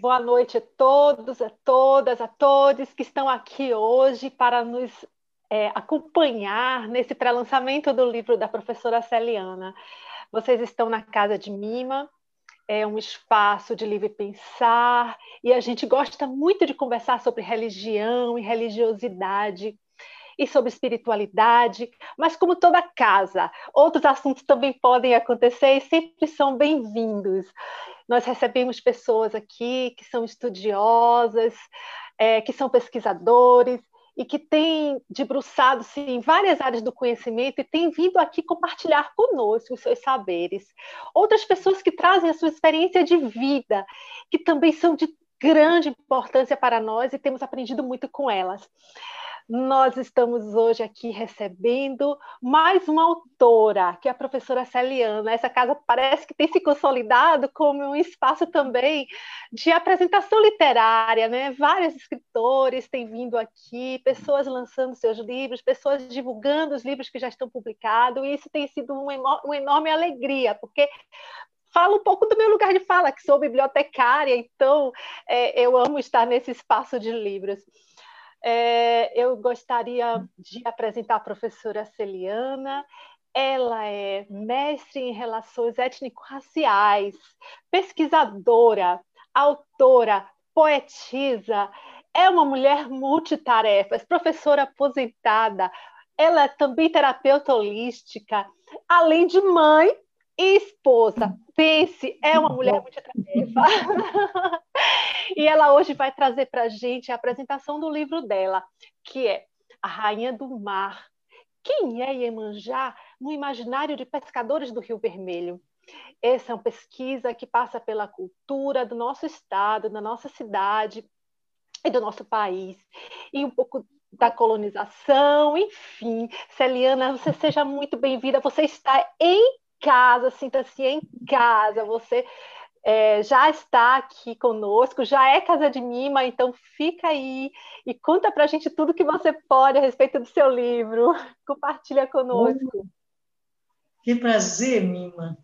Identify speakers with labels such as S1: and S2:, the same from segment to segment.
S1: Boa noite a todos, a todas, a todos que estão aqui hoje para nos é, acompanhar nesse pré-lançamento do livro da professora Celiana. Vocês estão na Casa de Mima, é um espaço de livre pensar, e a gente gosta muito de conversar sobre religião e religiosidade e sobre espiritualidade, mas como toda casa, outros assuntos também podem acontecer e sempre são bem-vindos. Nós recebemos pessoas aqui que são estudiosas, é, que são pesquisadores e que têm debruçado-se em várias áreas do conhecimento e têm vindo aqui compartilhar conosco os seus saberes. Outras pessoas que trazem a sua experiência de vida, que também são de grande importância para nós e temos aprendido muito com elas. Nós estamos hoje aqui recebendo mais uma autora, que é a professora Celiana. Essa casa parece que tem se consolidado como um espaço também de apresentação literária, né? Vários escritores têm vindo aqui, pessoas lançando seus livros, pessoas divulgando os livros que já estão publicados, e isso tem sido uma, uma enorme alegria, porque falo um pouco do meu lugar de fala, que sou bibliotecária, então é, eu amo estar nesse espaço de livros. É, eu gostaria de apresentar a professora Celiana. Ela é mestre em relações étnico-raciais, pesquisadora, autora, poetisa, é uma mulher multitarefas, professora aposentada, ela é também terapeuta holística, além de mãe e esposa. Pense, é uma mulher multitarefa. e ela hoje vai trazer para a gente a apresentação do livro dela, que é A Rainha do Mar. Quem é Iemanjá no imaginário de pescadores do Rio Vermelho? Essa é uma pesquisa que passa pela cultura do nosso estado, da nossa cidade e do nosso país. E um pouco da colonização, enfim. Celiana, você seja muito bem-vinda. Você está em casa, sinta-se em casa. Você é, já está aqui conosco, já é Casa de Mima, então fica aí e conta para a gente tudo que você pode a respeito do seu livro. Compartilha conosco.
S2: Que prazer, Mima.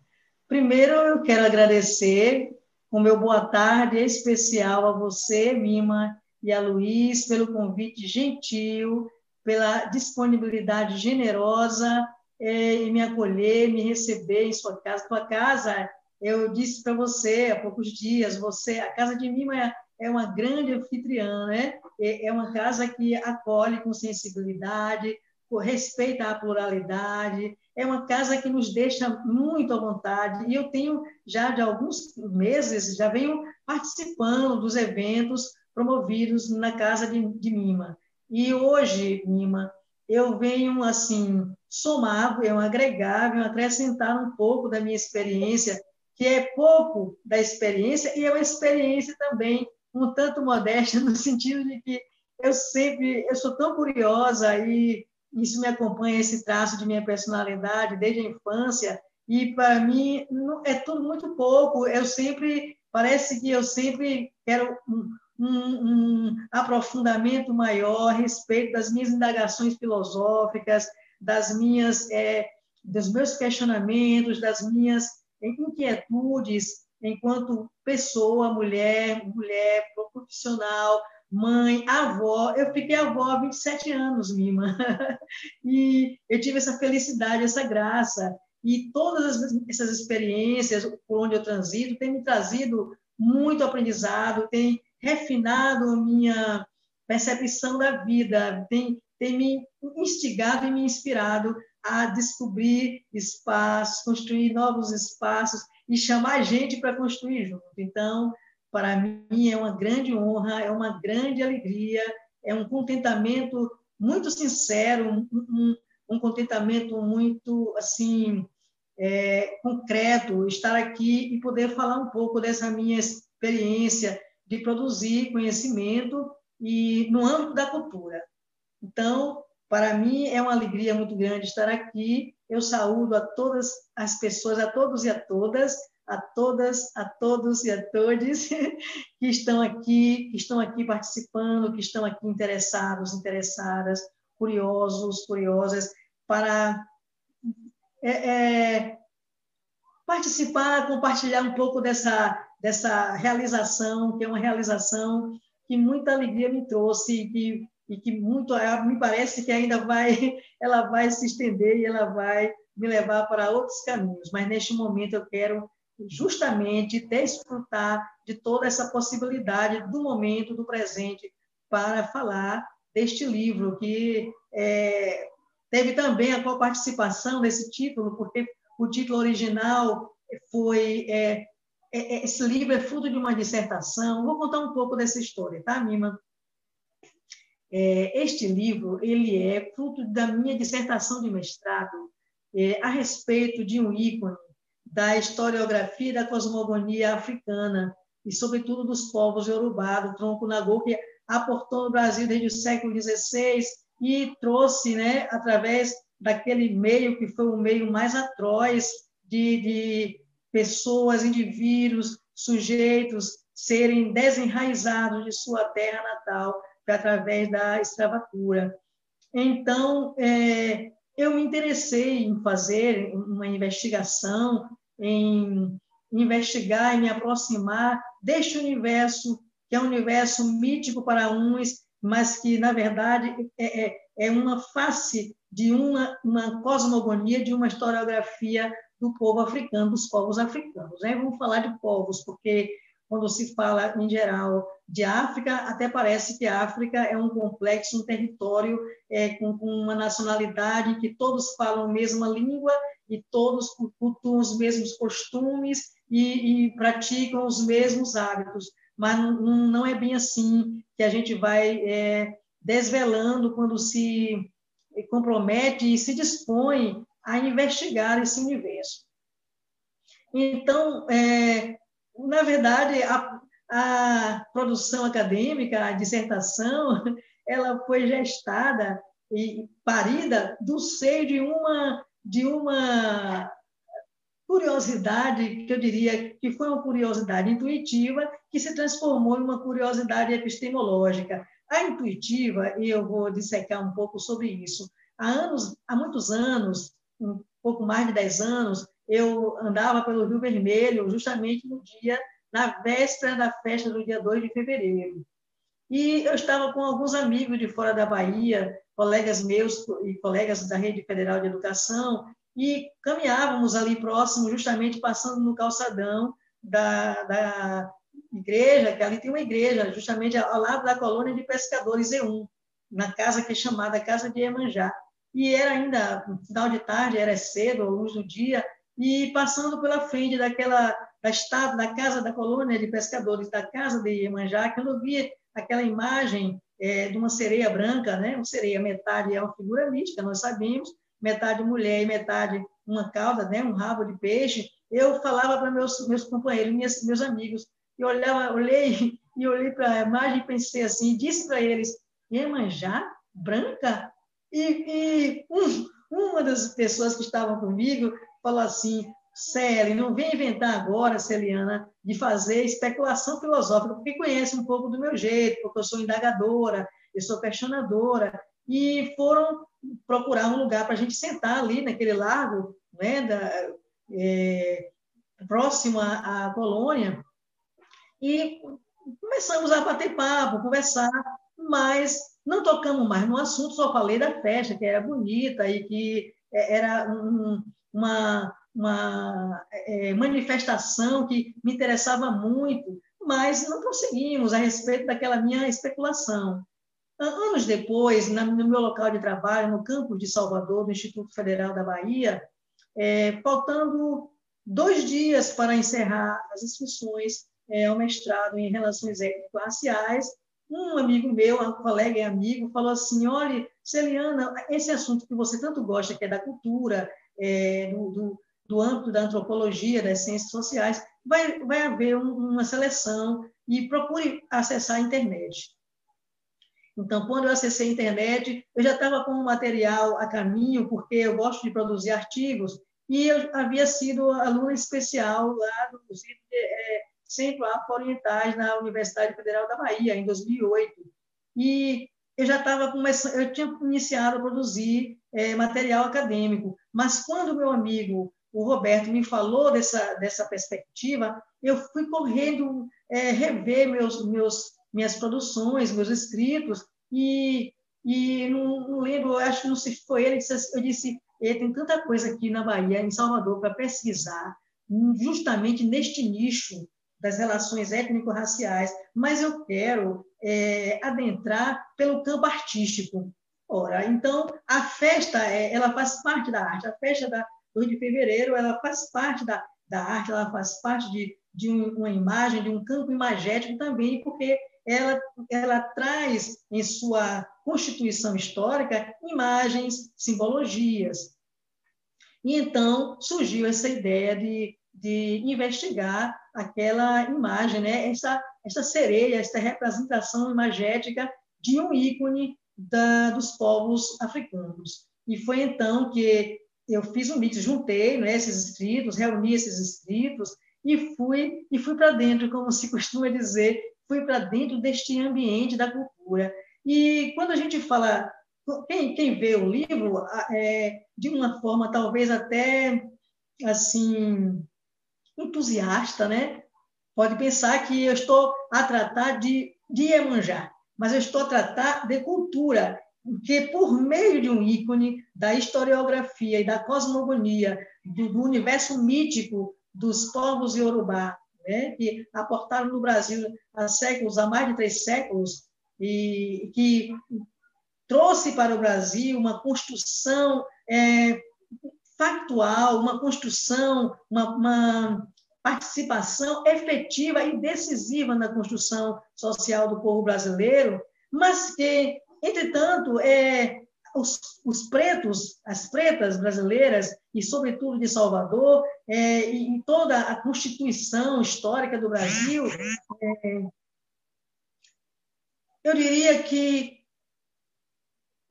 S2: Primeiro, eu quero agradecer o meu boa tarde especial a você, Mima, e a Luiz, pelo convite gentil, pela disponibilidade generosa é, em me acolher, me receber em sua casa. Sua casa eu disse para você há poucos dias, você, a Casa de Mima é, é uma grande anfitriã, né? É, é uma casa que acolhe com sensibilidade, respeita a pluralidade, é uma casa que nos deixa muito à vontade. E eu tenho já de alguns meses, já venho participando dos eventos promovidos na Casa de, de Mima. E hoje, Mima, eu venho assim somar, eu agregar, venho acrescentar um pouco da minha experiência que é pouco da experiência e é uma experiência também um tanto modesta no sentido de que eu sempre eu sou tão curiosa e isso me acompanha esse traço de minha personalidade desde a infância e para mim é tudo muito pouco. Eu sempre parece que eu sempre quero um, um, um aprofundamento maior a respeito das minhas indagações filosóficas das minhas é, dos meus questionamentos das minhas inquietudes enquanto pessoa, mulher, mulher profissional, mãe, avó. Eu fiquei avó há 27 anos, Mima. E eu tive essa felicidade, essa graça. E todas essas experiências por onde eu transito têm me trazido muito aprendizado, tem refinado minha percepção da vida, tem, tem me instigado e me inspirado a descobrir espaços, construir novos espaços e chamar gente para construir junto. Então, para mim é uma grande honra, é uma grande alegria, é um contentamento muito sincero, um, um, um contentamento muito assim é, concreto estar aqui e poder falar um pouco dessa minha experiência de produzir conhecimento e no âmbito da cultura. Então, para mim é uma alegria muito grande estar aqui. Eu saúdo a todas as pessoas, a todos e a todas, a todas, a todos e a todos que estão aqui, que estão aqui participando, que estão aqui interessados, interessadas, curiosos, curiosas, para é, é, participar, compartilhar um pouco dessa, dessa realização, que é uma realização que muita alegria me trouxe que, e que muito me parece que ainda vai ela vai se estender e ela vai me levar para outros caminhos. Mas neste momento eu quero justamente desfrutar de toda essa possibilidade do momento, do presente, para falar deste livro, que é, teve também a participação desse título, porque o título original foi. É, é, esse livro é fruto de uma dissertação. Vou contar um pouco dessa história, tá, Mima? É, este livro ele é fruto da minha dissertação de mestrado é, a respeito de um ícone da historiografia da cosmogonia africana, e, sobretudo, dos povos Yorubá, do tronco Nagô, que aportou no Brasil desde o século XVI e trouxe, né, através daquele meio que foi o meio mais atroz de, de pessoas, indivíduos, sujeitos serem desenraizados de sua terra natal através da escravatura. Então, é, eu me interessei em fazer uma investigação em investigar e me aproximar deste universo, que é um universo mítico para uns, mas que, na verdade, é, é, é uma face de uma, uma cosmogonia, de uma historiografia do povo africano, dos povos africanos. Né? Vamos falar de povos, porque quando se fala, em geral, de África, até parece que a África é um complexo, um território é, com, com, uma nacionalidade que todos falam a mesma língua e todos cultuam os mesmos costumes e, e praticam os mesmos hábitos. Mas não, não, é bem assim que a gente vai é, desvelando quando se compromete e se dispõe a investigar esse universo. Então, é, na verdade, a, a produção acadêmica, a dissertação, ela foi gestada e parida do seio de uma de uma curiosidade que eu diria que foi uma curiosidade intuitiva que se transformou em uma curiosidade epistemológica. A intuitiva, e eu vou dissecar um pouco sobre isso. Há anos, há muitos anos, um pouco mais de 10 anos, eu andava pelo Rio Vermelho, justamente no dia, na véspera da festa do dia 2 de fevereiro. E eu estava com alguns amigos de fora da Bahia, colegas meus e colegas da Rede Federal de Educação, e caminhávamos ali próximo, justamente passando no calçadão da, da igreja, que ali tem uma igreja, justamente ao lado da colônia de pescadores E1, na casa que é chamada Casa de Emanjá. E era ainda final de tarde, era cedo, luz do dia, e passando pela frente daquela da estátua, da casa da colônia de pescadores, da casa de Iemanjá, que eu vi aquela imagem é, de uma sereia branca, né? Uma sereia, metade é uma figura mítica, nós sabemos, metade mulher e metade uma cauda, né? Um rabo de peixe. Eu falava para meus meus companheiros, meus, meus amigos, e olhava, olhei e olhei para a imagem e pensei assim, disse para eles, Iemanjá branca? E, e um, uma das pessoas que estavam comigo falou assim, Celi, não vem inventar agora, Celiana, de fazer especulação filosófica, porque conhece um pouco do meu jeito, porque eu sou indagadora, eu sou questionadora, e foram procurar um lugar para a gente sentar ali naquele lago, né, da, é, próximo à, à e começamos a bater papo, conversar, mas não tocamos mais no assunto, só falei da festa, que era bonita e que é, era um, uma, uma é, manifestação que me interessava muito, mas não prosseguimos a respeito daquela minha especulação. Anos depois, no meu local de trabalho, no campus de Salvador, do Instituto Federal da Bahia, é, faltando dois dias para encerrar as inscrições é, ao mestrado em Relações Étnico-Raciais, um amigo meu, um colega e amigo, falou assim: olha, Celiana, esse assunto que você tanto gosta, que é da cultura, é, do, do, do, âmbito da antropologia, das ciências sociais, vai, vai haver um, uma seleção e procure acessar a internet. Então, quando eu acessei a internet, eu já estava com o material a caminho, porque eu gosto de produzir artigos, e eu havia sido aluna especial lá do é, Centro Afro-Orientais na Universidade Federal da Bahia, em 2008. E eu já estava começando, eu tinha iniciado a produzir é, material acadêmico, mas quando meu amigo, o Roberto, me falou dessa, dessa perspectiva, eu fui correndo é, rever meus, meus, minhas produções, meus escritos, e, e não, não lembro, acho que não sei se foi ele, eu disse, tem tanta coisa aqui na Bahia, em Salvador, para pesquisar, justamente neste nicho das relações étnico-raciais, mas eu quero é, adentrar pelo campo artístico. Ora, então, a festa, é, ela faz parte da arte. A festa da 2 de fevereiro, ela faz parte da, da arte, ela faz parte de, de uma imagem, de um campo imagético também, porque ela, ela traz em sua constituição histórica imagens, simbologias. E então surgiu essa ideia de, de investigar aquela imagem, né? essa, essa sereia, essa representação imagética de um ícone da, dos povos africanos. E foi então que eu fiz um mix, juntei né, esses escritos, reuni esses escritos e fui e fui para dentro, como se costuma dizer, fui para dentro deste ambiente da cultura. E quando a gente fala, quem, quem vê o livro, é, de uma forma talvez até assim entusiasta, né? Pode pensar que eu estou a tratar de, de Iemanjá, mas eu estou a tratar de cultura, que por meio de um ícone da historiografia e da cosmogonia, do, universo mítico dos povos iorubá, né, que aportaram no Brasil há séculos, há mais de três séculos, e que trouxe para o Brasil uma construção é, factual, uma construção, uma, uma, participação efetiva e decisiva na construção social do povo brasileiro, mas que, entretanto, é, os, os, pretos, as pretas brasileiras, e sobretudo de Salvador, é, e toda a constituição histórica do Brasil, é, eu diria que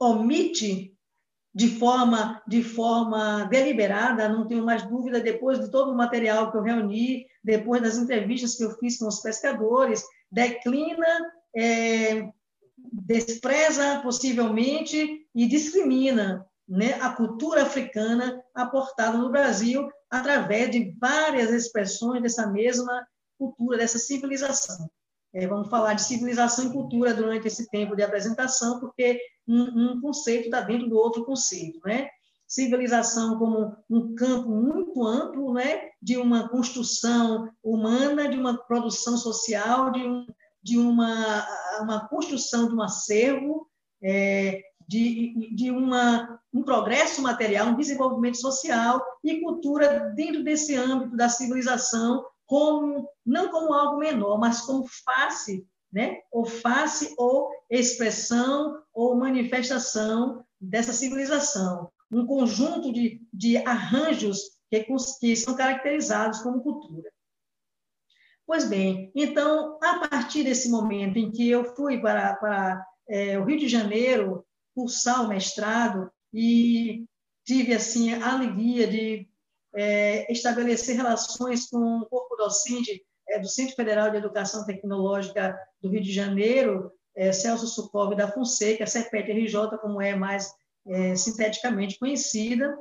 S2: omite de forma, de forma deliberada, não tenho mais dúvida, depois de todo o material que eu reuni, depois das entrevistas que eu fiz com os pescadores, declina é, despreza possivelmente e discrimina né, a cultura africana aportada no Brasil através de várias expressões dessa mesma cultura, dessa civilização. É, vamos falar de civilização e cultura durante esse tempo de apresentação, porque um, um conceito está dentro do outro conceito. Né? Civilização como um campo muito amplo né, de uma construção humana, de uma produção social, de um, de uma, uma construção de um acervo, é, de, de uma, um progresso material, um desenvolvimento social e cultura dentro desse âmbito da civilização, como, não como algo menor, mas como face, né? ou face ou expressão ou manifestação dessa civilização. Um conjunto de, de arranjos que, que são caracterizados como cultura. Pois bem, então, a partir desse momento em que eu fui para, para é, o Rio de Janeiro cursar o mestrado e tive assim a alegria de é, estabelecer relações com o corpo docente é, do Centro Federal de Educação Tecnológica do Rio de Janeiro, é, Celso Sucov da Fonseca, CEPET-RJ, como é mais é, sinteticamente conhecida,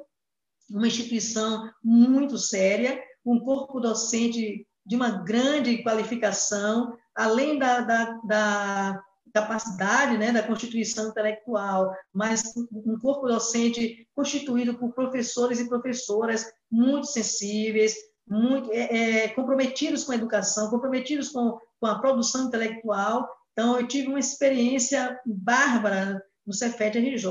S2: uma instituição muito séria, um corpo docente de uma grande qualificação, além da, da, da capacidade né, da constituição intelectual, mas um corpo docente constituído por professores e professoras muito sensíveis, muito é, é, comprometidos com a educação, comprometidos com, com a produção intelectual. Então, eu tive uma experiência bárbara no Cefet RJ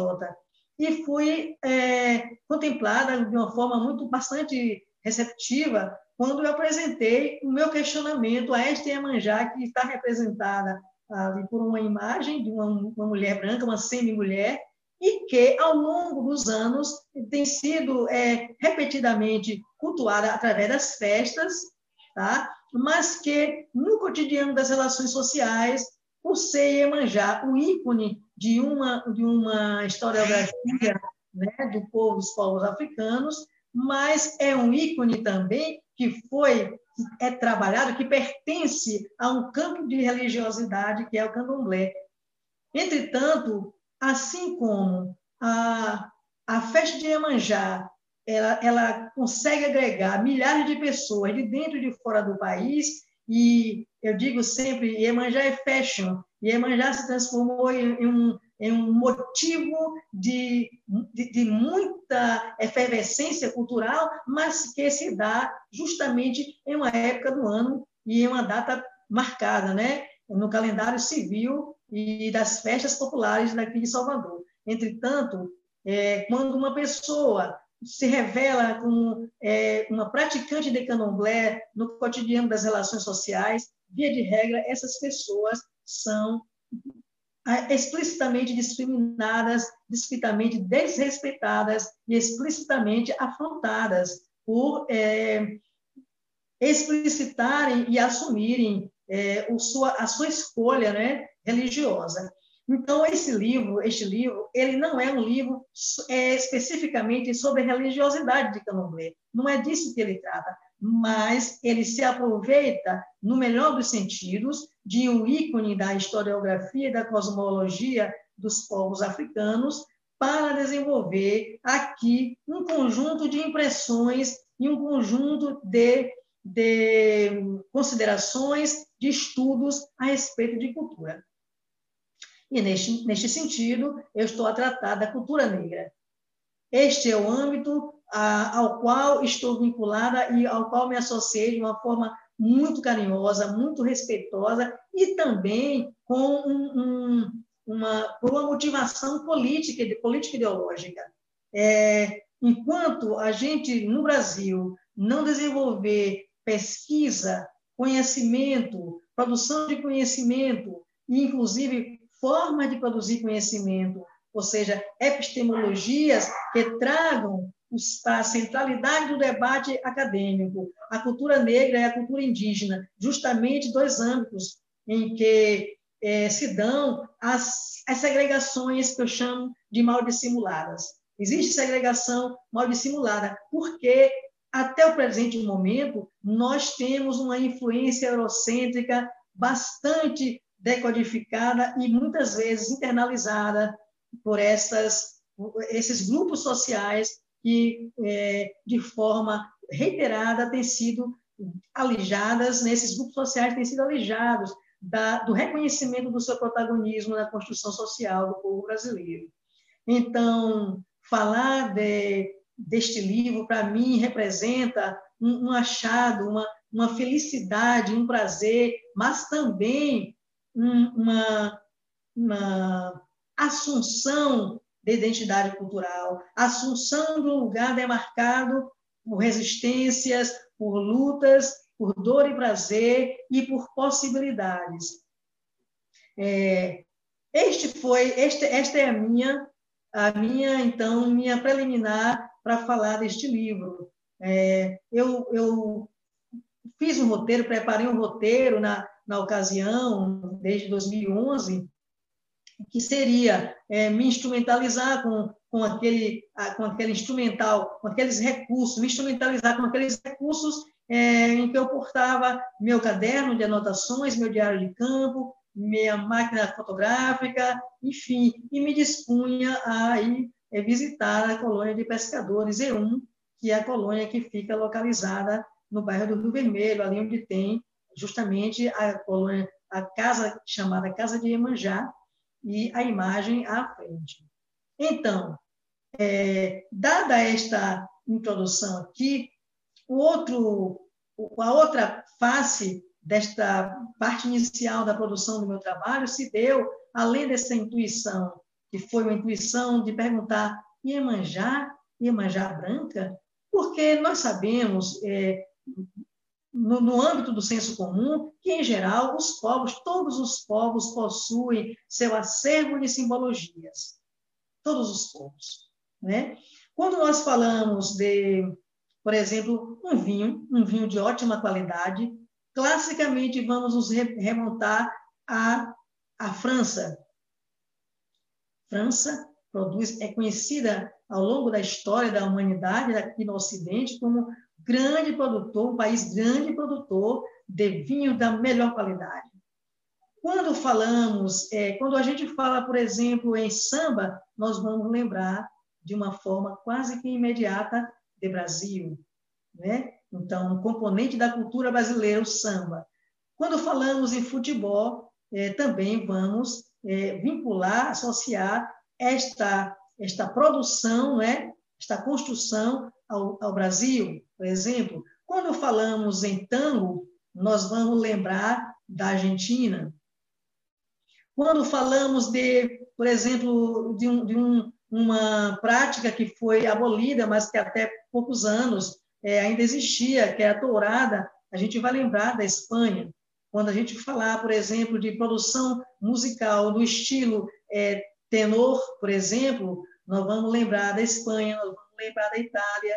S2: e fui é, contemplada de uma forma muito bastante receptiva quando eu apresentei o meu questionamento a esta Iemanjá, que está representada ali por uma imagem de uma, uma mulher branca, uma semi-mulher, e que, ao longo dos anos, tem sido é, repetidamente cultuada através das festas, tá? mas que, no cotidiano das relações sociais, por ser Iemanjá o ícone de uma, de uma historiografia né, do povo, dos povos africanos, mas é um ícone também que foi é trabalhado, que pertence a um campo de religiosidade que é o candomblé. Entretanto, assim como a, a festa de Iemanjá ela, ela consegue agregar milhares de pessoas de dentro e de fora do país, e eu digo sempre, Iemanjá é fashion, Iemanjá se transformou em, em um, em um motivo de, de, de, muita efervescência cultural, mas que se dá justamente em uma época do ano e em uma data marcada, né? No calendário civil e das festas populares daqui de Salvador. Entretanto, é, quando uma pessoa se revela como é, uma praticante de candomblé no cotidiano das relações sociais, via de regra, essas pessoas são explicitamente discriminadas, explicitamente desrespeitadas e explicitamente afrontadas por é, explicitarem e assumirem é, o sua, a sua escolha né, religiosa. Então, esse livro, este livro, ele não é um livro é, especificamente sobre religiosidade de Candomblé. Não é disso que ele trata, mas ele se aproveita, no melhor dos sentidos, de um ícone da historiografia e da cosmologia dos povos africanos para desenvolver aqui um conjunto de impressões e um conjunto de, de considerações, de estudos a respeito de cultura. E, neste, neste sentido, eu estou a tratar da cultura negra. Este é o âmbito a, ao qual estou vinculada e ao qual me associei de uma forma muito carinhosa, muito respeitosa e também com um, um, uma, por uma motivação política, política ideológica. É, enquanto a gente, no Brasil, não desenvolver pesquisa, conhecimento, produção de conhecimento, e, inclusive, formas de produzir conhecimento, ou seja, epistemologias que tragam a centralidade do debate acadêmico. A cultura negra e a cultura indígena, justamente dois âmbitos em que é, se dão as, as segregações que eu chamo de mal dissimuladas. Existe segregação mal dissimulada, porque até o presente momento nós temos uma influência eurocêntrica bastante decodificada e muitas vezes internalizada por essas, esses grupos sociais que, é, de forma reiterada, têm sido alijadas, nesses grupos sociais têm sido alijados da, do reconhecimento do seu protagonismo na construção social do povo brasileiro. Então, falar de, deste livro, para mim, representa um, um achado, uma, uma felicidade, um prazer, mas também uma, uma assunção de identidade cultural, assunção do lugar demarcado por resistências, por lutas, por dor e prazer e por possibilidades. É, este foi, este, esta é a minha, a minha então minha preliminar para falar deste livro. É, eu, eu fiz um roteiro, preparei um roteiro na, na ocasião, desde 2011, que seria é, me instrumentalizar com, com, aquele, com aquele instrumental, com aqueles recursos, me instrumentalizar com aqueles recursos é, em que eu portava meu caderno de anotações, meu diário de campo, minha máquina fotográfica, enfim, e me dispunha a ir é, visitar a colônia de pescadores E1, que é a colônia que fica localizada no bairro do Rio Vermelho, ali onde tem justamente a colônia, a casa chamada Casa de Iemanjá e a imagem à frente. Então, é, dada esta introdução aqui, o outro, a outra face desta parte inicial da produção do meu trabalho se deu, além dessa intuição, que foi uma intuição de perguntar Iemanjá, Iemanjá branca, porque nós sabemos, é, no, no, âmbito do senso comum, que, em geral, os povos, todos os povos possuem seu acervo de simbologias. Todos os povos. Né? Quando nós falamos de, por exemplo, um vinho, um vinho de ótima qualidade, classicamente vamos nos remontar à, à França. França produz, é conhecida ao longo da história da humanidade aqui no Ocidente como grande produtor, um país grande produtor de vinho da melhor qualidade. Quando falamos, é, quando a gente fala, por exemplo, em samba, nós vamos lembrar de uma forma quase que imediata de Brasil, né? Então, um componente da cultura brasileira, o samba. Quando falamos em futebol, é, também vamos é, vincular, associar esta, esta produção, né? esta construção ao, ao Brasil. Por exemplo, quando falamos em tango, nós vamos lembrar da Argentina. Quando falamos de, por exemplo, de, um, de um, uma prática que foi abolida, mas que até poucos anos é, ainda existia, que é a tourada, a gente vai lembrar da Espanha. Quando a gente falar, por exemplo, de produção musical do estilo é, tenor, por exemplo, nós vamos lembrar da Espanha, nós vamos lembrar da Itália.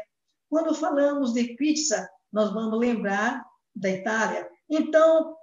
S2: Quando falamos de pizza, nós vamos lembrar da Itália. Então,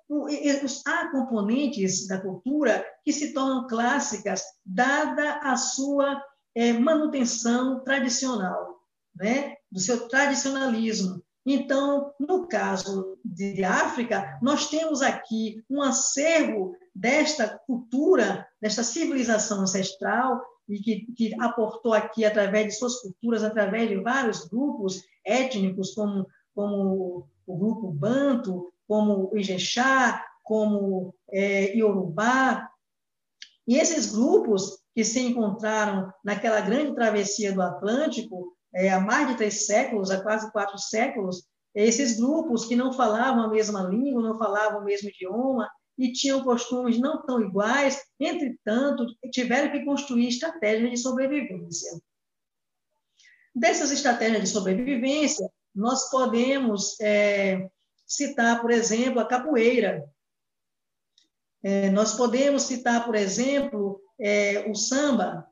S2: há componentes da cultura que se tornam clássicas, dada a sua é, manutenção tradicional, né? do seu tradicionalismo. Então, no caso de África, nós temos aqui um acervo desta cultura, desta civilização ancestral, e que, que, aportou aqui através de suas culturas, através de vários grupos étnicos, como, como o grupo Banto, como o Ijexá, como é, Yorubá. E esses grupos que se encontraram naquela grande travessia do Atlântico, é, há mais de três séculos, há quase quatro séculos, esses grupos que não falavam a mesma língua, não falavam o mesmo idioma e tinham costumes não tão iguais, entretanto, tiveram que construir estratégias de sobrevivência. Dessas estratégias de sobrevivência, nós podemos é, citar, por exemplo, a capoeira. É, nós podemos citar, por exemplo, é, o samba.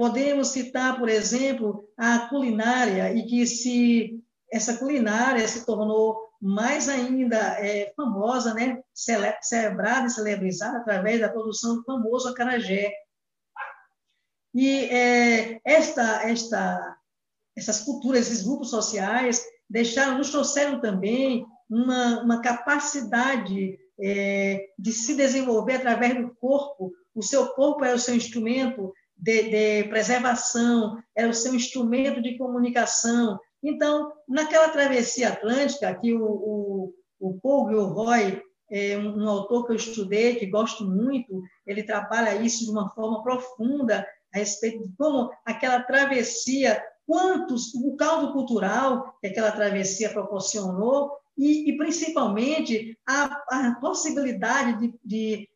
S2: Podemos citar, por exemplo, a culinária, e que se essa culinária se tornou mais ainda é, famosa, né? celebrada e celebrizada através da produção do famoso acarajé. E é, esta, esta, essas culturas, esses grupos sociais, deixaram, nos trouxeram também uma, uma capacidade é, de se desenvolver através do corpo. O seu corpo é o seu instrumento de, de preservação, é o seu instrumento de comunicação, então, naquela travessia atlântica, que o, o, o Paul Gilroy, é um, um autor que eu estudei, que gosto muito, ele trabalha isso de uma forma profunda a respeito de como aquela travessia, quantos, o caldo cultural que aquela travessia proporcionou, e, e principalmente a, a possibilidade de, de,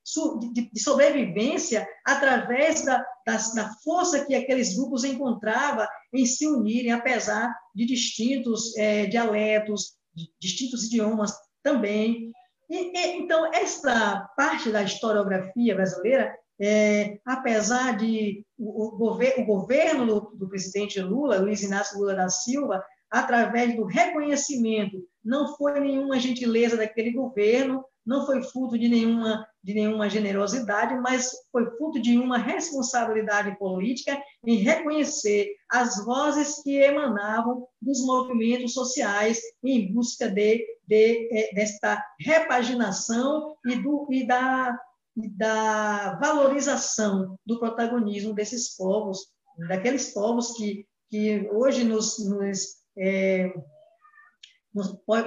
S2: de, de, sobrevivência através da, da, da, força que aqueles grupos encontravam em se unirem, apesar de distintos é, dialetos, distintos idiomas também. E, e, então, esta parte da historiografia brasileira, é, apesar de o, o, gover, o governo do, do presidente Lula, Luiz Inácio Lula da Silva, através do reconhecimento. Não foi nenhuma gentileza daquele governo, não foi fruto de nenhuma, de nenhuma generosidade, mas foi fruto de uma responsabilidade política em reconhecer as vozes que emanavam dos movimentos sociais em busca de, de, é, desta repaginação e, do, e da, da valorização do protagonismo desses povos, daqueles povos que, que hoje nos, nos é,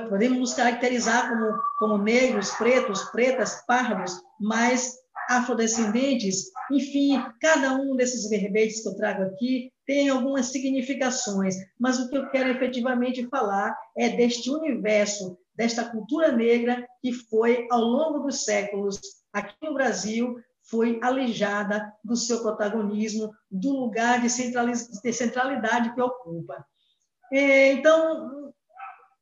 S2: podemos nos caracterizar como, como negros, pretos, pretas, pardos, mas afrodescendentes, enfim, cada um desses verbetes que eu trago aqui tem algumas significações, mas o que eu quero efetivamente falar é deste universo, desta cultura negra que foi, ao longo dos séculos, aqui no Brasil, foi alijada do seu protagonismo, do lugar de centralidade que ocupa. É, então,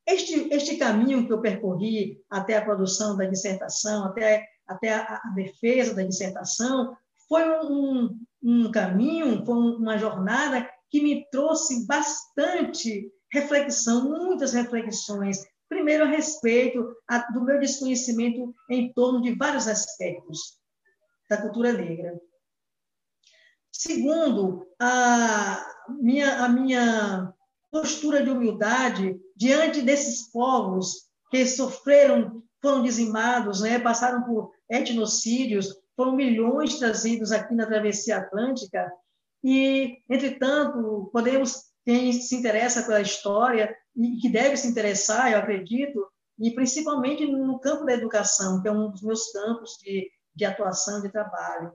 S2: este, este caminho que eu percorri até a produção da dissertação, até, até a, a defesa da dissertação, foi um, um caminho, foi uma jornada que me trouxe bastante reflexão, muitas reflexões. Primeiro, a respeito a, do meu desconhecimento em torno de vários aspectos da cultura negra. Segundo, a minha, a minha postura de humildade diante desses povos que sofreram, foram dizimados, né, passaram por etnocídios, foram milhões trazidos aqui na travessia atlântica, e, entretanto, podemos quem se interessa pela história e que deve se interessar, eu acredito, e principalmente no campo da educação, que é um dos meus campos de, de atuação, de trabalho.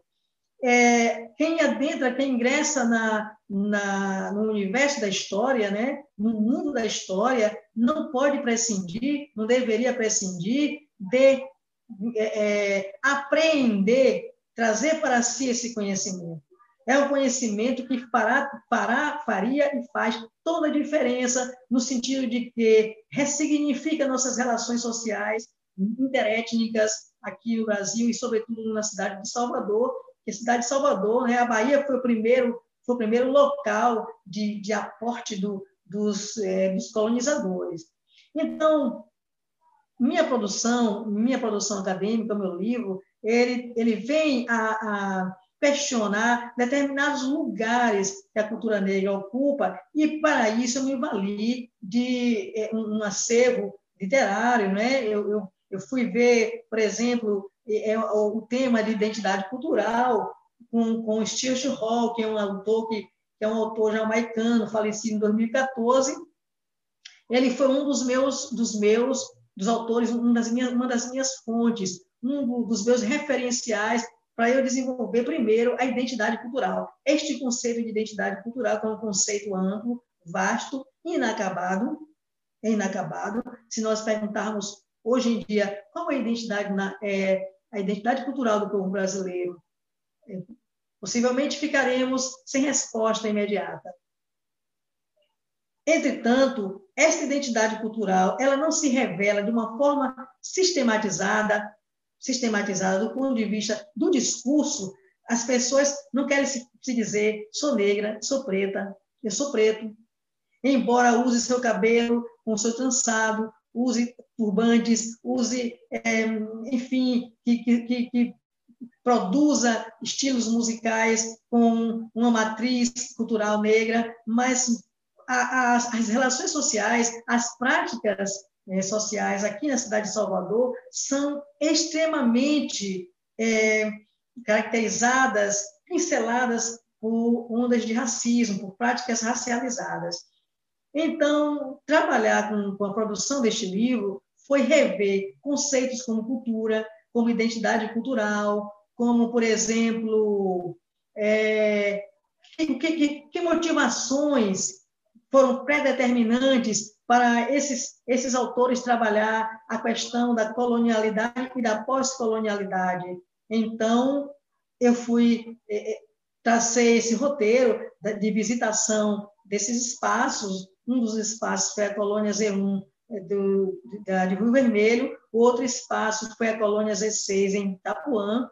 S2: É, quem adentra, quem ingressa na, na, no universo da história, né, no mundo da história, não pode prescindir, não deveria prescindir de é, é aprender, trazer para si esse conhecimento. É um conhecimento que fará, fará, faria e faz toda a diferença no sentido de que ressignifica nossas relações sociais interétnicas aqui no Brasil e, sobretudo, na cidade de Salvador, que a cidade de Salvador, né, a Bahia foi o primeiro, foi o primeiro local de, de aporte do, dos, é, dos colonizadores. Então, minha produção, minha produção acadêmica, meu livro, ele, ele vem a, a questionar determinados lugares que a cultura negra ocupa, e para isso eu me vali de é, um acervo literário. Né? Eu, eu, eu fui ver, por exemplo, é, o tema de identidade cultural com, com Stuart Hall, que é um autor que, que é um autor jamaicano, falecido em 2014. Ele foi um dos meus, dos meus, dos autores, uma das minhas, uma das minhas fontes, um dos meus referenciais para eu desenvolver primeiro a identidade cultural. Este conceito de identidade cultural é um conceito amplo, vasto, inacabado, é inacabado. Se nós perguntarmos hoje em dia qual é a identidade, na, é, a identidade cultural do povo brasileiro, é, possivelmente ficaremos sem resposta imediata. Entretanto, esta identidade cultural, ela não se revela de uma forma sistematizada sistematizada do ponto de vista do discurso, as pessoas não querem se, se dizer sou negra, sou preta, eu sou preto. Embora use seu cabelo com seu trançado, use turbantes, use, é, enfim, que, que, que, produza estilos musicais com uma matriz cultural negra, mas as, relações sociais, as práticas é, sociais aqui na cidade de Salvador são extremamente é, caracterizadas, pinceladas por ondas de racismo, por práticas racializadas. Então, trabalhar com, com a produção deste livro foi rever conceitos como cultura, como identidade cultural, como, por exemplo, é, que, que, que motivações foram predeterminantes para esses, esses autores trabalhar a questão da colonialidade e da pós-colonialidade. Então, eu fui é, tracei esse roteiro de visitação desses espaços. Um dos espaços foi a colônia Z1 do, da, de Rio Vermelho, outro espaço foi a colônia Z6 em Itapuã.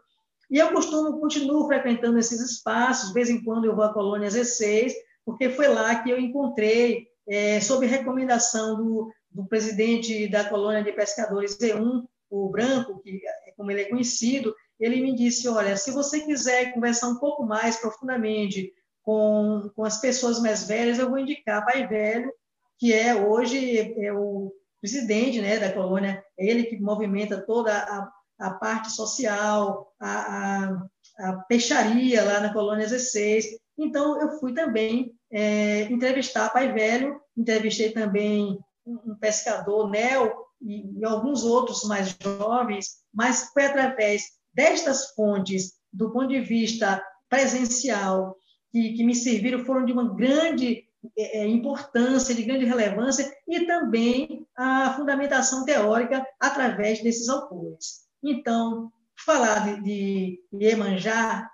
S2: E eu costumo, continuo frequentando esses espaços, de vez em quando eu vou à colônia Z6, porque foi lá que eu encontrei é, sob recomendação do, do, presidente da colônia de pescadores Z1, o Branco, que é como ele é conhecido, ele me disse, olha, se você quiser conversar um pouco mais profundamente com, com as pessoas mais velhas, eu vou indicar Pai Velho, que é hoje é o presidente né, da colônia, é ele que movimenta toda a, a parte social, a, a, a peixaria lá na colônia 16. Então, eu fui também é, entrevistar Pai Velho, entrevistei também um pescador, Nel, e, e alguns outros mais jovens, mas foi através destas fontes, do ponto de vista presencial, que, que me serviram, foram de uma grande é, é importância, de grande relevância, e também a fundamentação teórica através desses autores. Então, falar de, de Iemanjá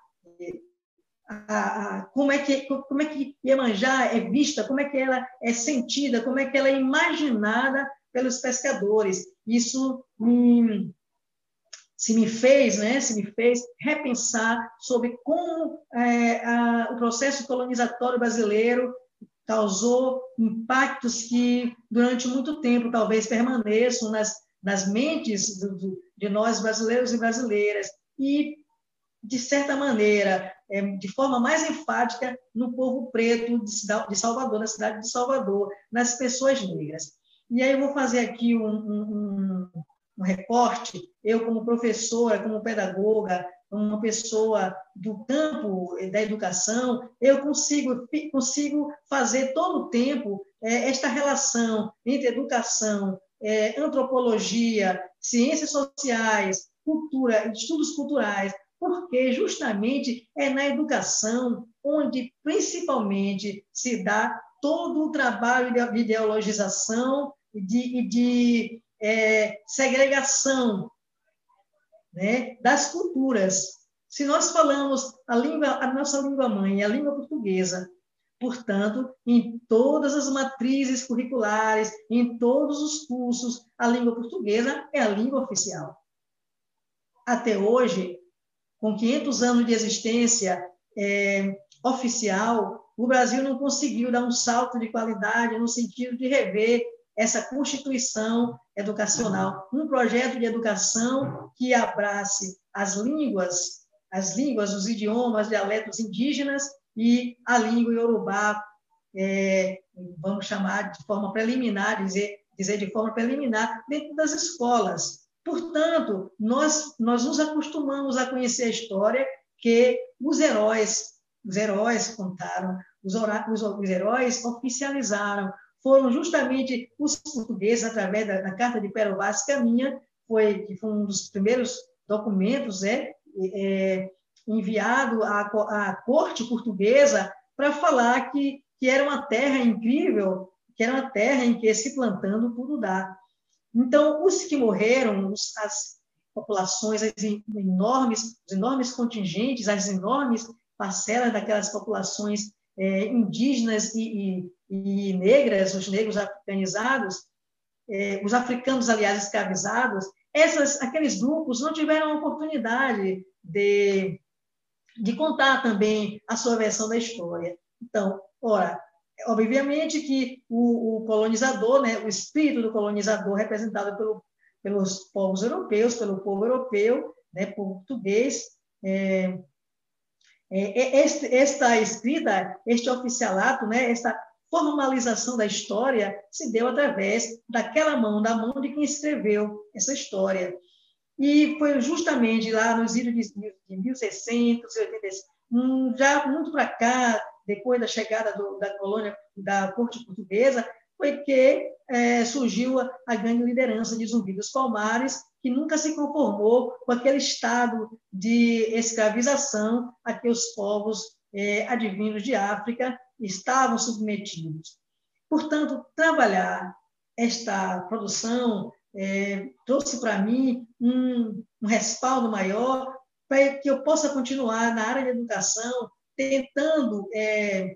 S2: a, a, como é que como é que Iemanjá é vista, como é que ela é sentida, como é que ela é imaginada pelos pescadores. Isso me, se me fez, né, se me fez repensar sobre como é, a, o processo colonizatório brasileiro causou impactos que durante muito tempo talvez permaneçam nas, nas mentes do, do, de nós brasileiros e brasileiras e de certa maneira é, de forma mais enfática no povo preto de Salvador, na cidade de Salvador, nas pessoas negras. E aí eu vou fazer aqui um, um, um recorte, eu como professora, como pedagoga, uma pessoa do campo da educação, eu consigo, consigo fazer todo o tempo é, esta relação entre educação, é, antropologia, ciências sociais, cultura, estudos culturais, porque justamente é na educação onde principalmente se dá todo o trabalho de ideologização e de, de é, segregação né, das culturas. Se nós falamos a, língua, a nossa língua mãe, a língua portuguesa, portanto, em todas as matrizes curriculares, em todos os cursos, a língua portuguesa é a língua oficial. Até hoje, com 500 anos de existência é, oficial, o Brasil não conseguiu dar um salto de qualidade no sentido de rever essa constituição educacional, um projeto de educação que abrace as línguas, as línguas, os idiomas, dialetos indígenas e a língua iorubá, é, vamos chamar de forma preliminar, dizer, dizer de forma preliminar, dentro das escolas. Portanto, nós, nós nos acostumamos a conhecer a história que os heróis, os heróis contaram, os, os, os heróis oficializaram, foram justamente os portugueses, através da, da Carta de Pero Vaz Caminha, foi, que foi um dos primeiros documentos é, é enviado à, à corte portuguesa para falar que, que era uma terra incrível, que era uma terra em que se plantando tudo dá. Então, os que morreram, as populações, as enormes, os enormes contingentes, as enormes parcelas daquelas populações é, indígenas e, e, e, negras, os negros africanizados, é, os africanos, aliás, escravizados, essas, aqueles grupos não tiveram a oportunidade de, de contar também a sua versão da história. Então, ora, obviamente que o, o colonizador, né, o espírito do colonizador representado pelo, pelos povos europeus, pelo povo europeu, né, português, é, é, é, este, esta escrita, este oficialato, né, esta formalização da história se deu através daquela mão, da mão de quem escreveu essa história. E foi justamente lá nos idos de 1685, já muito para cá, depois da chegada do, da colônia, da corte portuguesa, foi que é, surgiu a, a, grande liderança de Zumbi dos Palmares, que nunca se conformou com aquele estado de escravização a que os povos é, advindos de África estavam submetidos. Portanto, trabalhar esta produção é, trouxe para mim um, um respaldo maior para que eu possa continuar na área de educação, tentando é,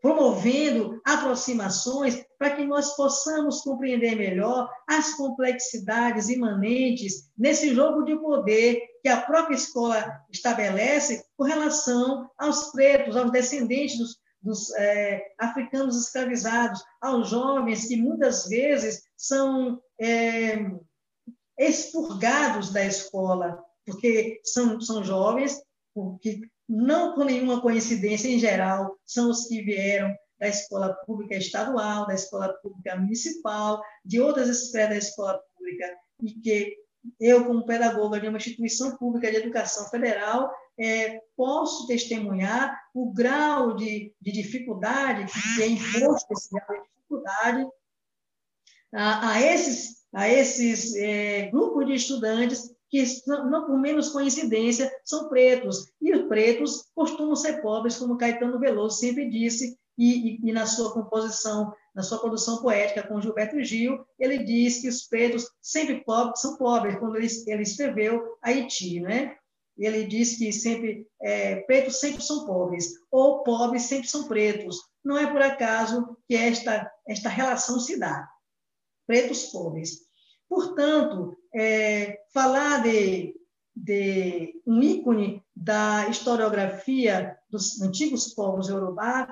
S2: promovendo aproximações para que nós possamos compreender melhor as complexidades imanentes nesse jogo de poder que a própria escola estabelece com relação aos pretos, aos descendentes dos, dos é, africanos escravizados, aos jovens que muitas vezes são é, expurgados da escola, porque são, são jovens que não por nenhuma coincidência em geral, são os que vieram da escola pública estadual, da escola pública municipal, de outras esferas da escola pública, e que eu, como pedagoga de uma instituição pública de educação federal, é, posso testemunhar o grau de, de dificuldade que é imposto esse grau de dificuldade a, a esses, a esses é, grupos de estudantes que, não por menos coincidência, são pretos. E os pretos costumam ser pobres, como Caetano Veloso sempre disse, e, e, e, na sua composição, na sua produção poética com Gilberto Gil, ele diz que os pretos sempre pobres são pobres, quando ele, ele escreveu Haiti, né? Ele diz que sempre é, pretos sempre são pobres, ou pobres sempre são pretos. Não é por acaso que esta, esta relação se dá. Pretos pobres. Portanto, é, falar de, de um ícone da historiografia dos antigos povos iorubá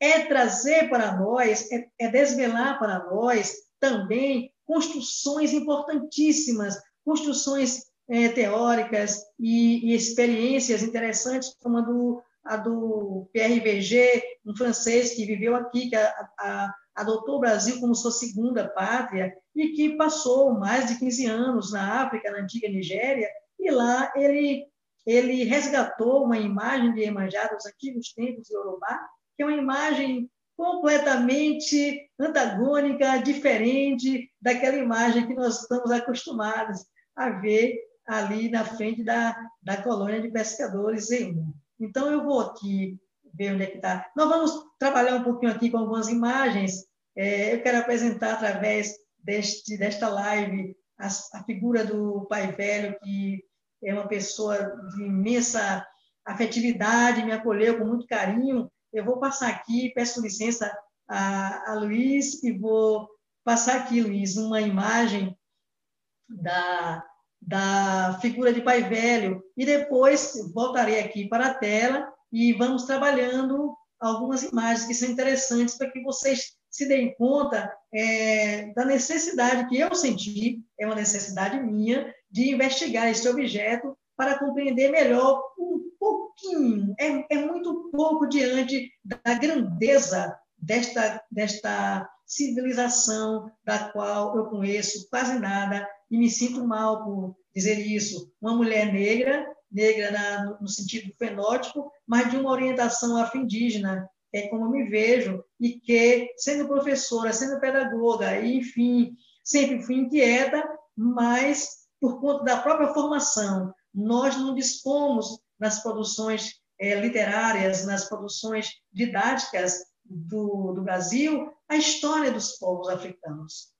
S2: é trazer para nós, é, é desvelar para nós também construções importantíssimas, construções é, teóricas e, e, experiências interessantes, como a do, a do Pierre Verger, um francês que viveu aqui, que a, a, adotou o Brasil como sua segunda pátria e que passou mais de 15 anos na África, na antiga Nigéria, e lá ele ele resgatou uma imagem de Iemanjá dos antigos tempos de Yorubá, que é uma imagem completamente antagônica, diferente daquela imagem que nós estamos acostumados a ver ali na frente da, da colônia de pescadores em Então, eu vou aqui ver onde é que está. Nós vamos trabalhar um pouquinho aqui com algumas imagens. É, eu quero apresentar, através deste, desta live, a, a figura do pai velho, que é uma pessoa de imensa afetividade, me acolheu com muito carinho. Eu vou passar aqui, peço licença a, a Luiz, e vou passar aqui, Luiz, uma imagem da, da figura de pai velho, e depois voltarei aqui para a tela e vamos trabalhando algumas imagens que são interessantes para que vocês se deem conta é, da necessidade que eu senti, é uma necessidade minha, de investigar esse objeto para compreender melhor um pouquinho, é, é muito pouco diante da grandeza desta, desta civilização da qual eu conheço quase nada e me sinto mal por dizer isso. Uma mulher negra, negra na, no sentido fenótipo, mas de uma orientação afro-indígena, é como me vejo, e que, sendo professora, sendo pedagoga, e, enfim, sempre fui inquieta, mas por conta da própria formação, nós não dispomos nas produções é, literárias, nas produções didáticas do, do Brasil, a história dos povos africanos.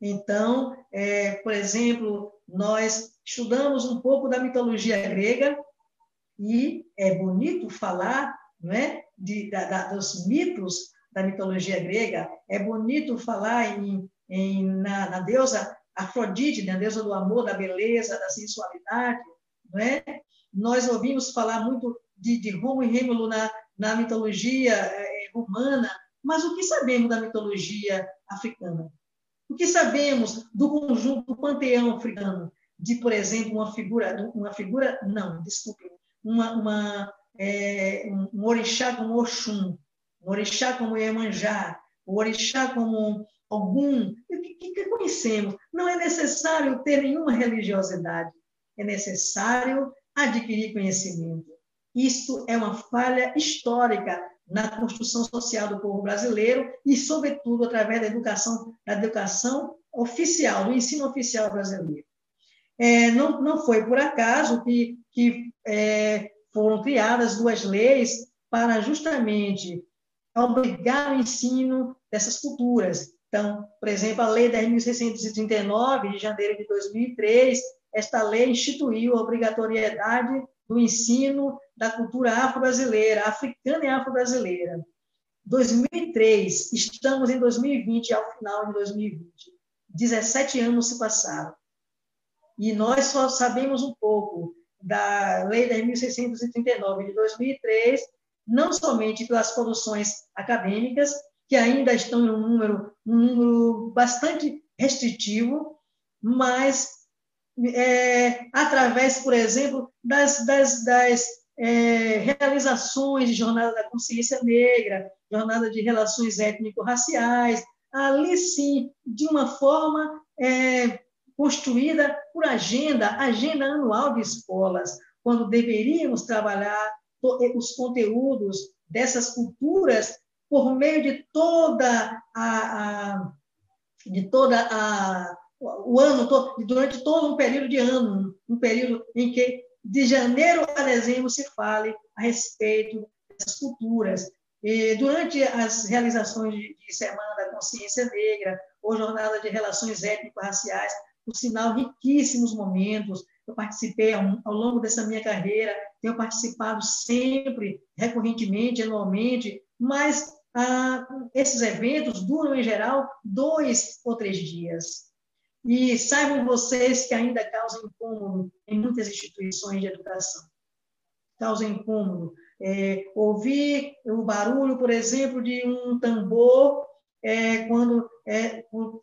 S2: Então, é, por exemplo, nós estudamos um pouco da mitologia grega e é bonito falar não é, de, da, da, dos mitos da mitologia grega, é bonito falar em, em na, na, deusa Afrodite, na né, deusa do amor, da beleza, da sensualidade. Não é? Nós ouvimos falar muito de, de Romo e Rêmulo na, na mitologia é, romana, mas o que sabemos da mitologia africana? O que sabemos do conjunto do panteão africano? De, por exemplo, uma figura, uma figura, não, desculpe, uma, uma, é, um orixá como Oxum, um orixá como Iemanjá, um orixá como algum, o que, que conhecemos? Não é necessário ter nenhuma religiosidade, é necessário adquirir conhecimento. Isto é uma falha histórica na construção social do povo brasileiro e, sobretudo, através da educação, da educação oficial, do ensino oficial brasileiro. É, não, não foi por acaso que, que é, foram criadas duas leis para justamente obrigar o ensino dessas culturas. Então, por exemplo, a Lei 10.639, de janeiro de 2003, esta lei instituiu a obrigatoriedade do ensino da cultura afro-brasileira, africana e afro-brasileira. 2003, estamos em 2020, ao final de 2020. 17 anos se passaram. E nós só sabemos um pouco da Lei 10.639 de 2003, não somente pelas produções acadêmicas, que ainda estão em um número, um número bastante restritivo, mas é, através, por exemplo, das, das, das é, realizações de Jornada da Consciência Negra, Jornada de Relações Étnico-Raciais, ali sim, de uma forma é, construída por agenda, agenda anual de escolas, quando deveríamos trabalhar os conteúdos dessas culturas por meio de toda a, a de toda a o ano durante todo um período de ano, um período em que de janeiro a dezembro se fale a respeito dessas culturas. E durante as realizações de, de Semana da Consciência Negra ou Jornada de Relações Étnico-Raciais, por sinal, riquíssimos momentos. Eu participei ao, longo dessa minha carreira, tenho participado sempre, recorrentemente, anualmente, mas ah, esses eventos duram, em geral, dois ou três dias. E saibam vocês que ainda causam incômodo em muitas instituições de educação. Causam incômodo. É, ouvir o barulho, por exemplo, de um tambor é, quando é, por,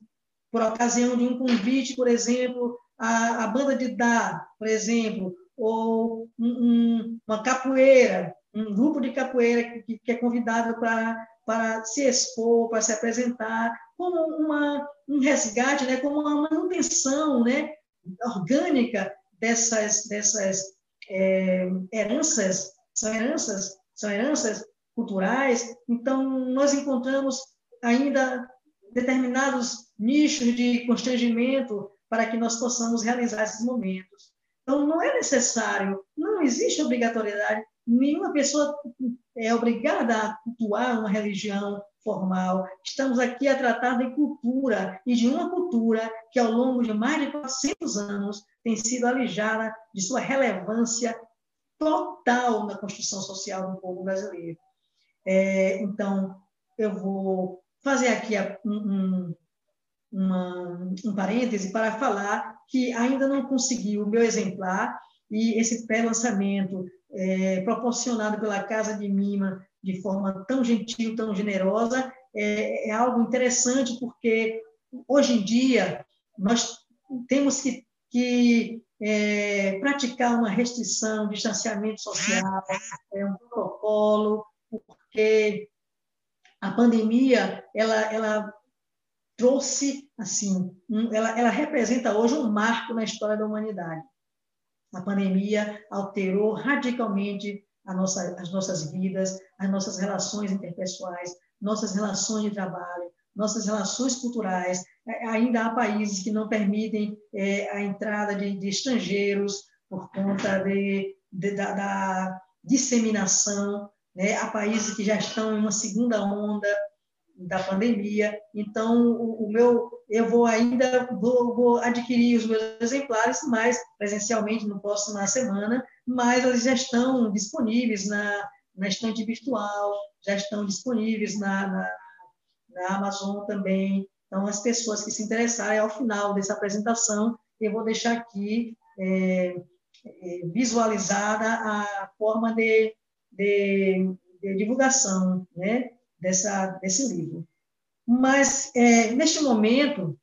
S2: por, ocasião de um convite, por exemplo, a, a banda de dar, por exemplo, ou um, um, uma capoeira, um grupo de capoeira que, que é convidado para para se expor, para se apresentar, como uma, um resgate, né, como uma manutenção né, orgânica dessas, dessas é, heranças, são heranças, são heranças culturais. Então, nós encontramos ainda determinados nichos de constrangimento para que nós possamos realizar esses momentos. Então, não é necessário, não existe obrigatoriedade, nenhuma pessoa é obrigada a cultuar uma religião formal. Estamos aqui a tratar de cultura e de uma cultura que, ao longo de mais de 400 anos, tem sido alijada de sua relevância total na construção social do povo brasileiro. É, então, eu vou fazer aqui um, uma, um parêntese para falar que ainda não consegui o meu exemplar e esse pré-lançamento é, proporcionado pela Casa de Mima de forma tão gentil, tão generosa, é, é algo interessante porque hoje em dia nós temos que, que é, praticar uma restrição, um distanciamento social, é um protocolo, porque a pandemia ela, ela trouxe assim, um, ela, ela representa hoje um marco na história da humanidade. A pandemia alterou radicalmente nossa, as nossas vidas, as nossas relações interpessoais, nossas relações de trabalho, nossas relações culturais. É, ainda há países que não permitem é, a entrada de, de, estrangeiros por conta de, de da, da, disseminação. Né? Há países que já estão em uma segunda onda da pandemia. Então, o, o meu, eu vou ainda vou, vou, adquirir os meus exemplares, mas presencialmente no próximo semana, mas eles já estão disponíveis na, na estante virtual, já estão disponíveis na, na, na Amazon também. Então, as pessoas que se interessarem, ao final dessa apresentação, eu vou deixar aqui é, é, visualizada a forma de, de, de divulgação, né? Dessa, desse livro. Mas, é, neste momento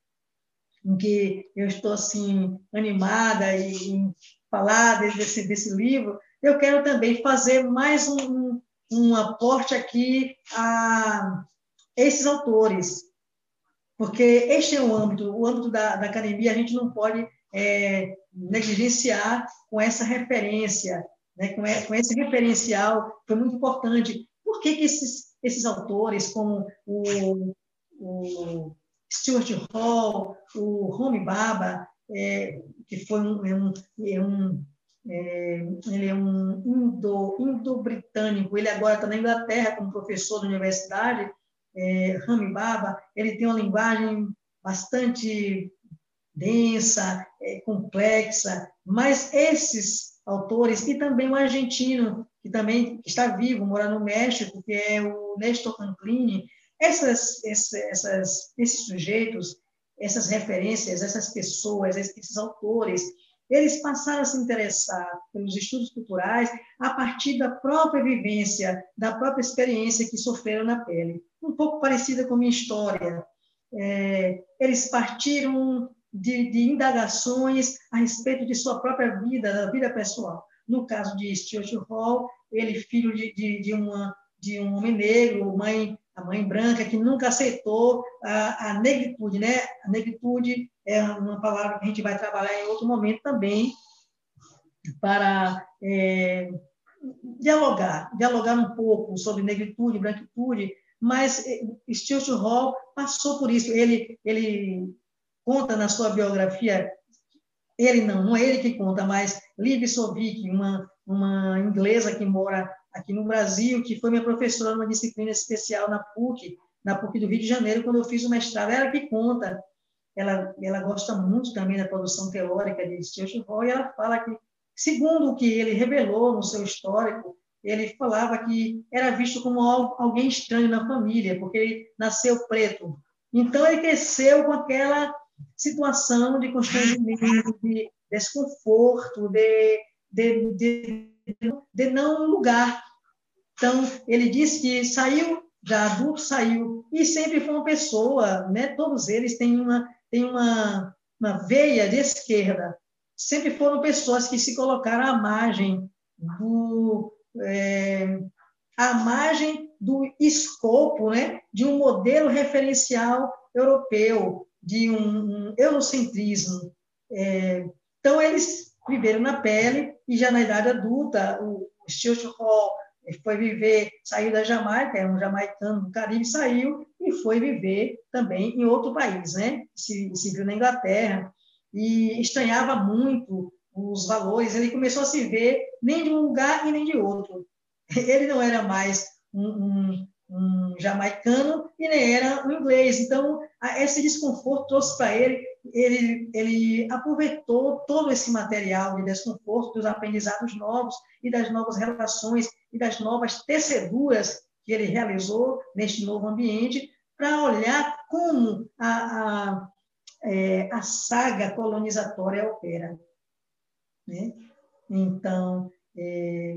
S2: em que eu estou assim animada em falar desse, desse livro, eu quero também fazer mais um, um aporte aqui a esses autores, porque este é o âmbito, o âmbito da, da academia, a gente não pode é, negligenciar com essa referência, né, com, esse referencial, foi muito importante. Por que, que esses esses autores, como o, o Stuart Hall, o Homi Baba, é, que foi um, é um, é um é, ele é um indo, indo-britânico, ele agora está na Inglaterra como professor da universidade, é, Rami Baba, ele tem uma linguagem bastante densa, é, complexa, mas esses autores, e também o argentino, que também está vivo, mora no México, que é o Nestor Canclini, essas, essas, esses sujeitos, essas referências, essas pessoas, esses autores, eles passaram a se interessar pelos estudos culturais a partir da própria vivência, da própria experiência que sofreram na pele. Um pouco parecida com a minha história. É, eles partiram de, de, indagações a respeito de sua própria vida, da vida pessoal. No caso de Stuart Hall, ele filho de, de, de, uma, de um homem negro, mãe, a mãe branca, que nunca aceitou a, a negritude. Né? A negritude é uma palavra que a gente vai trabalhar em outro momento também, para é, dialogar, dialogar um pouco sobre negritude, branquitude, mas é, Stuart Hall passou por isso. Ele, ele conta na sua biografia, ele não, não é ele que conta, mas Liv Sovic, uma, uma inglesa que mora aqui no Brasil, que foi minha professora numa disciplina especial na PUC, na PUC do Rio de Janeiro, quando eu fiz o mestrado, ela que conta. Ela, ela gosta muito também da produção teórica de Hall, e ela fala que, segundo o que ele revelou no seu histórico, ele falava que era visto como alguém estranho na família, porque ele nasceu preto. Então, ele cresceu com aquela situação de constrangimento, de desconforto, de de, de, de não lugar. Então, ele disse que saiu, já adulto saiu, e sempre foi uma pessoa, né? todos eles têm uma, têm uma, uma veia de esquerda, sempre foram pessoas que se colocaram à margem do, é, à margem do escopo né? de um modelo referencial europeu, de um, um eurocentrismo. É, então, eles viveram na pele e já na idade adulta, o Stuart Hall foi viver, saiu da Jamaica, é um jamaicano do Caribe, saiu e foi viver também em outro país, né? Se, se viu na Inglaterra e estranhava muito os valores. Ele começou a se ver nem de um lugar e nem de outro. Ele não era mais um, um, um jamaicano e nem era um inglês. Então, esse desconforto trouxe para ele, ele, ele aproveitou todo esse material de desconforto, dos aprendizados novos e das novas relações e das novas teceduras que ele realizou neste novo ambiente para olhar como a, a, é, a saga colonizatória opera. Né? Então, é,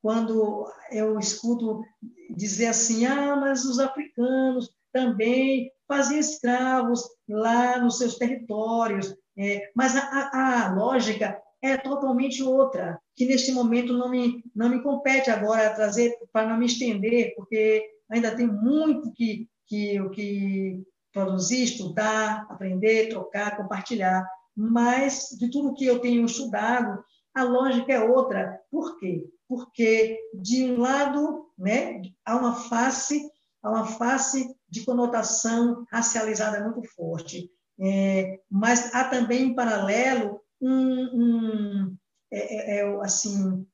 S2: quando eu escuto dizer assim, ah, mas os africanos também faziam escravos lá nos seus territórios, é, mas a, a, lógica é totalmente outra, que neste momento não me, não me compete agora trazer, para não me estender, porque ainda tem muito que, que, que produzir, estudar, aprender, trocar, compartilhar, mas de tudo que eu tenho estudado, a lógica é outra. Por quê? Porque de um lado, né, há uma face, há uma face de conotação racializada muito forte, é, mas há também em paralelo um, um é, é, é assim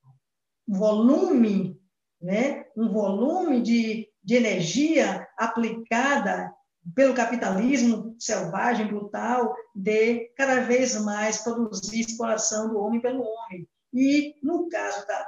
S2: um volume, né, um volume de, de energia aplicada pelo capitalismo selvagem, brutal, de cada vez mais produzir exploração do homem pelo homem. E, no caso da.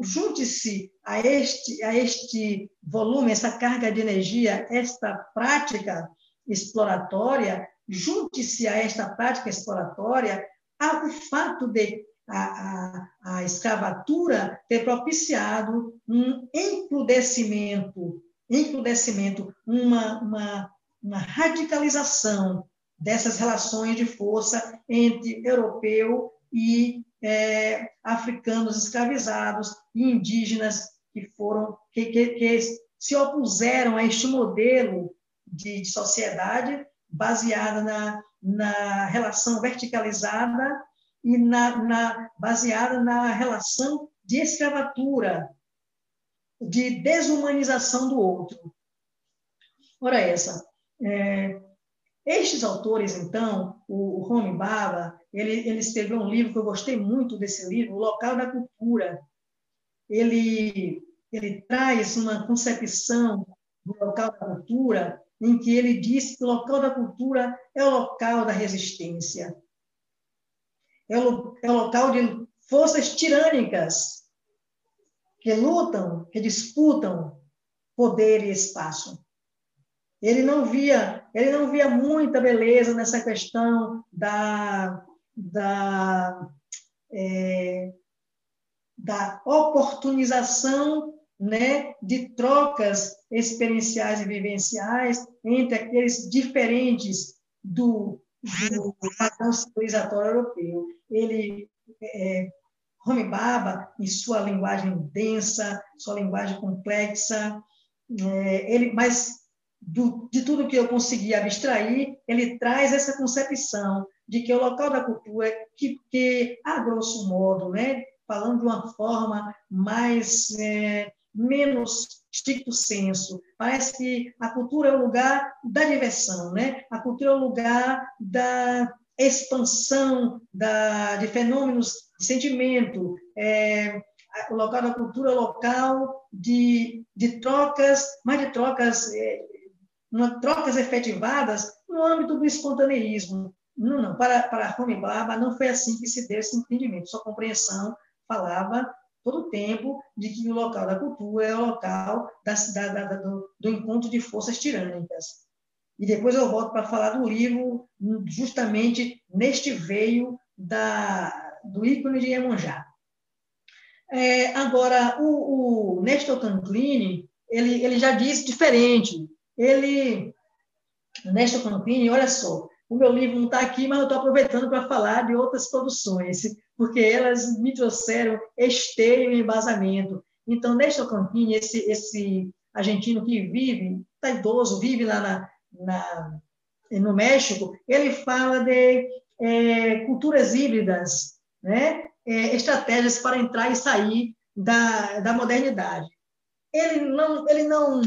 S2: Junte-se a este, a este volume, essa carga de energia, esta prática exploratória, junte-se a esta prática exploratória ao fato de a, a, a escravatura ter propiciado um encrudecimento encrudecimento, uma, uma, uma radicalização dessas relações de força entre europeu e é, africanos escravizados indígenas que foram que, que, que se opuseram a este modelo de, de sociedade baseada na, na relação verticalizada e na, na, baseada na relação de escravatura de desumanização do outro. Ora essa, é, estes autores, então, o, o Rony ele, ele escreveu um livro que eu gostei muito desse livro, O Local da Cultura. Ele, ele traz uma concepção do local da cultura em que ele diz que o local da cultura é o local da resistência, é o, é o local de forças tirânicas que lutam, que disputam poder e espaço. Ele não via, ele não via muita beleza nessa questão da, da, é, da oportunização né, de trocas experienciais e vivenciais entre aqueles diferentes do, do padrão civilizatório europeu. Ele é, Rami Baba, em sua linguagem densa, sua linguagem complexa, é, ele, mas do, de tudo que eu consegui abstrair, ele traz essa concepção de que o local da cultura, que, que a grosso modo, né, falando de uma forma mais é, menos estricto senso, parece que a cultura é o lugar da diversão, né? A cultura é o lugar da expansão da, de fenômenos de sentimento, é, o local da cultura local de, de trocas, mais de trocas, é, trocas efetivadas no âmbito do espontaneísmo. Não, não, para, para Baba não foi assim que se deu esse entendimento. Sua compreensão falava todo o tempo de que o local da cultura é o local da, da, da, do, do encontro de forças tirânicas. E depois eu volto para falar do livro, justamente neste veio da, do ícone de Iemonjá. É, agora, o, o Nestor Canclini, ele, ele já disse diferente. Ele, Nestor Canclini, olha só, o meu livro não está aqui, mas eu estou aproveitando para falar de outras produções, porque elas me trouxeram esteio e embasamento. Então, Nestor Canclini, esse, esse argentino que vive, está idoso, vive lá na, na, no México, ele fala de é, culturas híbridas, né? é, estratégias para entrar e sair da, da modernidade. Ele não, ele não,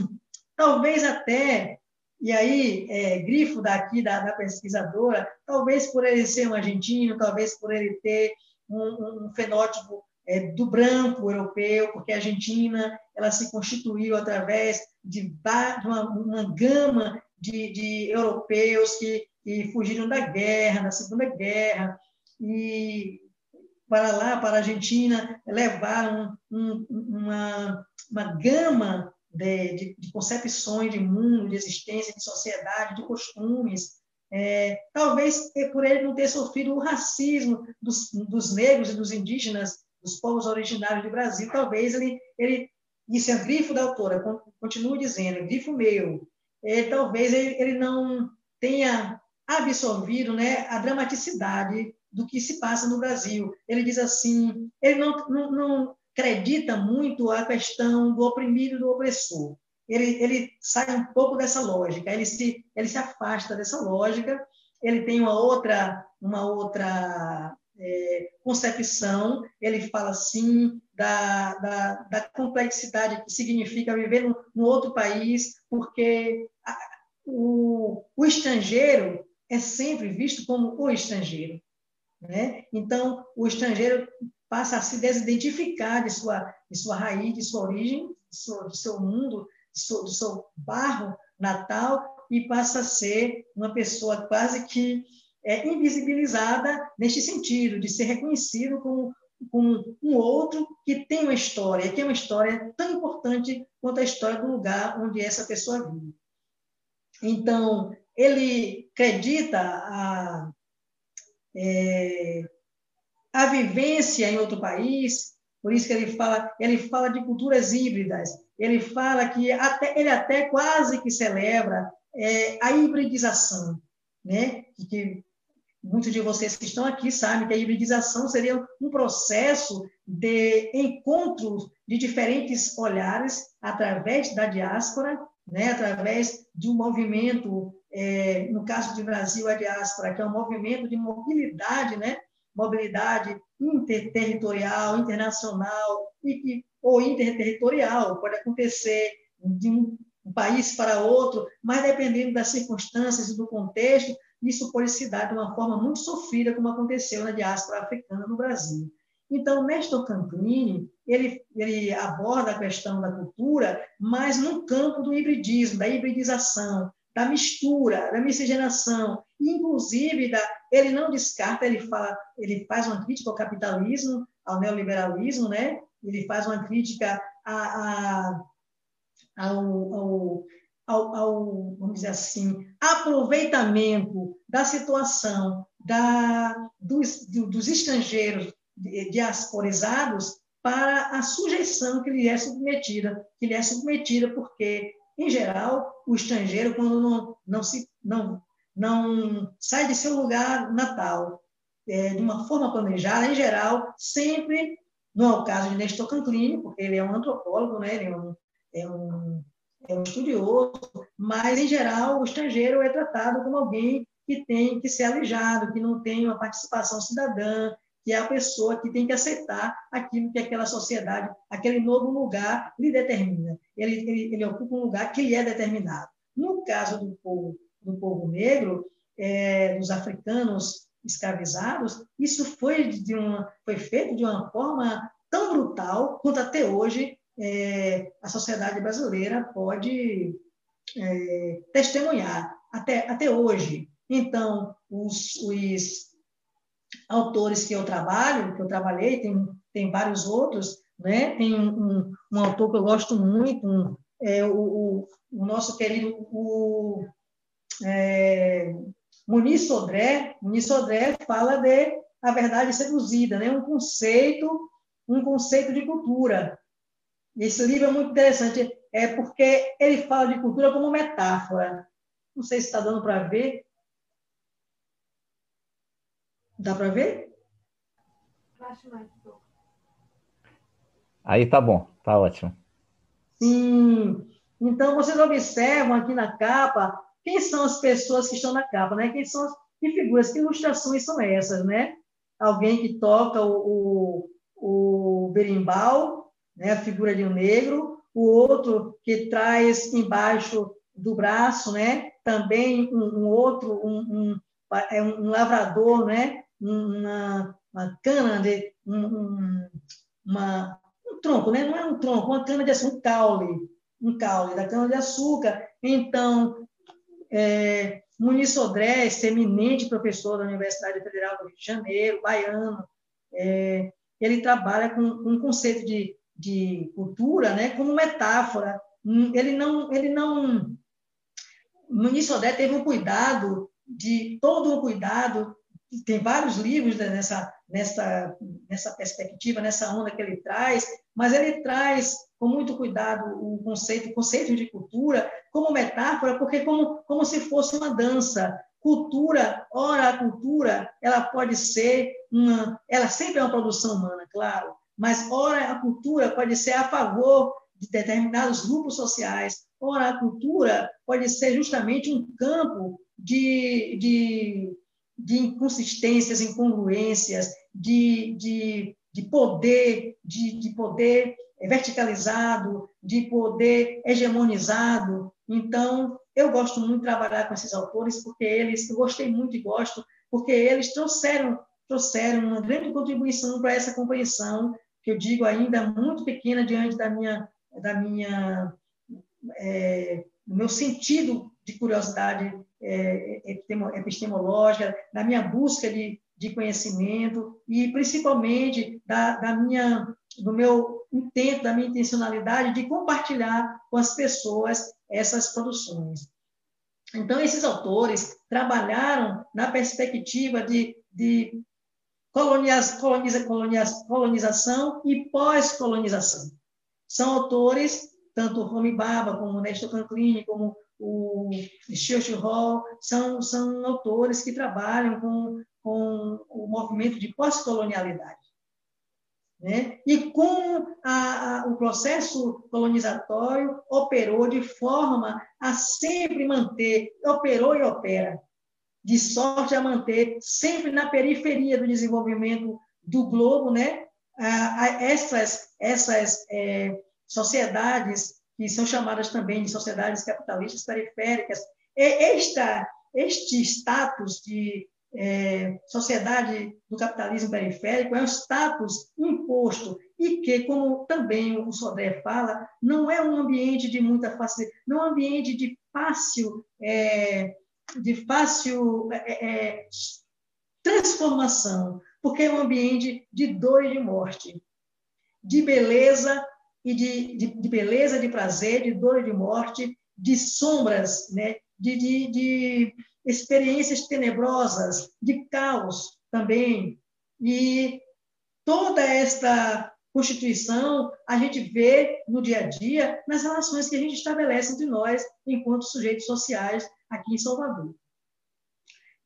S2: talvez até, e aí, é, grifo daqui da, da, pesquisadora, talvez por ele ser um argentino, talvez por ele ter um, um fenótipo é, do branco europeu, porque a Argentina ela se constituiu através de, uma, uma, gama de, de europeus que, que, fugiram da guerra, da Segunda Guerra, e para lá, para a Argentina, levaram um, uma, uma gama de, de, de, concepções de mundo, de existência, de sociedade, de costumes. É, talvez por ele não ter sofrido o racismo dos, dos negros e dos indígenas, dos povos originários do Brasil, talvez ele, ele isso é grifo da autora, continuo dizendo, grifo meu, é, talvez ele, ele não tenha absorvido né, a dramaticidade do que se passa no Brasil. Ele diz assim, ele não, não, não acredita muito a questão do oprimido e do opressor. Ele, ele sai um pouco dessa lógica, ele se, ele se afasta dessa lógica, ele tem uma outra, uma outra é, concepção, ele fala assim da, da, da, complexidade que significa viver num, num outro país, porque a, o, o estrangeiro é sempre visto como o estrangeiro. Né? Então, o estrangeiro passa a se desidentificar de sua, de sua raiz, de sua origem, de seu, de seu mundo, de seu, do seu barro natal, e passa a ser uma pessoa quase que é, invisibilizada neste sentido, de ser reconhecido como, como um outro que tem uma história, que é uma história tão importante quanto a história do lugar onde essa pessoa vive. Então, ele acredita a, é, a vivência em outro país, por isso que ele fala, ele fala de culturas híbridas, ele fala que até, ele até quase que celebra é, a hibridização, né? que muitos de vocês que estão aqui sabem que a hibridização seria um processo de encontro de diferentes olhares através da diáspora, né? através de um movimento é, no caso do Brasil, a diáspora, que é um movimento de mobilidade, né? Mobilidade interterritorial, internacional e, ou interterritorial, pode acontecer de um, país para outro, mas dependendo das circunstâncias e do contexto, isso pode se dar de uma forma muito sofrida, como aconteceu na diáspora africana no Brasil. Então, Nestor Campini, ele, ele aborda a questão da cultura, mas no campo do hibridismo, da hibridização, da mistura, da miscigenação, inclusive da, ele não descarta, ele fala, ele faz uma crítica ao capitalismo, ao neoliberalismo, né? Ele faz uma crítica a, a, ao, ao, ao, ao, vamos dizer assim, aproveitamento da situação da, dos, dos estrangeiros diasporizados para a sujeição que lhe é submetida, que lhe é submetida porque em geral, o estrangeiro, quando não, não, se, não, não sai de seu lugar natal é, de uma forma planejada, em geral, sempre, não é o caso de Nestor Canclini, porque ele é um antropólogo, né? ele é um, é um, é um estudioso, mas, em geral, o estrangeiro é tratado como alguém que tem que ser alijado, que não tem uma participação cidadã, que é a pessoa que tem que aceitar aquilo que aquela sociedade, aquele novo lugar lhe determina. Ele, ele, ele ocupa um lugar que lhe é determinado. No caso do povo, do povo negro, é, dos africanos escravizados, isso foi, de uma, foi feito de uma forma tão brutal quanto até hoje é, a sociedade brasileira pode é, testemunhar, até, até hoje. Então, os, os autores que eu trabalho, que eu trabalhei, tem, tem vários outros, né? Tem um, um, um autor que eu gosto muito, um, é, o, o, o, nosso querido o, é, Muniz Sodré. Muniz Sodré fala de a verdade seduzida, né? Um conceito, um conceito de cultura. Esse livro é muito interessante, é porque ele fala de cultura como metáfora. Não sei se está dando para ver, Dá para ver?
S3: Aí tá bom, tá ótimo.
S2: Sim. Então, vocês observam aqui na capa quem são as pessoas que estão na capa, né? Quem são as que figuras, que ilustrações são essas, né? alguém que toca o, o, o berimbau, né, a figura de um negro, o outro que traz embaixo do braço, né, também um, um outro, um, um, é um, lavrador, né, uma, uma cana de um, uma, um tronco, né, não é um tronco, uma cana de açúcar, um caule, um caule da cana de açúcar. Então, é, Muniz Sodré, eminente professor da Universidade Federal do Rio de Janeiro, baiano, é, ele trabalha com, um conceito de, de cultura né, como metáfora. Ele não, ele não Muniz Sodré teve um cuidado, de todo um cuidado, tem vários livros nessa, nessa, nessa perspectiva, nessa onda que ele traz, mas ele traz com muito cuidado o conceito, o conceito de cultura como metáfora, porque como, como se fosse uma dança. Cultura, ora a cultura, ela pode ser uma, ela sempre é uma produção humana, claro, mas ora a cultura pode ser a favor de determinados grupos sociais, ora a cultura pode ser justamente um campo de, de, de inconsistências, incongruências, de, de, de poder, de, de poder verticalizado, de poder hegemonizado. Então, eu gosto muito de trabalhar com esses autores, porque eles, eu gostei muito e gosto, porque eles trouxeram, trouxeram uma grande contribuição para essa compreensão, que eu digo ainda muito pequena diante da minha, da minha é, do meu sentido de curiosidade é, epistemológica, da minha busca de, de conhecimento e principalmente da, da minha do meu intento, da minha intencionalidade de compartilhar com as pessoas essas produções. Então, esses autores trabalharam na perspectiva de, de coloniza, coloniza, colonização e pós-colonização. São autores, tanto Romy Baba, como Nestor Canclini, como o Churchill Hall, são, são autores que trabalham com, com o movimento de pós-colonialidade. Né? E como a, a, o processo colonizatório operou de forma a sempre manter, operou e opera, de sorte a manter sempre na periferia do desenvolvimento do globo, né? essas, essas é, sociedades que são chamadas também de sociedades capitalistas periféricas. Esta, este status de é, sociedade do capitalismo periférico é um status imposto e que, como também o Sodré fala, não é um ambiente de muita facilidade, não é um ambiente de fácil, é, de fácil é, é, transformação, porque é um ambiente de dor e de morte, de beleza e de, de, de beleza, de prazer, de dor e de morte, de sombras, né? de, de, de experiências tenebrosas, de caos também. E toda esta constituição a gente vê no dia a dia nas relações que a gente estabelece entre nós, enquanto sujeitos sociais, aqui em Salvador.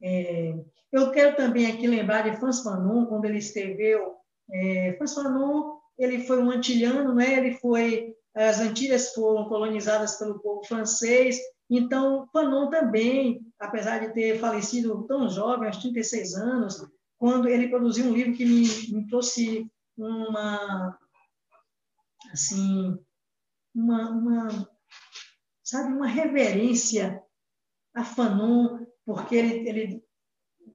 S2: É, eu quero também aqui lembrar de Franz Fanon, quando ele escreveu. É, Franz Fanon ele foi um antilhano, né? ele foi as Antilhas foram colonizadas pelo povo francês então, Fanon também, apesar de ter falecido tão jovem, aos 36 anos, quando ele produziu um livro que me, me trouxe uma, assim, uma, uma, sabe, uma reverência a Fanon, porque ele, ele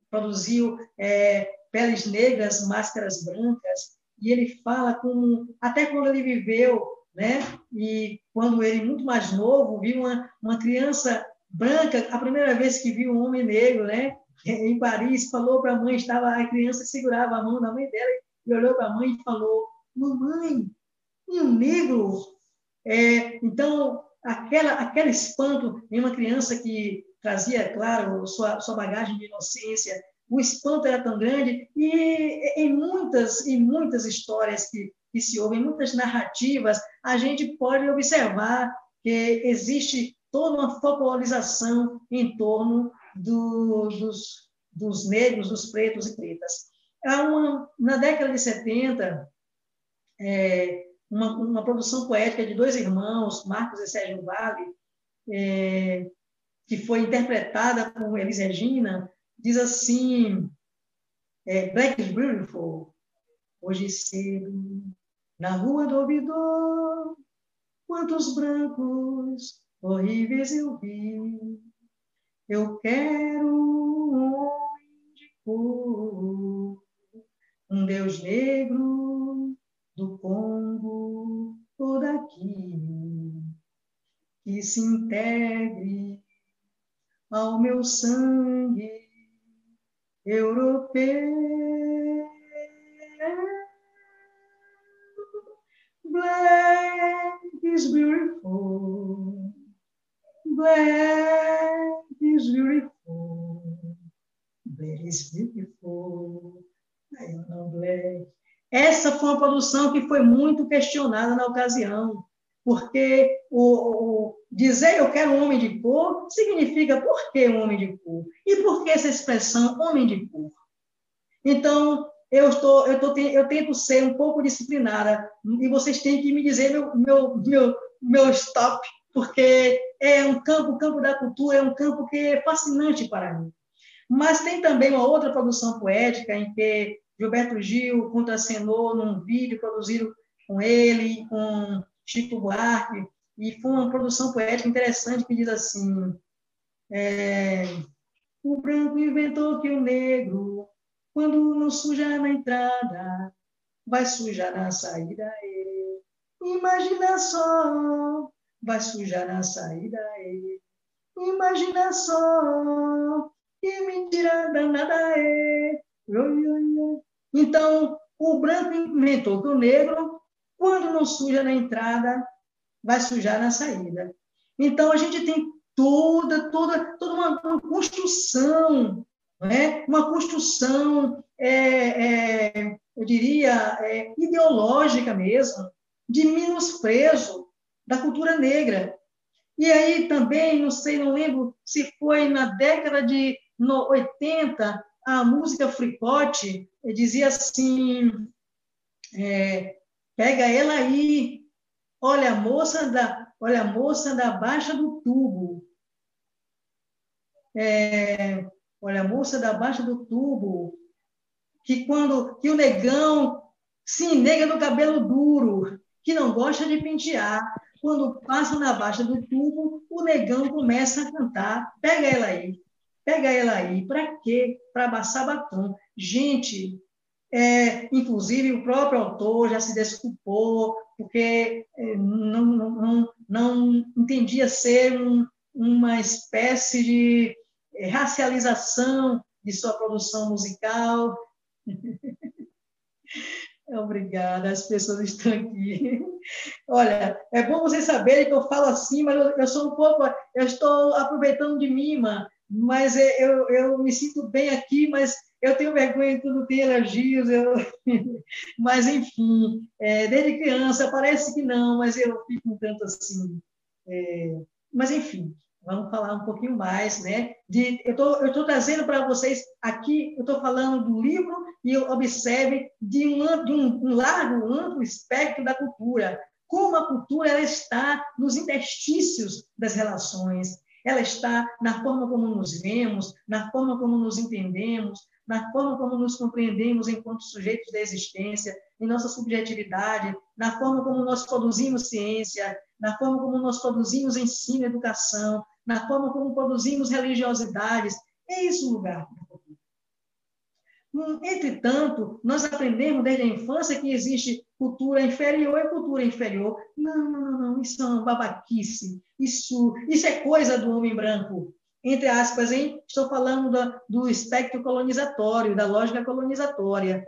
S2: produziu é, Peles Negras, Máscaras Brancas, e ele fala como, até quando ele viveu né? E quando ele, muito mais novo, viu uma, uma criança branca, a primeira vez que viu um homem negro, né? Em Paris, falou para a mãe, estava a criança segurava a mão da mãe dela e olhou para a mãe e falou: "Mamãe, um negro". É, então, aquela aquele espanto em uma criança que trazia, claro, sua sua bagagem de inocência, o espanto era tão grande e em muitas em muitas histórias que que se ouvem, muitas narrativas, a gente pode observar que existe toda uma folclorização em torno do, dos, dos negros, dos pretos e pretas. Uma, na década de 70, é, uma, uma, produção poética de dois irmãos, Marcos e Sérgio Vale, é, que foi interpretada por Elis Regina, diz assim: é, Black is Beautiful. Hoje cedo, na rua do ouvidor, quantos brancos horríveis eu vi. Eu quero um homem de cor, um Deus negro do Congo ou daqui, que se integre ao meu sangue europeu. Black is beautiful. Black is beautiful. Black is beautiful. I know black. Essa foi uma produção que foi muito questionada na ocasião, porque o, dizer eu quero um homem de cor significa por que um homem de cor? E por que essa expressão homem de cor? Então, eu, estou, eu, estou, eu tento ser um pouco disciplinada e vocês têm que me dizer meu, meu, meu, meu stop, porque é um campo, o campo da cultura é um campo que é fascinante para mim. Mas tem também uma outra produção poética em que Gilberto Gil contracenou num vídeo produzido com ele, com Chico Buarque, e foi uma produção poética interessante que diz assim: é, o branco inventou que o negro, quando não suja na entrada, vai sujar na saída. É. Imagina só, vai sujar na saída. É. Imagina só, que mentira danada é. Então, o branco inventou que o negro, quando não suja na entrada, vai sujar na saída. Então, a gente tem toda, toda, toda uma, uma construção, né? uma construção, é, é, eu diria, é, ideológica mesmo, de menosprezo da cultura negra. E aí também, não sei, não lembro se foi na década de 80, a música Fricote dizia assim: é, pega ela aí, olha a moça da, olha a moça da baixa do tubo. É, olha a moça da baixa do tubo, que quando que o negão sim, nega no cabelo duro, que não gosta de pentear. Quando passa na baixa do tubo, o negão começa a cantar. Pega ela aí. Pega ela aí. Para quê? Para passar batom. Gente, é, inclusive o próprio autor já se desculpou, porque é, não, não, não entendia ser um, uma espécie de é, racialização de sua produção musical. Obrigada, as pessoas estão aqui. Olha, é bom vocês saberem que eu falo assim, mas eu, eu sou um pouco, eu estou aproveitando de mim, mas é, eu, eu me sinto bem aqui, mas eu tenho vergonha de tudo, tenho alergias, eu... mas enfim, é, desde criança, parece que não, mas eu fico um tanto assim. É... Mas enfim, vamos falar um pouquinho mais, né? De, eu tô, estou trazendo para vocês aqui, eu estou falando do livro e observe de um, de um largo, amplo espectro da cultura, como a cultura ela está nos interstícios das relações, ela está na forma como nos vemos, na forma como nos entendemos, na forma como nos compreendemos enquanto sujeitos da existência, em nossa subjetividade, na forma como nós produzimos ciência, na forma como nós produzimos ensino e educação, na forma como produzimos religiosidades. É esse o lugar hum, Entretanto, nós aprendemos desde a infância que existe cultura inferior e cultura inferior. Não, não, não, isso é uma babaquice. Isso, isso é coisa do homem branco. Entre aspas, hein? estou falando do, espectro colonizatório, da lógica colonizatória.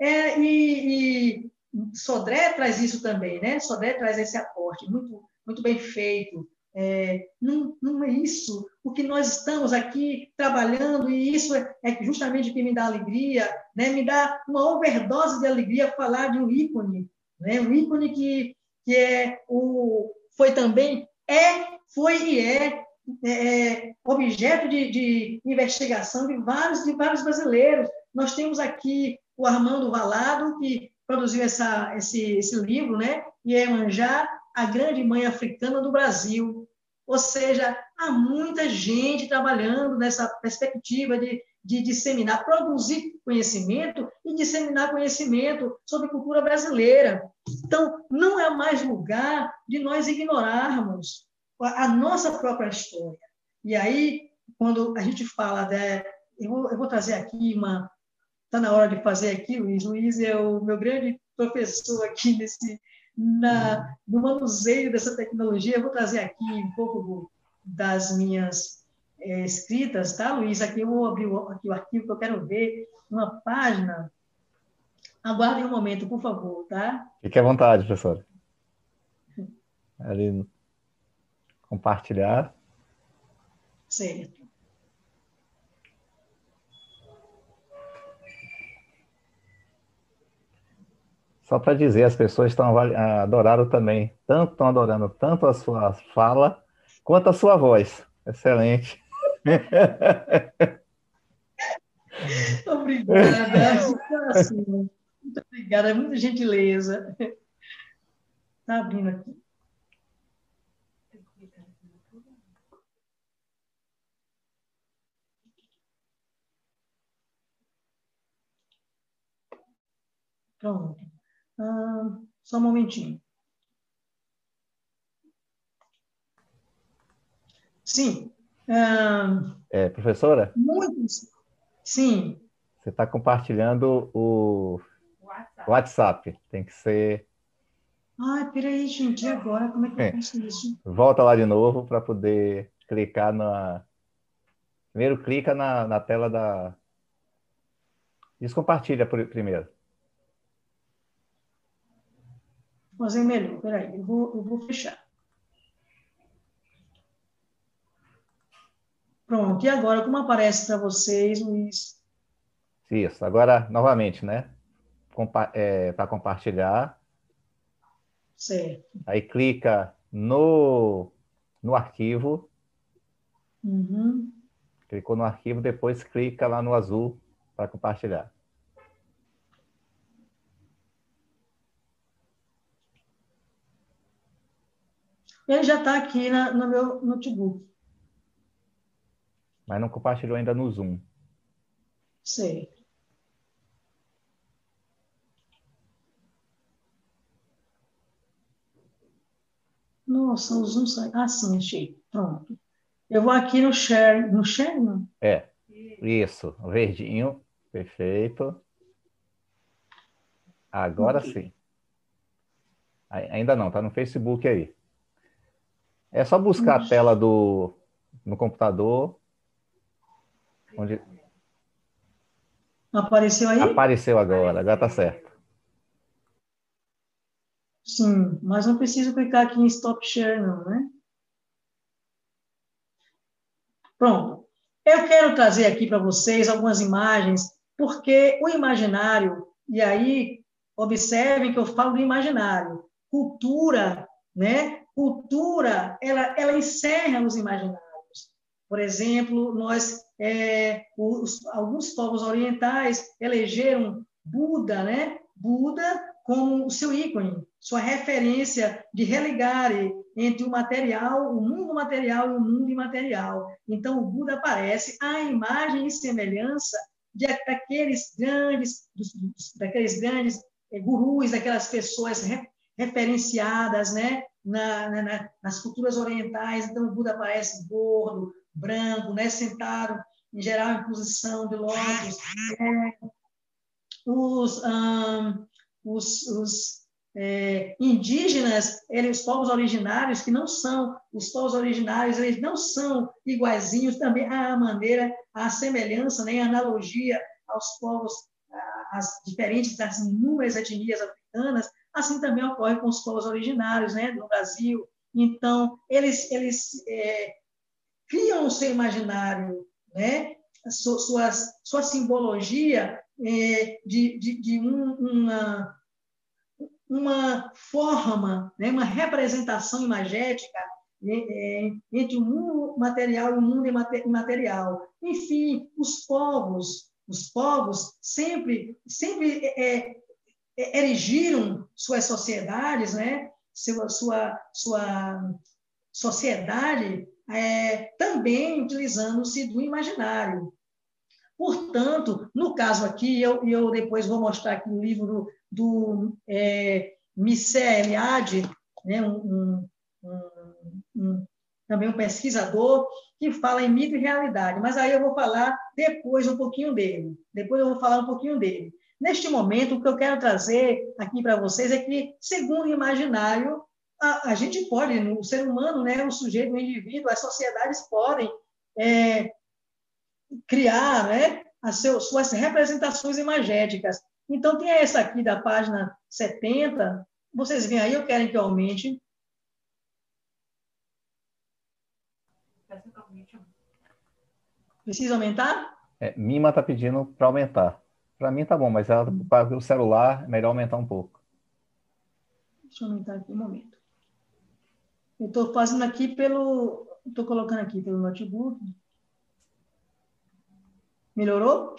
S2: É, e, e Sodré traz isso também, né? Sodré traz esse aporte, muito, muito bem feito. É, não, não é isso o que nós estamos aqui trabalhando, e isso é, é justamente o que me dá alegria, né? me dá uma overdose de alegria falar de um ícone, né? um ícone que, que é o, foi também, é, foi e é, é objeto de, de, investigação de vários, de vários brasileiros. Nós temos aqui o Armando Valado, que produziu essa, esse, esse livro, né? Iemanjá, a grande mãe africana do Brasil. Ou seja, há muita gente trabalhando nessa perspectiva de, de disseminar, produzir conhecimento e disseminar conhecimento sobre cultura brasileira. Então, não é mais lugar de nós ignorarmos a nossa própria história. E aí, quando a gente fala, de, eu, vou, eu vou trazer aqui uma. Está na hora de fazer aqui, Luiz. Luiz é o meu grande professor aqui nesse, na, no manuseio dessa tecnologia. Eu vou trazer aqui um pouco das minhas é, escritas, tá, Luiz? Aqui eu vou abrir o, aqui o arquivo que eu quero ver, uma página. Aguardem um momento, por favor, tá?
S3: Fique à vontade, professor. Ali, compartilhar.
S2: Certo.
S3: Só para dizer, as pessoas estão adoraram também, tanto estão adorando tanto a sua fala quanto a sua voz. Excelente.
S2: obrigada. Muito obrigada, muita gentileza. Está abrindo aqui. Pronto. Ah, só um momentinho. Sim.
S3: Ah, é, professora?
S2: Muitos. Sim.
S3: Você está compartilhando o WhatsApp. WhatsApp. Tem que ser.
S2: Ai, peraí, gente, e agora? Como é que eu é. faço isso?
S3: Volta lá de novo para poder clicar na. Primeiro, clica na, na tela da. Descompartilha primeiro.
S2: Vou fazer melhor, peraí, eu vou, eu vou fechar. Pronto, e agora, como aparece para vocês, Luiz?
S3: Isso, agora, novamente, né? Compa é, para compartilhar.
S2: Certo.
S3: Aí clica no, no arquivo.
S2: Uhum.
S3: Clicou no arquivo, depois clica lá no azul para compartilhar.
S2: Ele já está aqui na, no meu notebook.
S3: Mas não compartilhou ainda no Zoom.
S2: Sei. Nossa, o Zoom sai. Ah, sim, achei. Pronto. Eu vou aqui no share. No share, não?
S3: É. Isso. Verdinho. Perfeito. Agora okay. sim. Ainda não, tá no Facebook aí. É só buscar a tela do no computador Onde...
S2: Apareceu aí?
S3: Apareceu agora, agora tá certo.
S2: Sim, mas não preciso clicar aqui em Stop Share, não, né? Pronto. Eu quero trazer aqui para vocês algumas imagens, porque o imaginário, e aí observem que eu falo do imaginário, cultura, né? Cultura, ela, ela encerra os imaginários. Por exemplo, nós, é, os, alguns povos orientais elegeram Buda, né? Buda como o seu ícone, sua referência de religar entre o material, o mundo material e o mundo imaterial. Então, o Buda aparece à imagem e semelhança de daqueles grandes, daqueles grandes é, gurus, daquelas pessoas referenciadas, né? Na, na, nas culturas orientais. Então, o Buda aparece gordo, branco, né, sentado, em geral, em posição de lótus. É, os, os, os é, indígenas, eles, os povos originários, que não são, os povos originários, eles não são iguaizinhos, também a maneira, a semelhança, né, a analogia aos povos, as diferentes das inúmeras etnias africanas, assim também ocorre com os povos originários, né, no Brasil. Então, eles, eles é, criam o seu imaginário, né? sua, sua simbologia é, de, de, de um, uma, uma forma, né? uma representação imagética né? é, entre o mundo material e o mundo imaterial. Enfim, os povos, os povos sempre, sempre é, é, erigiram suas sociedades, né? sua, sua, sua sociedade é, também utilizando-se do imaginário. Portanto, no caso aqui, eu, eu depois vou mostrar aqui o livro do, do é, Eliade, né, um, um, um, também um pesquisador, que fala em mito e realidade, mas aí eu vou falar depois um pouquinho dele. Depois eu vou falar um pouquinho dele. Neste momento, o que eu quero trazer aqui para vocês é que, segundo o imaginário, a, a, gente pode, o ser humano, né, o sujeito, o indivíduo, as sociedades podem é, criar né, as seus, suas representações imagéticas. Então, tem essa aqui da página 70. Vocês veem aí, eu quero que aumente. Precisa aumentar?
S3: É, Mima está pedindo para aumentar. Para mim tá bom, mas para o celular é melhor aumentar um pouco.
S2: Deixa eu aumentar aqui um momento. Eu estou fazendo aqui pelo. Estou colocando aqui pelo notebook. Melhorou?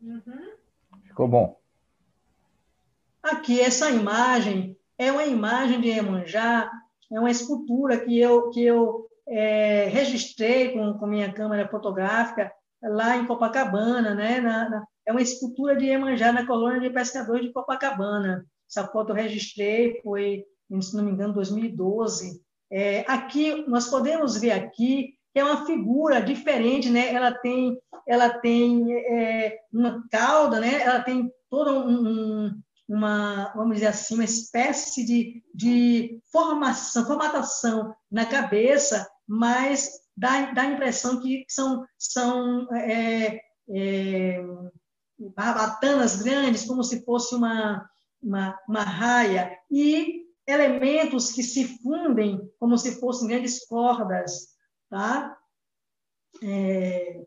S3: Uhum. Ficou bom.
S2: Aqui, essa imagem é uma imagem de Iemanjá, é uma escultura que eu, que eu é, registrei com, com minha câmera fotográfica lá em Copacabana, né? Na, na, é uma escultura de Iemanjá na colônia de pescadores de Copacabana. Essa foto eu registrei, foi, se não me engano, 2012. É, aqui, nós podemos ver aqui que é uma figura diferente, né? Ela tem, ela tem é, uma cauda, né? Ela tem toda um, uma, vamos dizer assim, uma espécie de, de formação, formatação na cabeça, mas dá, dá a impressão que são, são é, é, barbatanas grandes, como se fosse uma, uma, uma raia, e elementos que se fundem como se fossem grandes cordas, tá? É,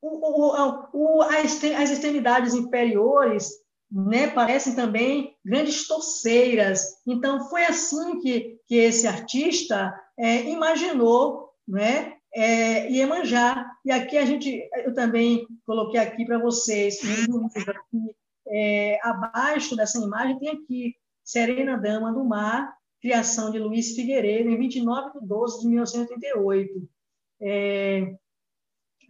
S2: o, o, o, as, extremidades inferiores né, parecem também grandes torceiras. Então, foi assim que, que esse artista é, imaginou né, é, Iemanjá. E aqui a gente, eu também coloquei aqui para vocês, aqui, é, abaixo dessa imagem tem aqui Serena Dama do Mar, criação de Luiz Figueiredo, em 29 de 12 de 1988. É,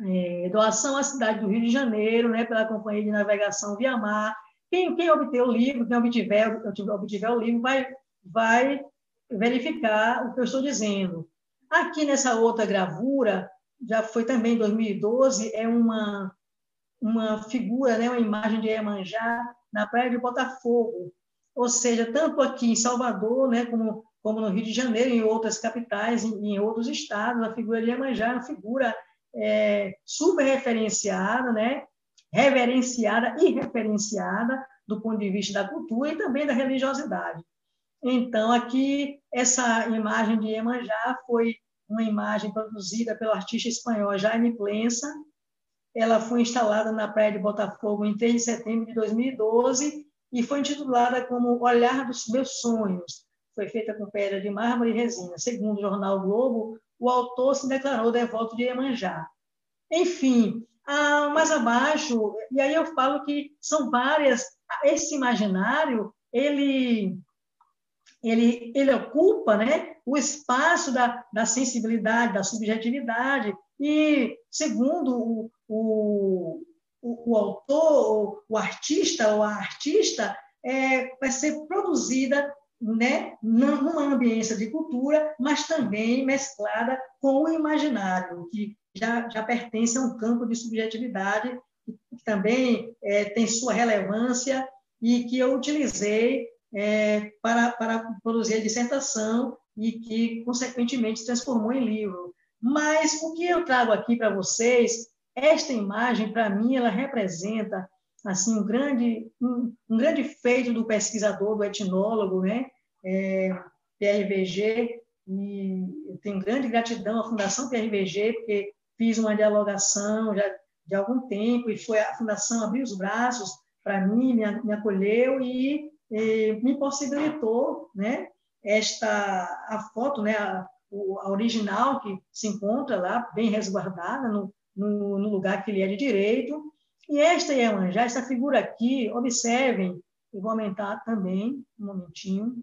S2: é, doação à cidade do Rio de Janeiro, né, pela Companhia de Navegação Via Mar. Quem, quem obter o livro, quem obtiver, obtiver o livro, vai, vai verificar o que eu estou dizendo. Aqui nessa outra gravura, já foi também em 2012, é uma, uma figura, né, uma imagem de Iemanjá na praia de Botafogo. Ou seja, tanto aqui em Salvador, né, como, como no Rio de Janeiro, em outras capitais, em, em outros estados, a figura de Iemanjá é uma figura é, super referenciada, né, reverenciada e referenciada do ponto de vista da cultura e também da religiosidade. Então, aqui, essa imagem de Iemanjá foi uma imagem produzida pelo artista espanhol Jaime Plensa. Ela foi instalada na Praia de Botafogo em 3 de setembro de 2012 e foi intitulada como Olhar dos Meus Sonhos. Foi feita com pedra de mármore e resina. Segundo o jornal Globo, o autor se declarou devoto de Iemanjá. Enfim, ah, mais abaixo, e aí eu falo que são várias, esse imaginário, ele, ele, ele ocupa né, o espaço da, da sensibilidade, da subjetividade, e segundo o, o, o, o autor, o artista ou a artista, é, vai ser produzida né, numa ambiência de cultura, mas também mesclada com o imaginário, que já, já pertence a um campo de subjetividade, que também é, tem sua relevância e que eu utilizei é, para, para produzir a dissertação e que, consequentemente, se transformou em livro. Mas o que eu trago aqui para vocês, esta imagem, para mim, ela representa assim um grande, um, um, grande feito do pesquisador, do etnólogo, né? É, PRVG, e eu tenho grande gratidão à Fundação PRVG, porque fiz uma dialogação já de algum tempo e foi a fundação abriu os braços para mim, me, me acolheu e, me possibilitou, né, esta a foto, né, a, a, original que se encontra lá bem resguardada no, no, no lugar que ele é de direito. E esta Iemanjá, essa figura aqui, observem, eu vou aumentar também, um momentinho.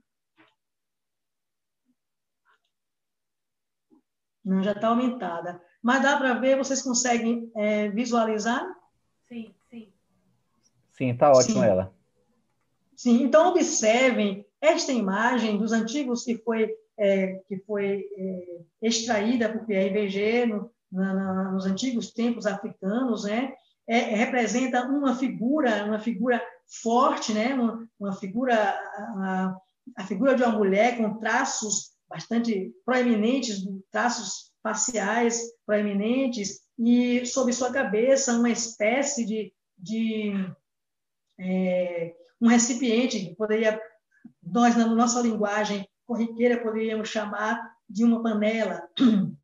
S2: Não, já está aumentada. Mas dá para ver, vocês conseguem é, visualizar?
S1: Sim, sim.
S3: Sim, está ótimo
S2: sim.
S3: ela.
S2: Sim, então observem esta imagem dos antigos que foi, é, que foi é, extraída por Pierre Berger no, na, nos antigos tempos africanos, né? É, representa uma figura, uma figura forte, né? Uma, uma figura, a, a, figura de uma mulher com traços bastante proeminentes, traços faciais proeminentes e sobre sua cabeça uma espécie de, de é, um recipiente que poderia nós na nossa linguagem corriqueira poderíamos chamar de uma panela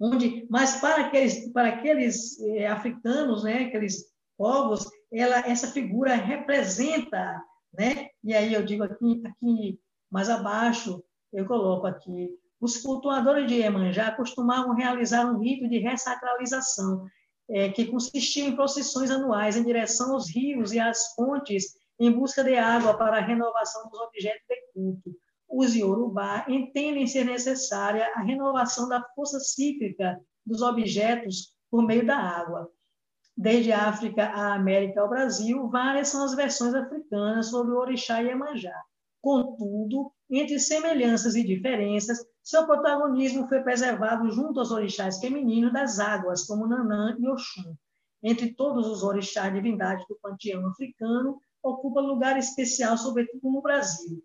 S2: onde, mas para aqueles, para aqueles é, africanos, né, aqueles povos, ela, essa figura representa, né? E aí eu digo aqui, aqui mais abaixo, eu coloco aqui, os cultuadores de Iemanjá costumavam realizar um rito de ressacralização, é, que consistia em procissões anuais em direção aos rios e às fontes em busca de água para a renovação dos objetos de culto os Yorubá entendem ser necessária a renovação da força cíclica dos objetos por meio da água. Desde a África à América ao Brasil, várias são as versões africanas sobre o orixá Iemanjá. Contudo, entre semelhanças e diferenças, seu protagonismo foi preservado junto aos orixás femininos das águas, como Nanã e Oxum. Entre todos os orixás divindades do panteão africano, ocupa lugar especial, sobretudo no Brasil.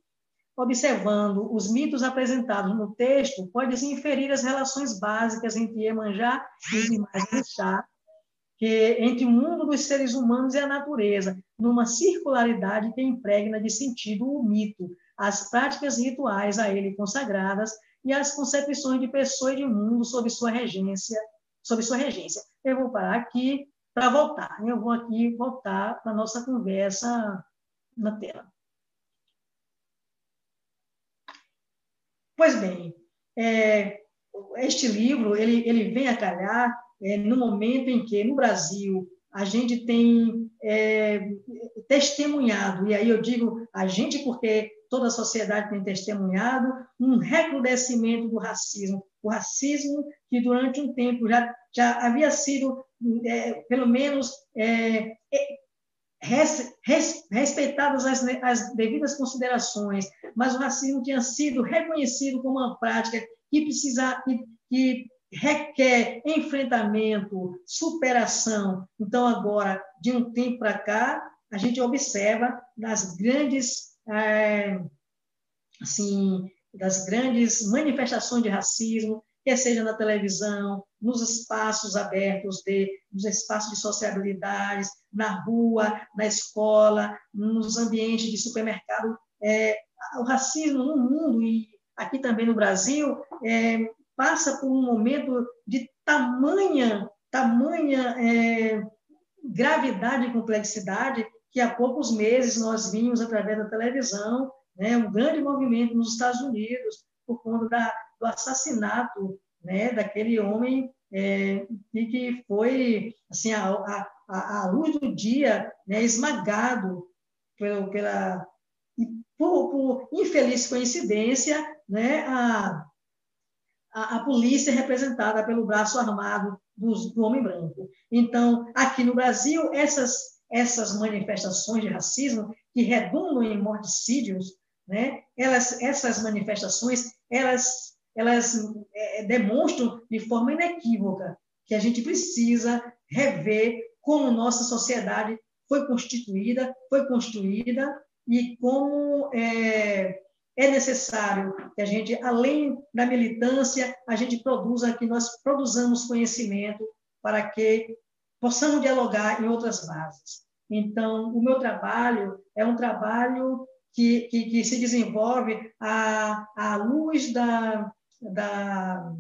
S2: Observando os mitos apresentados no texto, pode-se inferir as relações básicas entre Iemanjá e os demais orixá, que entre o mundo dos seres humanos e a natureza, numa circularidade que impregna de sentido o mito, as práticas rituais a ele consagradas e as concepções de pessoa e de mundo sob sua regência, sob sua regência. Eu vou parar aqui para voltar. Eu vou aqui voltar para a nossa conversa na tela. Pois bem, é, este livro ele, ele vem a calhar é, no momento em que, no Brasil, a gente tem é, testemunhado, e aí eu digo a gente porque toda a sociedade tem testemunhado, um recrudescimento do racismo. O racismo que durante um tempo já, já havia sido, é, pelo menos, é, é res, res, respeitadas as, as devidas considerações, mas o racismo tinha sido reconhecido como uma prática que precisa que, que requer enfrentamento, superação. Então, agora, de um tempo para cá, a gente observa nas grandes, é, assim, das grandes manifestações de racismo, quer seja na televisão, nos espaços abertos, de, nos espaços de sociabilidades, na rua, na escola, nos ambientes de supermercado. É, o racismo no mundo e aqui também no Brasil é, passa por um momento de tamanha, tamanha é, gravidade e complexidade que há poucos meses nós vimos através da televisão né, um grande movimento nos Estados Unidos por conta da, do assassinato né, daquele homem é, e que foi assim a, a, a luz do dia né, esmagado pelo, pela por, por, infeliz coincidência né, a, a, a, polícia é representada pelo braço armado do, do homem branco. Então, aqui no Brasil, essas essas manifestações de racismo que redundam em morticídios, né? Elas, essas manifestações, elas elas é, demonstram de forma inequívoca que a gente precisa rever como nossa sociedade foi constituída, foi construída e como é, é necessário que a gente, além da militância, a gente produza, que nós produzamos conhecimento para que possamos dialogar em outras bases. Então, o meu trabalho é um trabalho que, que, que se desenvolve à, à luz da, da,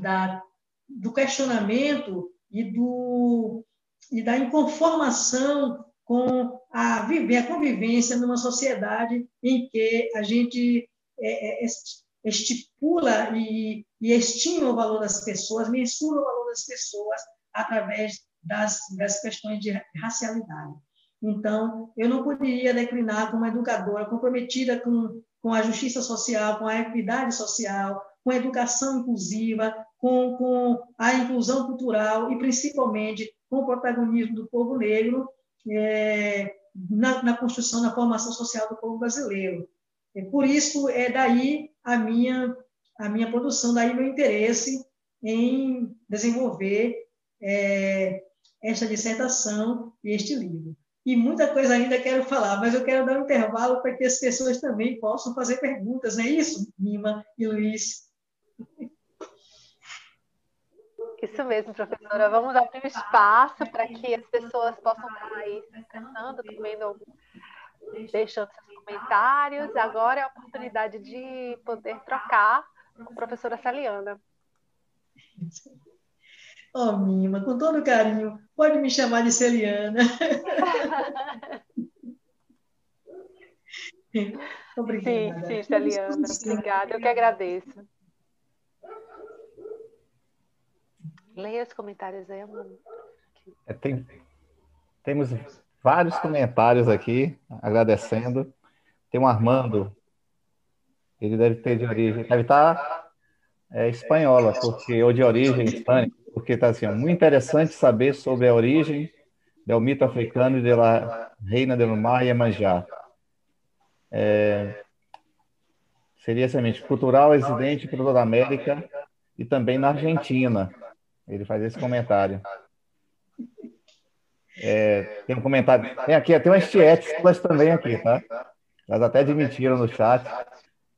S2: da, do questionamento e, do, e da inconformação com a viver a convivência numa sociedade em que a gente é, é, estipula e, e, estima o valor das pessoas, mensura o valor das pessoas através das, das questões de racialidade. Então, eu não poderia declinar como educadora comprometida com com a justiça social, com a equidade social, com a educação inclusiva, com, com a inclusão cultural e, principalmente, com o protagonismo do povo negro é, na, na, construção, na formação social do povo brasileiro. É, por isso, é daí a minha, a minha produção, daí meu interesse em desenvolver é, esta dissertação e este livro. E muita coisa ainda quero falar, mas eu quero dar um intervalo para que as pessoas também possam fazer perguntas, não é isso, Mima e Luiz?
S1: Isso mesmo, professora. Vamos abrir um espaço para que as pessoas possam estar aí se expressando, comendo, deixando seus comentários. Agora é a oportunidade de poder trocar com a professora Saliana.
S2: Oh, Mima, com todo carinho, pode me chamar de Celiana.
S1: Obrigada. Sim, sim, Celiana. Obrigada, eu que agradeço. Leia os comentários aí, amor.
S3: É, tem, temos vários comentários aqui, agradecendo. Tem um Armando, ele deve ter de origem, deve estar é, espanhola, porque, ou de origem hispânica, porque está assim, muito interessante saber sobre a origem do mito africano e da reina do mar Iemanjá. É, seria semente cultural residente por toda a América e também na Argentina. Ele faz esse comentário. É, tem um comentário. Tem aqui, tem umas tietes também aqui, tá? Elas até admitiram no chat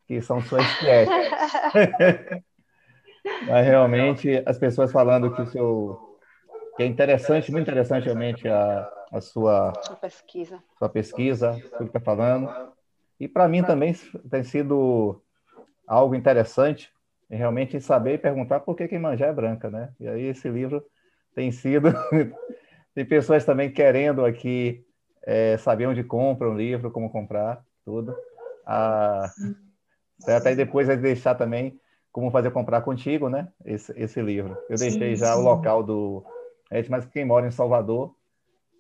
S3: que são suas tietes. Mas realmente as pessoas falando que o seu que é interessante, muito interessante realmente a, a sua,
S1: sua pesquisa,
S3: sua pesquisa, o que está falando. E para mim também tem sido algo interessante realmente saber e perguntar por que Quimanjá é branca, né? E aí esse livro tem sido tem pessoas também querendo aqui é, saber onde compra um livro, como comprar, tudo. Ah, até depois vai deixar também como fazer comprar contigo, né? Esse, esse livro. Eu deixei sim, já sim. o local do. Mas quem mora em Salvador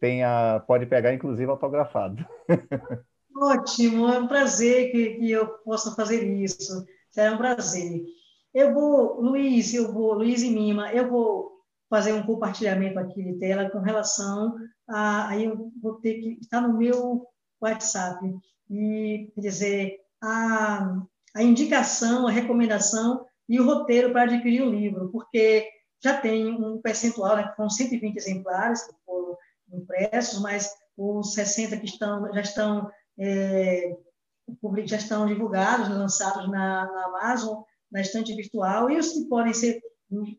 S3: tem a, pode pegar, inclusive, autografado.
S2: Ótimo, é um prazer que, que eu possa fazer isso. Será um prazer. Eu vou, Luiz, eu vou, Luiz e Mima, eu vou fazer um compartilhamento aqui de tela com relação a. Aí eu vou ter que. Está no meu WhatsApp. E, quer dizer, a, a indicação, a recomendação e o roteiro para adquirir o livro, porque já tem um percentual, né, foram 120 exemplares que foram impressos, mas os 60 que estão, já estão é, já estão divulgados, lançados na, na, Amazon, na estante virtual, e os que podem ser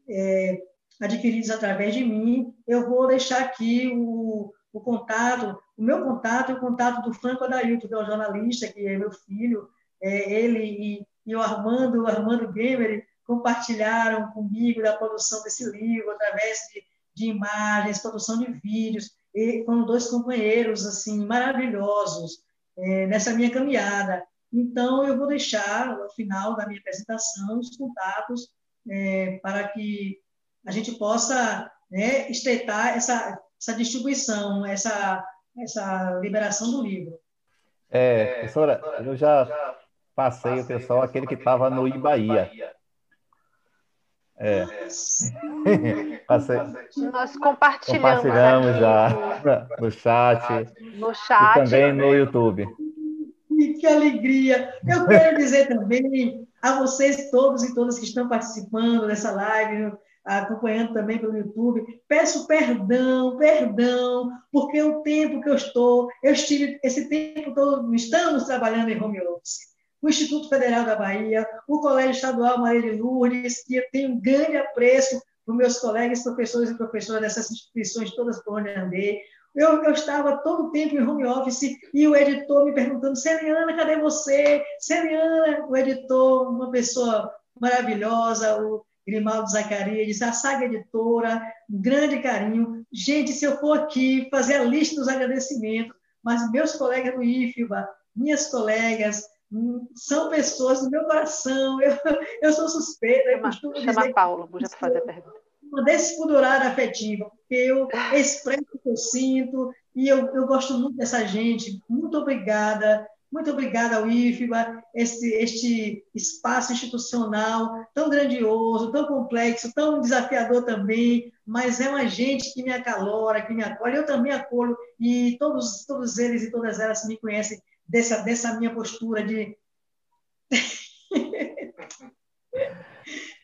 S2: é, adquiridos através de mim, eu vou deixar aqui o, o contato, o meu contato e o contato do Franco Adailton, que é o jornalista, que é meu filho, é, ele e, e, o Armando, o Armando Gamer, compartilharam comigo da produção desse livro, através de, de imagens, produção de vídeos, e foram dois companheiros assim maravilhosos é, nessa minha caminhada. Então, eu vou deixar, no final da minha apresentação, os contatos é, para que a gente possa né, estreitar essa, essa distribuição, essa, essa liberação do livro.
S3: É, professora, eu já passei o pessoal, aquele que estava no Ibaía. É.
S1: Passei. Nós compartilhamos,
S3: compartilhamos já no chat,
S1: no chat
S3: e também no YouTube.
S2: Que alegria! Eu quero dizer também a vocês todos e todas que estão participando dessa live, acompanhando também pelo YouTube, peço perdão, perdão, porque o tempo que eu estou, eu estive esse tempo todo, estamos trabalhando em home office o Instituto Federal da Bahia, o Colégio Estadual de Lourdes, que tenho um grande apreço por meus colegas, professores e professoras dessas instituições todas por onde andei. Eu, eu, estava todo o tempo em home office e o editor me perguntando: Celiana, cadê você? Celiana, o editor, uma pessoa maravilhosa, o Grimaldo Zacarias, a Saga Editora, um grande carinho. Gente, se eu for aqui fazer a lista dos agradecimentos, mas meus colegas do IFBA, minhas colegas, são pessoas do meu coração. Eu, eu sou suspeita.
S1: Chama, eu chama a Paula, vou já fazer a pergunta.
S2: Uma desfudurada afetiva, porque eu expresso o que eu sinto e eu, eu gosto muito dessa gente. Muito obrigada. Muito obrigada ao IFBA, este, este espaço institucional tão grandioso, tão complexo, tão desafiador também, mas é uma gente que me acalora, que me acolhe. Eu também acolho, e todos, todos eles e todas elas me conhecem dessa, dessa minha postura de.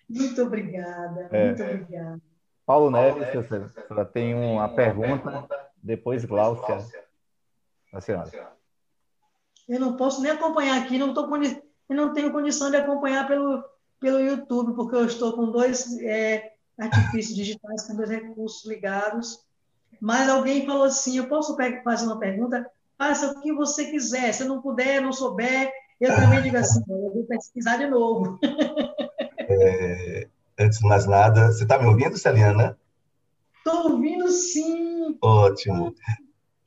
S2: muito obrigada, é. muito obrigada.
S3: Paulo Neves, você tem uma pergunta, depois Gláucia. A senhora.
S2: Eu não posso nem acompanhar aqui, não, tô, eu não tenho condição de acompanhar pelo, pelo YouTube, porque eu estou com dois é, artifícios digitais, com dois recursos ligados. Mas alguém falou assim: eu posso fazer uma pergunta? Faça o que você quiser. Se não puder, não souber, eu também digo assim: eu vou pesquisar de novo.
S4: É, antes de mais nada, você está me ouvindo, Celiana?
S2: Estou ouvindo sim.
S4: Ótimo.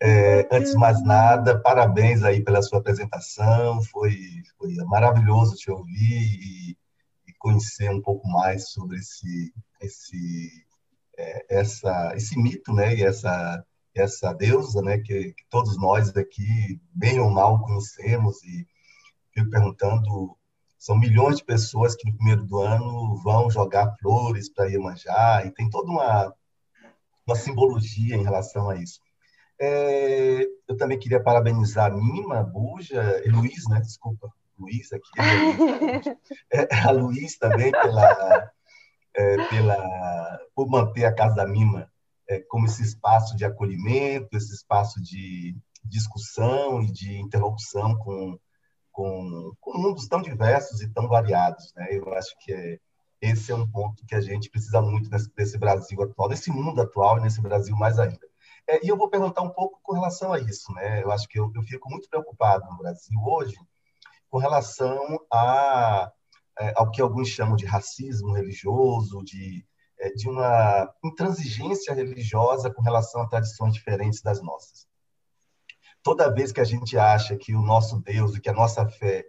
S4: É, antes de mais nada, parabéns aí pela sua apresentação, foi, foi maravilhoso te ouvir e, e conhecer um pouco mais sobre esse, esse, é, essa, esse mito, né, e essa, essa deusa, né, que, que, todos nós aqui, bem ou mal, conhecemos e fico perguntando, são milhões de pessoas que no primeiro do ano vão jogar flores para Iemanjá e tem toda uma, uma simbologia em relação a isso. É, eu também queria parabenizar a Mima, Buja, e Luiz, né? Desculpa, Luiz aqui. É, a Luiz também pela, é, pela, por manter a Casa da Mima é, como esse espaço de acolhimento, esse espaço de discussão e de interlocução com, com, com mundos tão diversos e tão variados. Né? Eu acho que é, esse é um ponto que a gente precisa muito nesse, Brasil atual, nesse mundo atual e nesse Brasil mais ainda. É, e eu vou perguntar um pouco com relação a isso. Né? Eu acho que eu, eu fico muito preocupado no Brasil hoje com relação a, é, ao que alguns chamam de racismo religioso, de, de uma intransigência religiosa com relação a tradições diferentes das nossas. Toda vez que a gente acha que o nosso Deus e que a nossa fé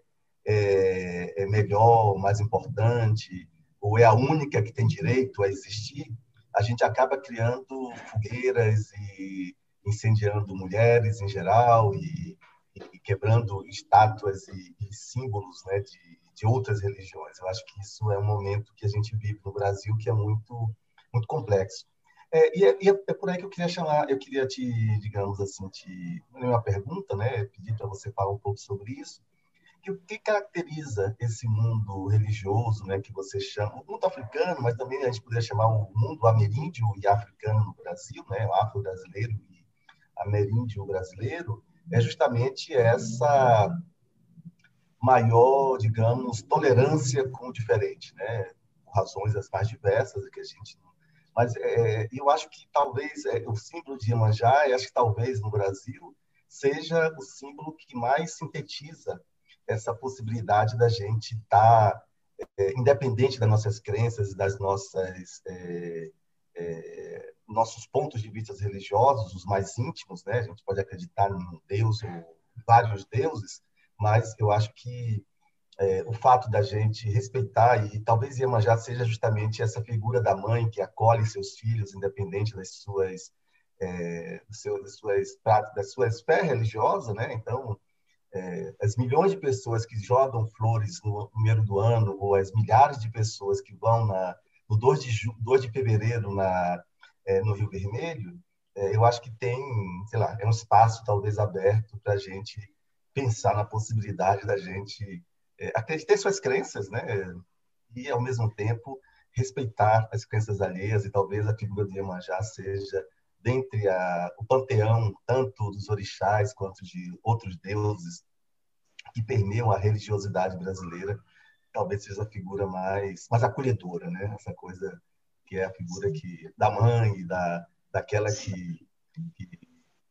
S4: é, é melhor, mais importante, ou é a única que tem direito a existir, a gente acaba criando fogueiras e incendiando mulheres em geral e, e quebrando estátuas e, e símbolos né, de, de, outras religiões. Eu acho que isso é um momento que a gente vive no Brasil que é muito muito complexo. É, e, é, e, é, por aí que eu queria chamar, eu queria te, digamos assim, te uma pergunta, né, pedir para você falar um pouco sobre isso que o que caracteriza esse mundo religioso, né, que você chama, o mundo africano, mas também a gente poderia chamar o mundo ameríndio e africano no Brasil, né, afro-brasileiro e ameríndio brasileiro, é justamente essa maior, digamos, tolerância com o diferente, né, por razões as mais diversas que a gente mas é, eu acho que talvez é, o símbolo de Iemanjá, acho que talvez no Brasil seja o símbolo que mais sintetiza essa possibilidade da gente estar tá, é, independente das nossas crenças e das nossas é, é, nossos pontos de vista religiosos, os mais íntimos, né? A gente pode acreditar num Deus ou vários deuses, mas eu acho que é, o fato da gente respeitar e talvez Iemanjá seja justamente essa figura da mãe que acolhe seus filhos, independente das suas é, das suas das suas fé religiosa, né? Então é, as milhões de pessoas que jogam flores no primeiro do ano, ou as milhares de pessoas que vão na, no 2 de, 2 de fevereiro na, é, no Rio Vermelho, é, eu acho que tem, sei lá, é um espaço talvez aberto para a gente pensar na possibilidade da gente é, acreditar em suas crenças, né? E, ao mesmo tempo, respeitar as crenças alheias e talvez a figura de Iemanjá seja dentre a, o panteão, tanto dos orixás quanto de outros deuses que permeiam a religiosidade brasileira, talvez seja a figura mais, mais acolhedora, né? Essa coisa que é a figura que da mãe, da, daquela que, que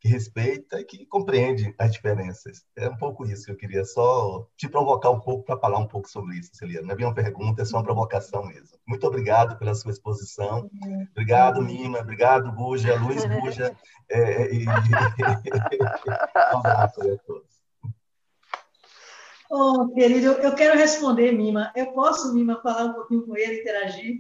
S4: que respeita e que compreende as diferenças. É um pouco isso que eu queria só te provocar um pouco para falar um pouco sobre isso, Celiana. Não é bem uma pergunta, é só uma provocação mesmo. Muito obrigado pela sua exposição. Obrigado, Mima. Obrigado, Buja, Luiz Buja. É, e... um abraço a todos.
S2: Oh, querido, eu quero responder, Mima. Eu posso, Mima, falar um pouquinho com ele, interagir?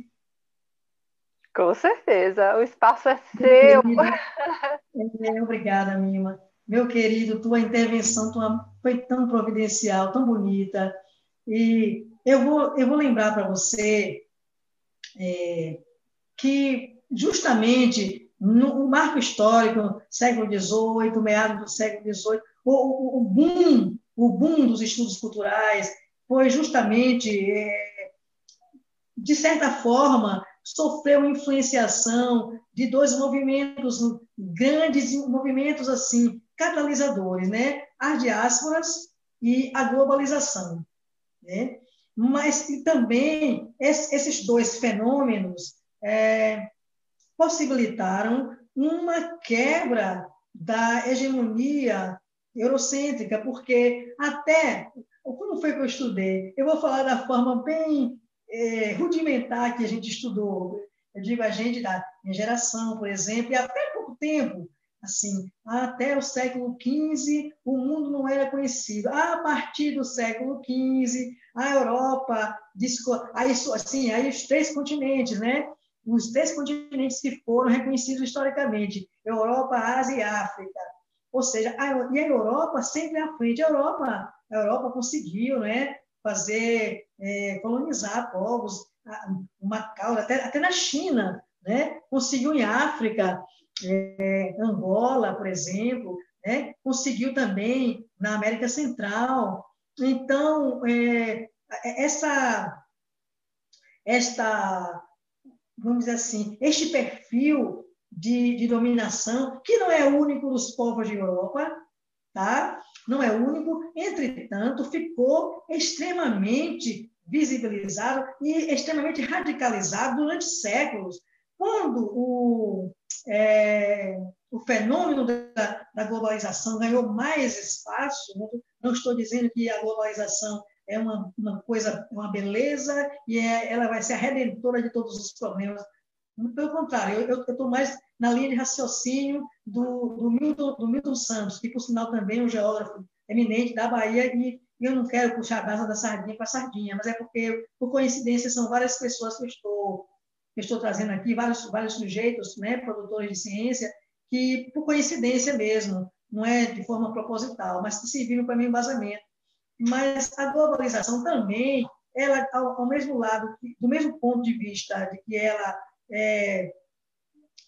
S1: Com certeza, o espaço é seu.
S2: É, obrigada, Mima. meu querido, tua intervenção tua, foi tão providencial, tão bonita. E eu vou, eu vou lembrar para você é, que, justamente, no marco histórico, século XVIII, meados do século XVIII, o, o, o, boom, o boom dos estudos culturais foi justamente, é, de certa forma, sofreu influenciação de dois movimentos, grandes movimentos assim, catalisadores, né? As diásporas e a globalização, né? Mas também esses dois fenômenos é, possibilitaram uma quebra da hegemonia eurocêntrica, porque até como foi que eu estudei? Eu vou falar da forma bem é, rudimentar que a gente estudou. Eu digo a gente da minha geração, por exemplo, e até pouco tempo, assim, até o século XV, o mundo não era conhecido. A partir do século XV, a Europa, aí, assim, aí os três continentes, né? Os três continentes que foram reconhecidos historicamente, Europa, Ásia e África. Ou seja, a, e a Europa sempre à frente. A Europa, a Europa conseguiu, né? fazer é, colonizar povos, uma até, até na China, né? conseguiu em África, é, Angola, por exemplo, né? conseguiu também na América Central. Então, é, essa, esta, vamos dizer assim, este perfil de, de dominação, que não é único dos povos de Europa, tá? Não é único, entretanto, ficou extremamente visibilizado e extremamente radicalizado durante séculos. Quando o, é, o fenômeno da, da, globalização ganhou mais espaço, não, estou dizendo que a globalização é uma, uma coisa, uma beleza e é, ela vai ser a redentora de todos os problemas. Pelo contrário, eu estou mais na linha de raciocínio do, do, Milton, do Milton Santos, que, por sinal, também é um geógrafo eminente da Bahia, e eu não quero puxar a brasa da sardinha para a sardinha, mas é porque, por coincidência, são várias pessoas que eu estou, que estou trazendo aqui, vários, vários sujeitos, né, produtores de ciência, que, por coincidência mesmo, não é de forma proposital, mas que serviram para meu embasamento. Mas a globalização também, ela, ao, ao mesmo lado, do mesmo ponto de vista de que ela é,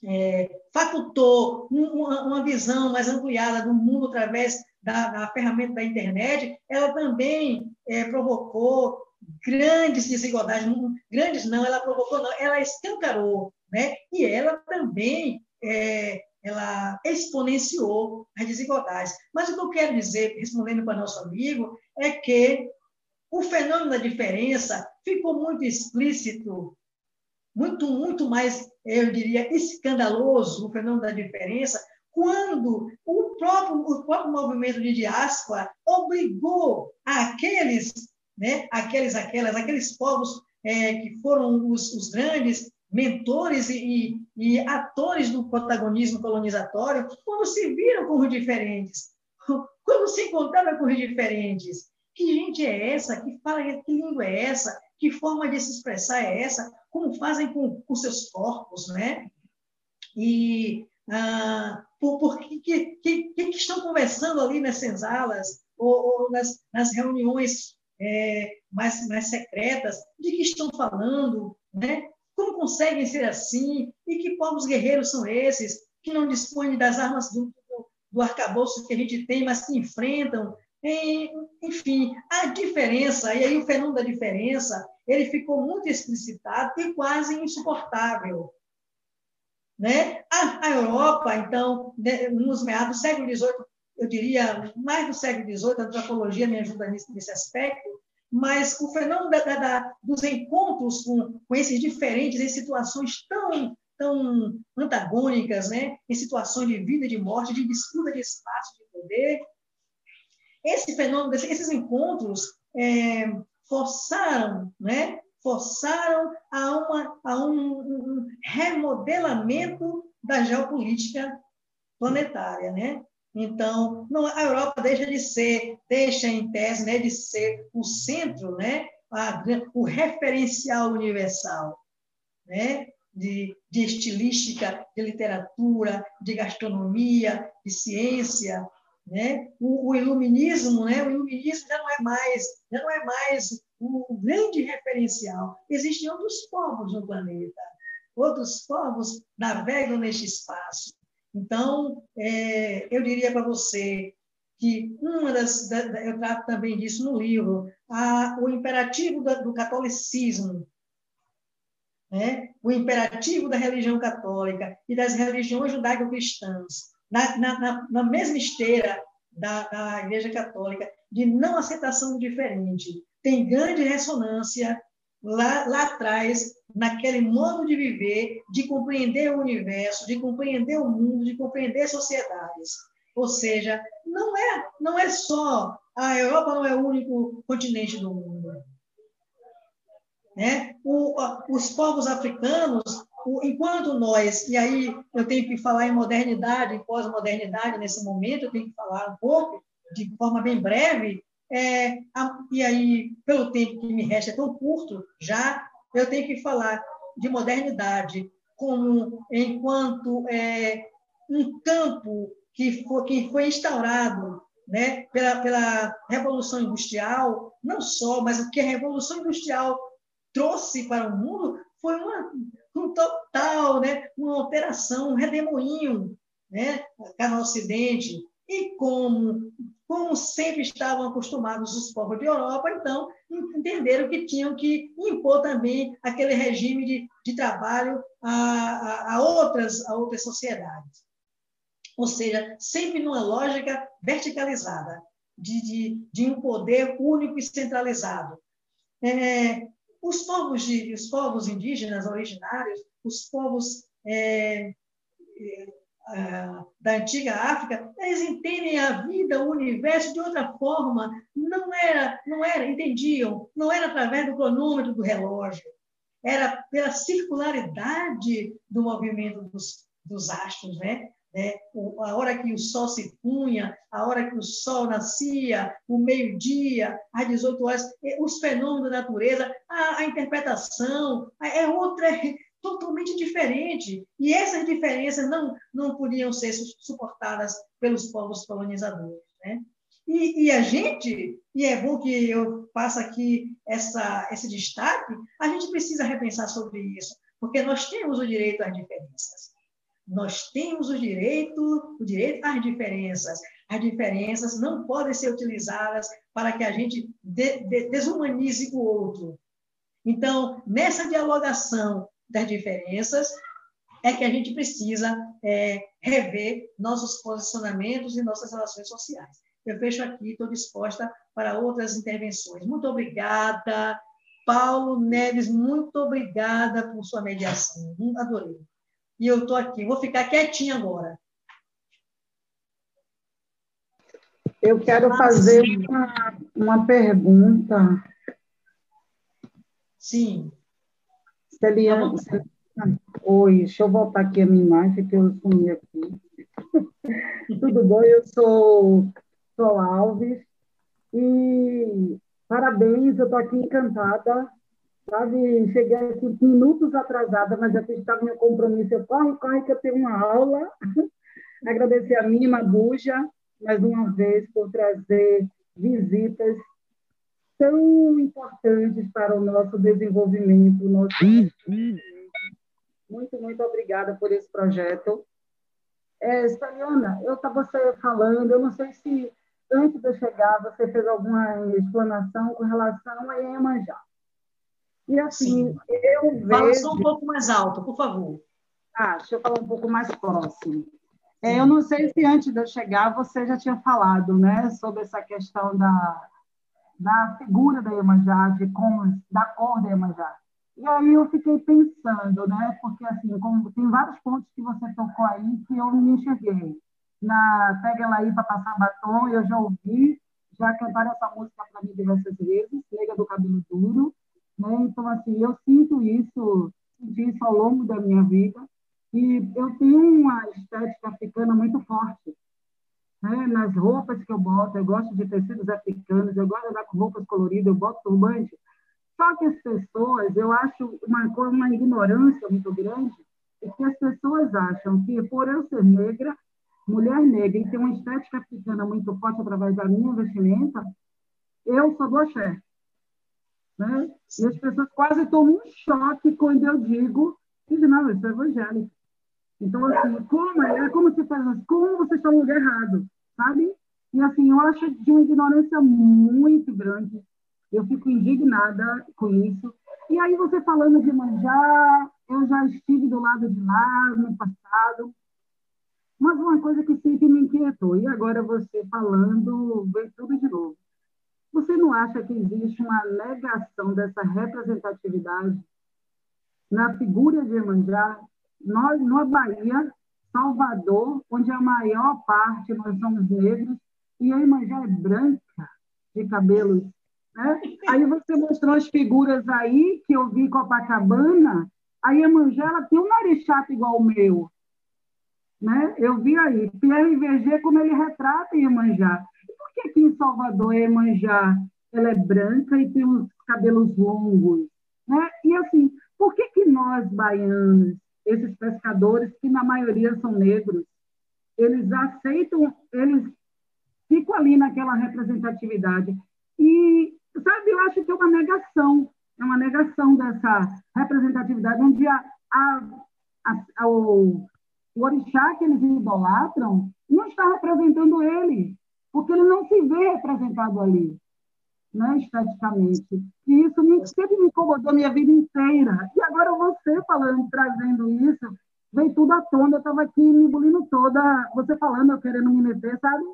S2: é, facultou uma, uma, visão mais ampliada do mundo através da, da ferramenta da internet, ela também é, provocou grandes desigualdades, grandes não, ela provocou não, ela escancarou, né? E ela também é, ela exponenciou as desigualdades. Mas o que eu quero dizer, respondendo para nosso amigo, é que o fenômeno da diferença ficou muito explícito muito, muito mais, eu diria, escandaloso o fenômeno da diferença, quando o próprio, o próprio movimento de diáspora obrigou aqueles, né, aqueles, aquelas, aqueles povos é, que foram os, os grandes mentores e, e, atores do protagonismo colonizatório, quando se viram como diferentes, quando se encontraram com diferentes. Que gente é essa? Que fala, que língua é essa? Que forma de se expressar é essa? como fazem com, com seus corpos, né? E ah, por, por que, que, que, que, estão conversando ali nas senzalas ou, ou nas, nas reuniões é, mais, mais secretas, de que estão falando, né? Como conseguem ser assim? E que povos guerreiros são esses que não dispõem das armas do, do, arcabouço que a gente tem, mas que enfrentam enfim, a diferença, e aí o fenômeno da diferença, ele ficou muito explicitado e quase insuportável. Né? A, a Europa, então, né, nos meados do século XVIII, eu diria, mais do século XVIII, a antropologia me ajuda nesse, nesse aspecto, mas o fenômeno da, da, dos encontros com, com esses diferentes em situações tão, tão antagônicas, né? em situações de vida e de morte, de disputa de espaço, de poder, esse fenômeno, esses encontros é, forçaram, né? forçaram a, uma, a um, um, remodelamento da geopolítica planetária, né? Então, não, a Europa deixa de ser, deixa em tese, né, de ser o centro, né, a, o referencial universal, né, de, de estilística, de literatura, de gastronomia, de ciência, né? O, o, iluminismo, né? O iluminismo já não é mais, já não é mais um grande referencial. Existem outros povos no planeta, outros povos navegam neste espaço. Então, é, eu diria para você que uma das, da, eu trato também disso no livro, a, o imperativo da, do catolicismo, né? o imperativo da religião católica e das religiões judaico-cristãs, na, na, na, mesma esteira da, da Igreja Católica, de não aceitação do diferente, tem grande ressonância lá, lá atrás, naquele modo de viver, de compreender o universo, de compreender o mundo, de compreender sociedades. Ou seja, não é, não é só a Europa não é o único continente do mundo. Né? O, os povos africanos, enquanto nós, e aí eu tenho que falar em modernidade, em pós-modernidade nesse momento, eu tenho que falar um pouco, de forma bem breve, é, a, e aí, pelo tempo que me resta é tão curto já, eu tenho que falar de modernidade como enquanto é, um campo que foi, que foi instaurado né, pela, pela Revolução Industrial, não só, mas o que a Revolução Industrial trouxe para o mundo foi uma, um total, né, uma alteração, um redemoinho né, no Ocidente. E como, como sempre estavam acostumados os povos de Europa, então entenderam que tinham que impor também aquele regime de, de trabalho a, a, a outras, a outras sociedades ou seja, sempre numa lógica verticalizada, de, de, de um poder único e centralizado. É, os, povos de, os povos indígenas originários, os povos é, é, da antiga África, eles entendem a vida, o universo de outra forma. Não era, não era, entendiam, não era através do cronômetro do relógio, era pela circularidade do movimento dos, dos astros, né? Né? a hora que o sol se punha, a hora que o sol nascia, o meio-dia, às 18 horas, os fenômenos da natureza, a, a interpretação é outra, é totalmente diferente. E essas diferenças não, não podiam ser suportadas pelos povos colonizadores. Né? E, e, a gente, e é bom que eu faça aqui essa, esse destaque, a gente precisa repensar sobre isso, porque nós temos o direito às diferenças. Nós temos o direito, o direito às diferenças. As diferenças não podem ser utilizadas para que a gente de, de, desumanize o outro. Então, nessa dialogação das diferenças, é que a gente precisa é, rever nossos posicionamentos e nossas relações sociais. Eu fecho aqui, estou disposta para outras intervenções. Muito obrigada. Paulo Neves, muito obrigada por sua mediação. Adorei e eu estou aqui. Vou ficar quietinha agora.
S5: Eu quero fazer uma, uma pergunta.
S2: Sim.
S5: Celiane, Oi, deixa eu voltar aqui a minha imagem, que eu sumi aqui. Tudo bom? Eu sou, sou Alves e parabéns, eu estou aqui encantada sabe? Cheguei aqui minutos atrasada, mas eu estava no compromisso. Eu corre, corre, que eu tenho uma aula. Agradecer a minha Buja, mais uma vez, por trazer visitas tão importantes para o nosso desenvolvimento. Nosso... Muito, muito obrigada por esse projeto. É, eu estava você falando, eu não sei se antes de eu chegar você fez alguma explanação com relação a Iemanjá. E assim, Sim. eu vejo. Fala
S2: só um pouco mais alto, por favor.
S5: Ah, deixa eu falar um pouco mais próximo. É, eu não sei se antes de eu chegar você já tinha falado né, sobre essa questão da, da figura da Iemanjá, de como, da cor da Iemanjá. E aí eu fiquei pensando, né, porque assim, como, tem vários pontos que você tocou aí que eu não me enxerguei. Na Pega Ela Aí para Passar Batom, eu já ouvi, já cantaram essa música para mim diversas vezes, Nega do Cabelo Duro, né? Então, assim, eu sinto isso, senti isso ao longo da minha vida, e eu tenho uma estética africana muito forte. Né? Nas roupas que eu boto, eu gosto de tecidos africanos, eu gosto de andar com roupas coloridas, eu boto turbante. Só que as pessoas, eu acho uma, uma ignorância muito grande, é que as pessoas acham que, por eu ser negra, mulher negra e tem uma estética africana muito forte através da minha vestimenta, eu sou do axé. Né? E as pessoas quase tomam um choque quando eu digo que não, eu sou evangélica. Então, assim, como, é como se faz assim, como você está no lugar errado, sabe? E, assim, eu acho de uma ignorância muito grande. Eu fico indignada com isso. E aí, você falando de manjar, eu já estive do lado de lá no passado, mas uma coisa que sempre me inquietou, e agora você falando, veio tudo de novo. Você não acha que existe uma negação dessa representatividade na figura de Emanjá, nós, na Bahia, Salvador, onde a maior parte nós somos negros, e a Emanjá é branca, de cabelos. Né? Aí você mostrou as figuras aí que eu vi Copacabana, a Iemanjá ela tem um nariz chato igual o meu. Né? Eu vi aí, Pierre Verger, como ele retrata Iemanjá. Que aqui em Salvador Iemanjá ela é branca e tem os cabelos longos? Né? E assim, por que, que nós, baianos, esses pescadores, que na maioria são negros, eles aceitam, eles ficam ali naquela representatividade. E, sabe, eu acho que é uma negação, é uma negação dessa representatividade, onde a, a, a, o, o orixá que eles idolatram não está representando ele, porque ele não se vê representado ali né, esteticamente. E isso me, sempre me incomodou minha vida inteira. E agora você falando, trazendo isso, vem tudo à tona. Eu estava aqui me engolindo toda, você falando, eu querendo me meter, sabe?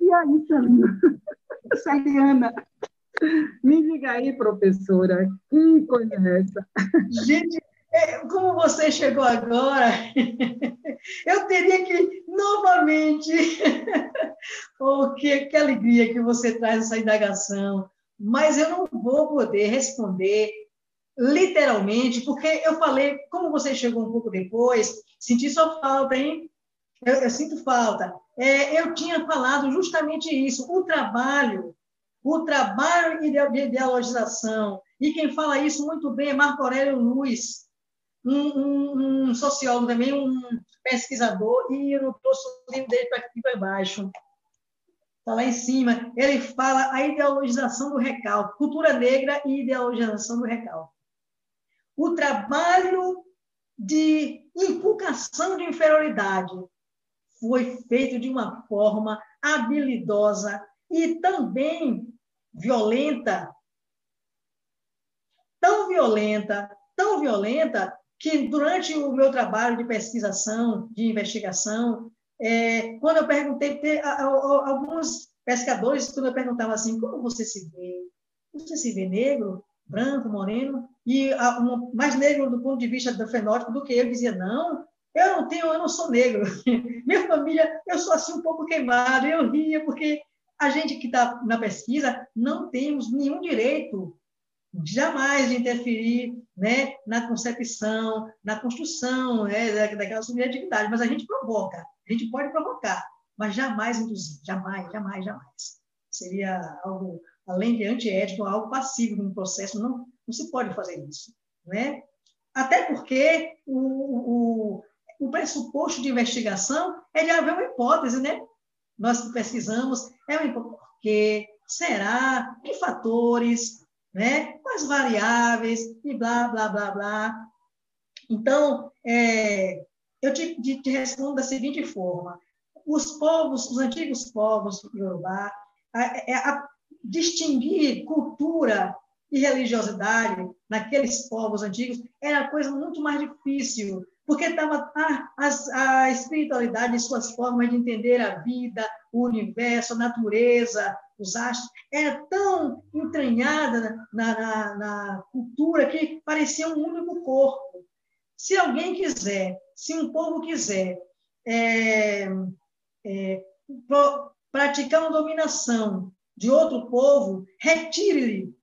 S5: E aí, Celina, Celiana, me diga aí, professora, que coisa é essa?
S2: Gente, como você chegou agora, eu teria que novamente. oh, que, que alegria que você traz essa indagação. Mas eu não vou poder responder literalmente, porque eu falei, como você chegou um pouco depois, senti sua falta, hein? Eu, eu sinto falta. É, eu tinha falado justamente isso, o trabalho, o trabalho de ideologização. E quem fala isso muito bem é Marco Aurélio Luiz, um, um, um sociólogo também, um pesquisador, e eu não trouxe o livro dele para aqui para baixo. Está lá em cima. Ele fala a ideologização do recalque, cultura negra e ideologização do recalque. O trabalho de inculcação de inferioridade foi feito de uma forma habilidosa e também violenta, tão violenta, tão violenta, que durante o meu trabalho de pesquisação, de investigação, é, quando eu perguntei, a, a, a, alguns pescadores, quando eu perguntava assim, como você se vê? Você se vê negro, branco, moreno? E um, mais negro do ponto de vista do fenótipo do que eu, dizia, não, eu não tenho, eu não sou negro. Minha família, eu sou assim um pouco queimado. Eu ria porque a gente que está na pesquisa não temos nenhum direito jamais interferir né, na concepção, na construção né, daquela subjetividade, mas a gente provoca, a gente pode provocar, mas jamais induzir, jamais, jamais, jamais. Seria algo, além de antiético, algo passivo no processo, não, não se pode fazer isso. Né? Até porque o, o, o pressuposto de investigação é de haver uma hipótese, né? Nós pesquisamos, é uma hipótese, porque será, que fatores, né? Quais variáveis e blá, blá, blá, blá. Então, é, eu te, te, respondo da seguinte forma. Os povos, os antigos povos Yorubá, a, a, é, a distinguir cultura e religiosidade naqueles povos antigos era coisa muito mais difícil, porque estava a, a, a espiritualidade e suas formas de entender a vida, o universo, a natureza, os astros, era tão entranhada na, na, na cultura que parecia um único corpo. Se alguém quiser, se um povo quiser é, é, praticar uma dominação de outro povo, retire-lhe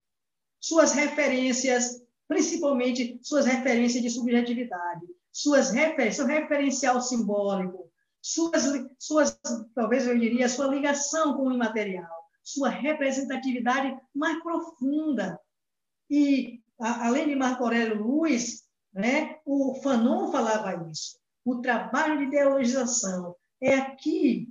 S2: suas referências, principalmente suas referências de subjetividade suas seu referencial simbólico, suas, suas, talvez eu diria, sua ligação com o imaterial, sua representatividade mais profunda. E, a, além de Marco Aurélio Luiz, né, o Fanon falava isso. O trabalho de ideologização é aqui.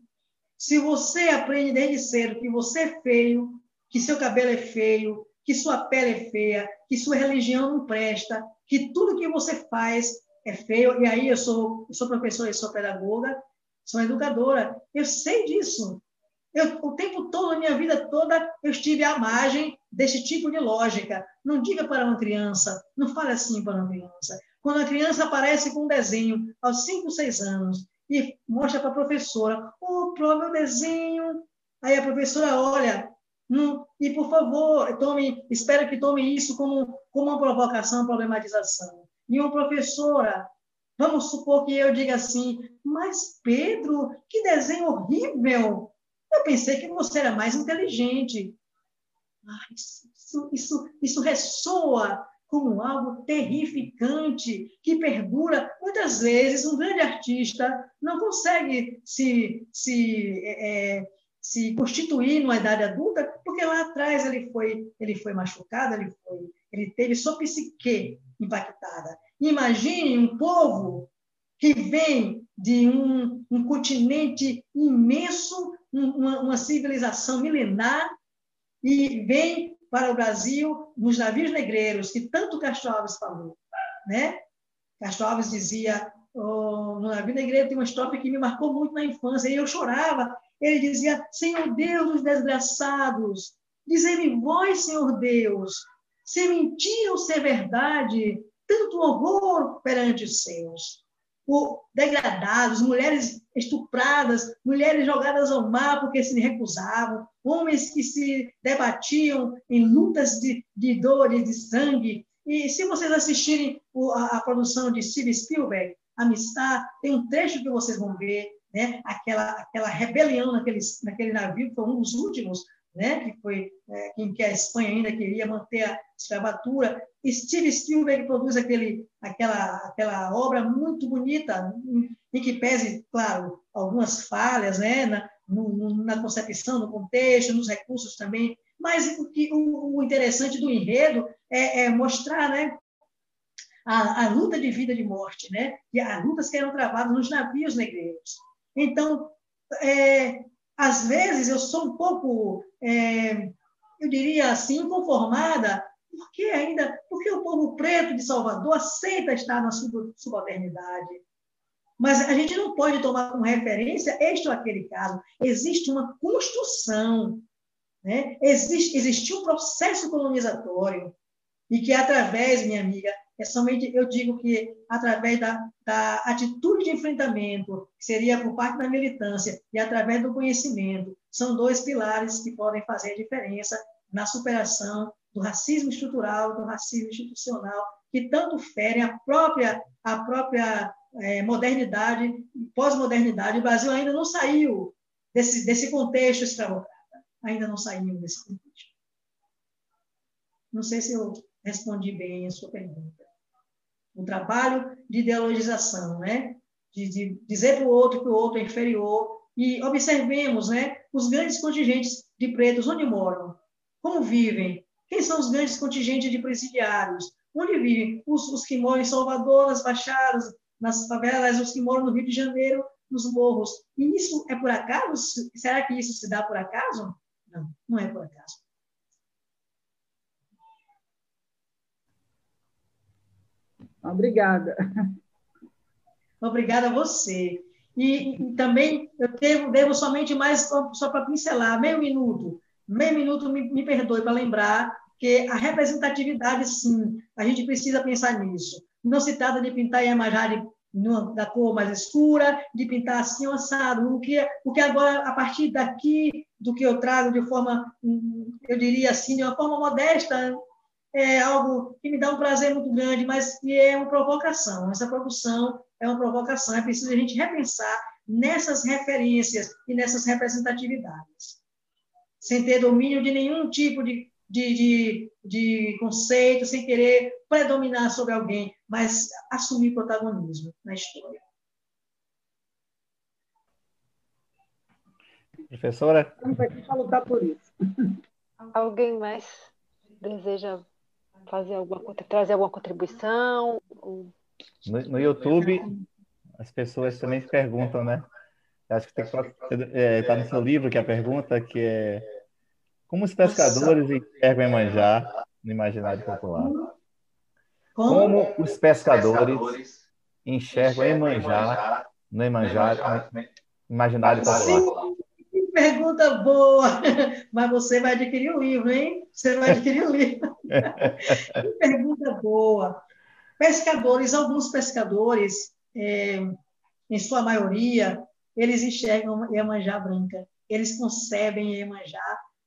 S2: Se você aprende desde cedo que você é feio, que seu cabelo é feio, que sua pele é feia, que sua religião não presta, que tudo que você faz é feio. E aí eu sou, eu sou professora, eu sou pedagoga, sou educadora, eu sei disso. Eu, o tempo todo, a minha vida toda, eu estive à margem desse tipo de lógica. Não diga para uma criança, não fale assim para uma criança. Quando a criança aparece com um desenho aos 5, 6 anos e mostra para a professora, oh, prova meu desenho. Aí a professora olha, hum, e por favor, tome, espero que tome isso como, como uma provocação, problematização. E uma professora, vamos supor que eu diga assim, mas Pedro, que desenho horrível! Eu pensei que você era mais inteligente. Ah, isso, isso, isso ressoa como algo terrificante que perdura. Muitas vezes, um grande artista não consegue se, se, é, é, se constituir numa idade adulta, porque lá atrás ele foi, ele foi machucado, ele, foi, ele teve sua psique impactada. Imagine um povo que vem de um, um continente imenso, uma, uma civilização milenar, e vem para o Brasil nos navios negreiros, que tanto Castro Alves falou. Né? Castro Alves dizia, oh, no navio negreiro tem uma história que me marcou muito na infância, e eu chorava. Ele dizia, Senhor Deus dos desgraçados, dizei-me vós, Senhor Deus, se mentir ou ser verdade, tanto horror perante os céus por degradados, mulheres estupradas, mulheres jogadas ao mar porque se recusavam, homens que se debatiam em lutas de, de dor e de sangue. E se vocês assistirem a, a produção de Steve Spielberg, Amistad, tem um trecho que vocês vão ver, né? aquela, aquela rebelião naquele, naquele navio, que foi um dos últimos, né, que foi é, em que a Espanha ainda queria manter a escravatura. Steve Spielberg produz aquele, aquela, aquela obra muito bonita, em, que pese, claro, algumas falhas né, na, no, na concepção, no contexto, nos recursos também, mas o, que, o, o interessante do enredo é, é mostrar né, a, a, luta de vida e de morte, né? E as lutas que eram travadas nos navios negreiros. Então, é, às vezes eu sou um pouco, é, eu diria assim, inconformada, porque ainda, porque o povo preto de Salvador aceita estar na subalternidade. Mas a gente não pode tomar como referência este ou aquele caso. Existe uma construção, né? existe, existe um processo colonizatório, e que através, minha amiga, é somente, eu digo que através da, da atitude de enfrentamento, que seria por parte da militância, e através do conhecimento, são dois pilares que podem fazer diferença na superação do racismo estrutural, do racismo institucional, que tanto ferem a própria, a própria é, modernidade, pós-modernidade. O Brasil ainda não saiu desse, desse contexto escravocrata, ainda não saiu desse contexto. Não sei se eu respondi bem a sua pergunta um trabalho de ideologização, né? de, de dizer para o outro que o outro é inferior. E observemos né, os grandes contingentes de pretos, onde moram, como vivem, quem são os grandes contingentes de presidiários, onde vivem os, os que moram em Salvador, nas Baixadas, nas favelas, os que moram no Rio de Janeiro, nos morros. E isso é por acaso? Será que isso se dá por acaso? Não, não é por acaso.
S5: Obrigada.
S2: Obrigada a você. E, também eu devo, devo, somente mais, só para pincelar, meio minuto, meio minuto, me, me perdoe para lembrar que a representatividade, sim, a gente precisa pensar nisso. Não se trata de pintar Iemanjá da cor mais escura, de pintar assim assado, o que, o que agora, a partir daqui, do que eu trago de forma, eu diria assim, de uma forma modesta, é algo que me dá um prazer muito grande, mas que é uma provocação. Essa produção é uma provocação. É preciso a gente repensar nessas referências e nessas representatividades, sem ter domínio de nenhum tipo de, de, de, de conceito, sem querer predominar sobre alguém, mas assumir protagonismo na história.
S3: Professora?
S5: Estamos aqui para lutar por isso.
S1: Alguém mais deseja fazer alguma, trazer alguma contribuição?
S3: No, no YouTube, as pessoas também perguntam, né? Acho que tem que estar é, tá no seu livro que é a pergunta que é como os pescadores enxergam Emanjá no imaginário popular? Como os pescadores enxergam Emanjá no imaginário popular?
S2: Que pergunta boa! Mas você vai adquirir o livro, hein? Você vai adquirir o livro. que pergunta boa. Pescadores, alguns pescadores, é, em sua maioria, eles enxergam Iemanjá branca. Eles concebem Iemanjá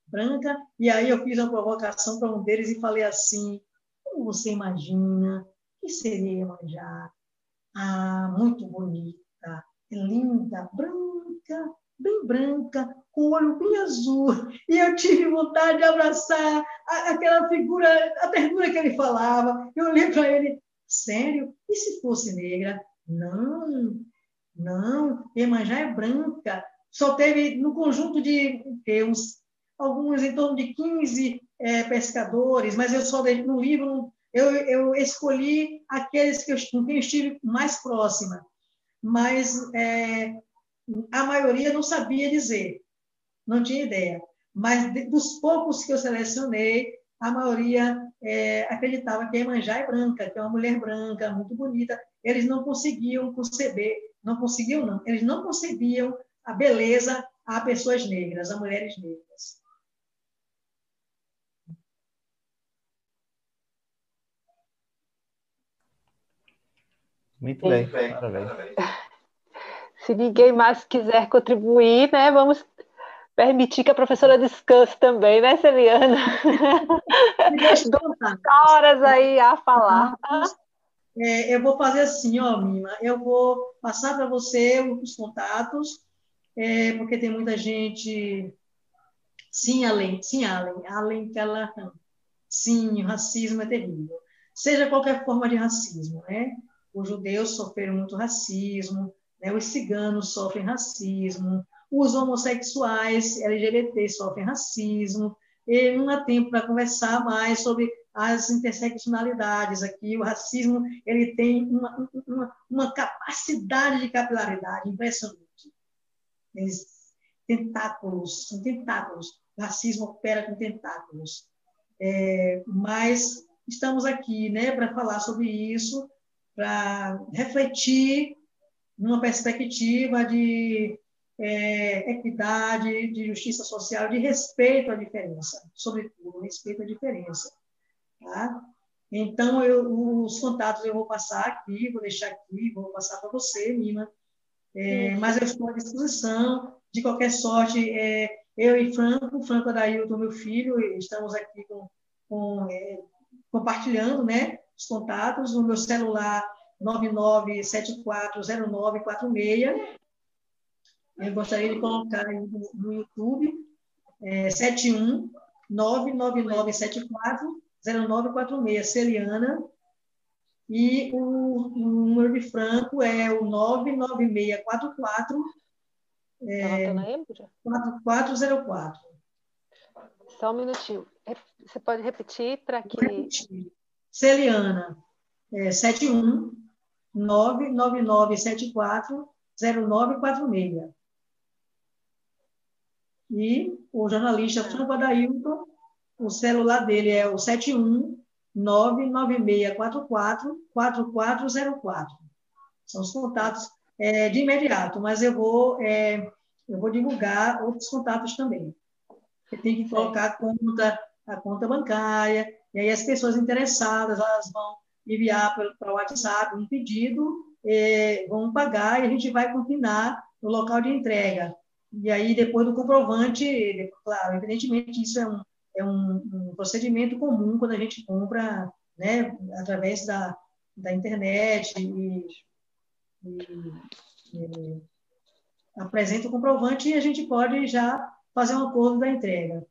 S2: branca. E aí eu fiz uma provocação para um deles e falei assim: como você imagina que seria Iemanjá? Ah, muito bonita, linda, branca, bem branca, com o olho bem azul. E eu tive vontade de abraçar aquela figura, a ternura que ele falava. Eu olhei para ele, sério? E se fosse negra? Não, não, Iemanjá é branca. Só teve, no conjunto de uns, alguns em torno de 15 é, pescadores, mas eu só no livro eu, eu escolhi aqueles que eu, com quem eu estive mais próxima, mas é, a maioria não sabia dizer, não tinha ideia. Mas dos poucos que eu selecionei, a maioria é, acreditava que a Iemanjá é branca, que é uma mulher branca, muito bonita. Eles não conseguiam conceber não conseguiam, não. Eles não concebiam a beleza a pessoas negras, a mulheres negras.
S3: Muito bem, parabéns.
S1: Se ninguém mais quiser contribuir, né, vamos permitir que a professora descanse também, né, Celiana? Duas horas aí a falar.
S2: É, eu vou fazer assim, ó, Mima, eu vou passar para você os contatos, é, porque tem muita gente. Sim, além, sim, além, além que ela. Sim, o racismo é terrível. Seja qualquer forma de racismo, né? Os judeus sofreram muito racismo, né? os ciganos sofrem racismo, os homossexuais LGBT sofrem racismo. E não há tempo para conversar mais sobre as interseccionalidades aqui. O racismo ele tem uma, uma, uma capacidade de capilaridade impressionante. Eles, tentáculos, tentáculos. O racismo opera com tentáculos. É, mas estamos aqui né, para falar sobre isso, para refletir numa perspectiva de é, equidade, de justiça social, de respeito à diferença, sobretudo, respeito à diferença. Tá? Então, eu, os contatos eu vou passar aqui, vou deixar aqui, vou passar para você, Nina. É, mas eu estou à disposição. De qualquer sorte, é, eu e Franco, Franco Adailton, meu filho, estamos aqui com, com é, compartilhando né, os contatos. O meu celular 99740946. Eu gostaria de colocar aí no, no YouTube, é, 71 99974 0946, Celiana. E o, o número de Franco é o 99644 é, 4404.
S1: Só um minutinho. Você pode repetir para que.
S2: Celiana, é, 71 99974 0946. E o jornalista Franco Adailton o celular dele é o 71 99644 4404. São os contatos é, de imediato, mas eu vou, é, eu vou divulgar outros contatos também. Você tem que colocar a conta, a conta bancária, e aí as pessoas interessadas elas vão enviar para o WhatsApp um pedido, é, vão pagar e a gente vai combinar no local de entrega. E aí, depois do comprovante, claro, evidentemente, isso é um, é um, um, procedimento comum quando a gente compra né, através da, da internet e, e, e apresenta o comprovante e a gente pode já fazer um acordo da entrega.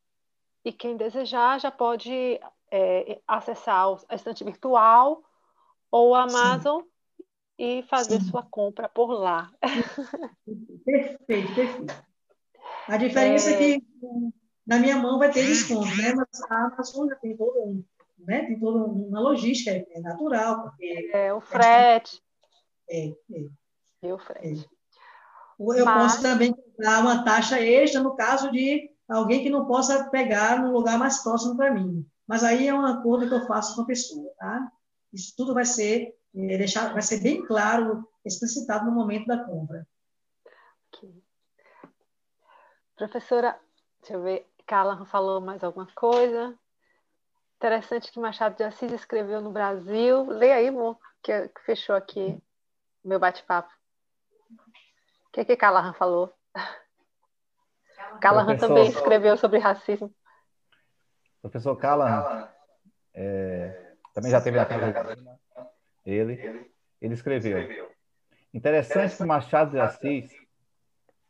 S1: E quem desejar já pode é, acessar a estante virtual ou Amazon Sim. e fazer Sim. sua compra por lá.
S2: Perfeito, perfeito. A diferença é, é que na minha mão vai ter desconto, né? Mas a Amazon já tem todo um, né? Tem toda uma logística, é natural, porque...
S1: É, o frete.
S2: É, é.
S1: E o frete. É.
S2: eu Mas... posso também cobrar uma taxa extra no caso de alguém que não possa pegar no lugar mais próximo para mim. Mas aí é um acordo que eu faço com a pessoa, tá? Isso tudo vai ser é, deixar, vai ser bem claro, explicitado no momento da compra. Okay.
S1: Professora, deixa eu ver, Carla falou mais alguma coisa. Interessante que Machado de Assis escreveu no Brasil. Leia aí, amor, que, que fechou aqui meu bate-papo. O que, que Callahan falou? Callahan também escreveu sobre racismo.
S3: Professor Callahan é, também já teve a casa ele, ele escreveu. Interessante que Machado de Assis.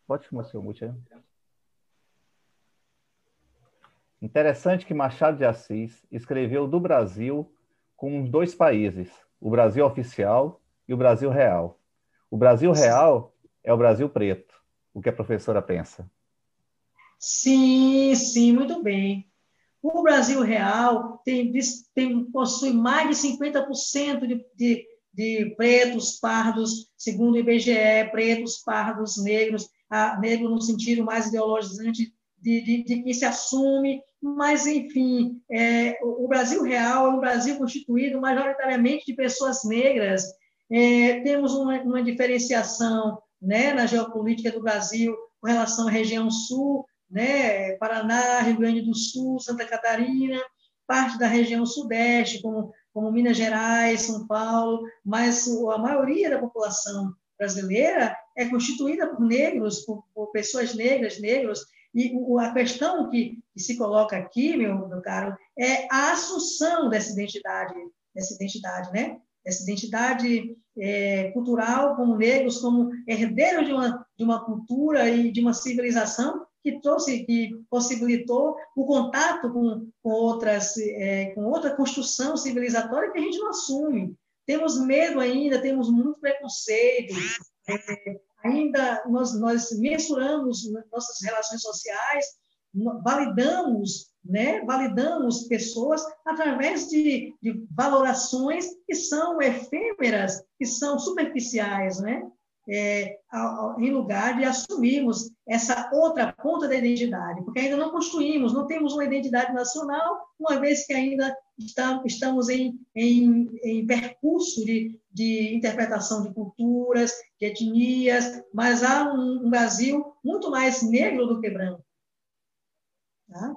S3: Pode chamar seu mute aí. Interessante que Machado de Assis escreveu do Brasil com dois países, o Brasil oficial e o Brasil real. O Brasil real é o Brasil preto, o que a professora pensa.
S2: Sim, sim, muito bem. O Brasil real tem, tem, possui mais de 50% de, de, de pretos, pardos, segundo o IBGE, pretos, pardos, negros, a, negro no sentido mais ideologizante de, de, de que se assume, mas, enfim, é, o Brasil real é um Brasil constituído majoritariamente de pessoas negras. É, temos uma, uma diferenciação né, na geopolítica do Brasil com relação à região sul, né, Paraná, Rio Grande do Sul, Santa Catarina, parte da região sudeste, como, como Minas Gerais, São Paulo, mas a maioria da população brasileira é constituída por negros, por, por pessoas negras, negros, e a questão que, se coloca aqui, meu, meu caro, é a assunção dessa identidade, dessa identidade, né? Essa identidade é, cultural como negros, como herdeiros de uma, de uma cultura e de uma civilização que trouxe, que possibilitou o contato com, com outras, é, com outra construção civilizatória que a gente não assume. Temos medo ainda, temos muito preconceito, é, ainda nós, nós mensuramos nossas relações sociais, validamos, né, validamos pessoas através de, de valorações que são efêmeras, que são superficiais, né? É, em lugar de assumirmos essa outra ponta da identidade, porque ainda não construímos, não temos uma identidade nacional, uma vez que ainda está, estamos em, em, em percurso de, de interpretação de culturas, de etnias, mas há um, um Brasil muito mais negro do que branco. Tá?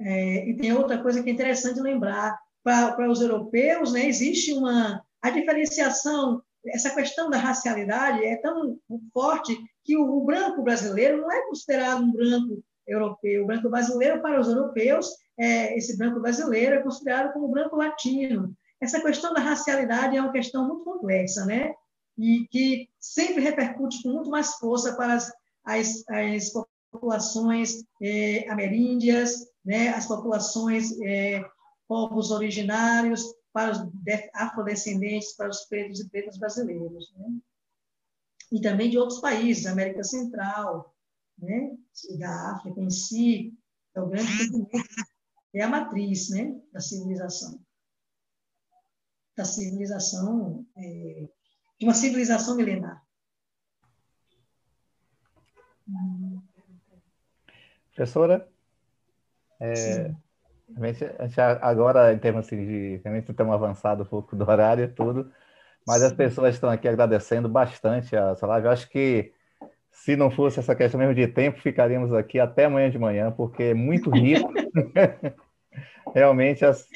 S2: É, e tem outra coisa que é interessante lembrar, para os europeus, né, existe uma a diferenciação essa questão da racialidade é tão forte que o, o, branco brasileiro não é considerado um branco europeu. O branco brasileiro, para os europeus, é, esse branco brasileiro é considerado como branco latino. Essa questão da racialidade é uma questão muito complexa, né? E que sempre repercute com muito mais força para as, as, as populações é, ameríndias, né? as populações é, povos originários, para os afrodescendentes, para os pretos e pretas brasileiros. Né? E também de outros países, América Central, né? da África em si, é o grande continente, é a matriz né? da civilização. Da civilização, é, de uma civilização milenar.
S3: Professora, é, gente agora, em termos assim, de. Realmente estamos avançado um pouco do horário e tudo, mas Sim. as pessoas estão aqui agradecendo bastante a sua live. Eu acho que se não fosse essa questão mesmo de tempo, ficaríamos aqui até amanhã de manhã, porque é muito rico. Realmente, as...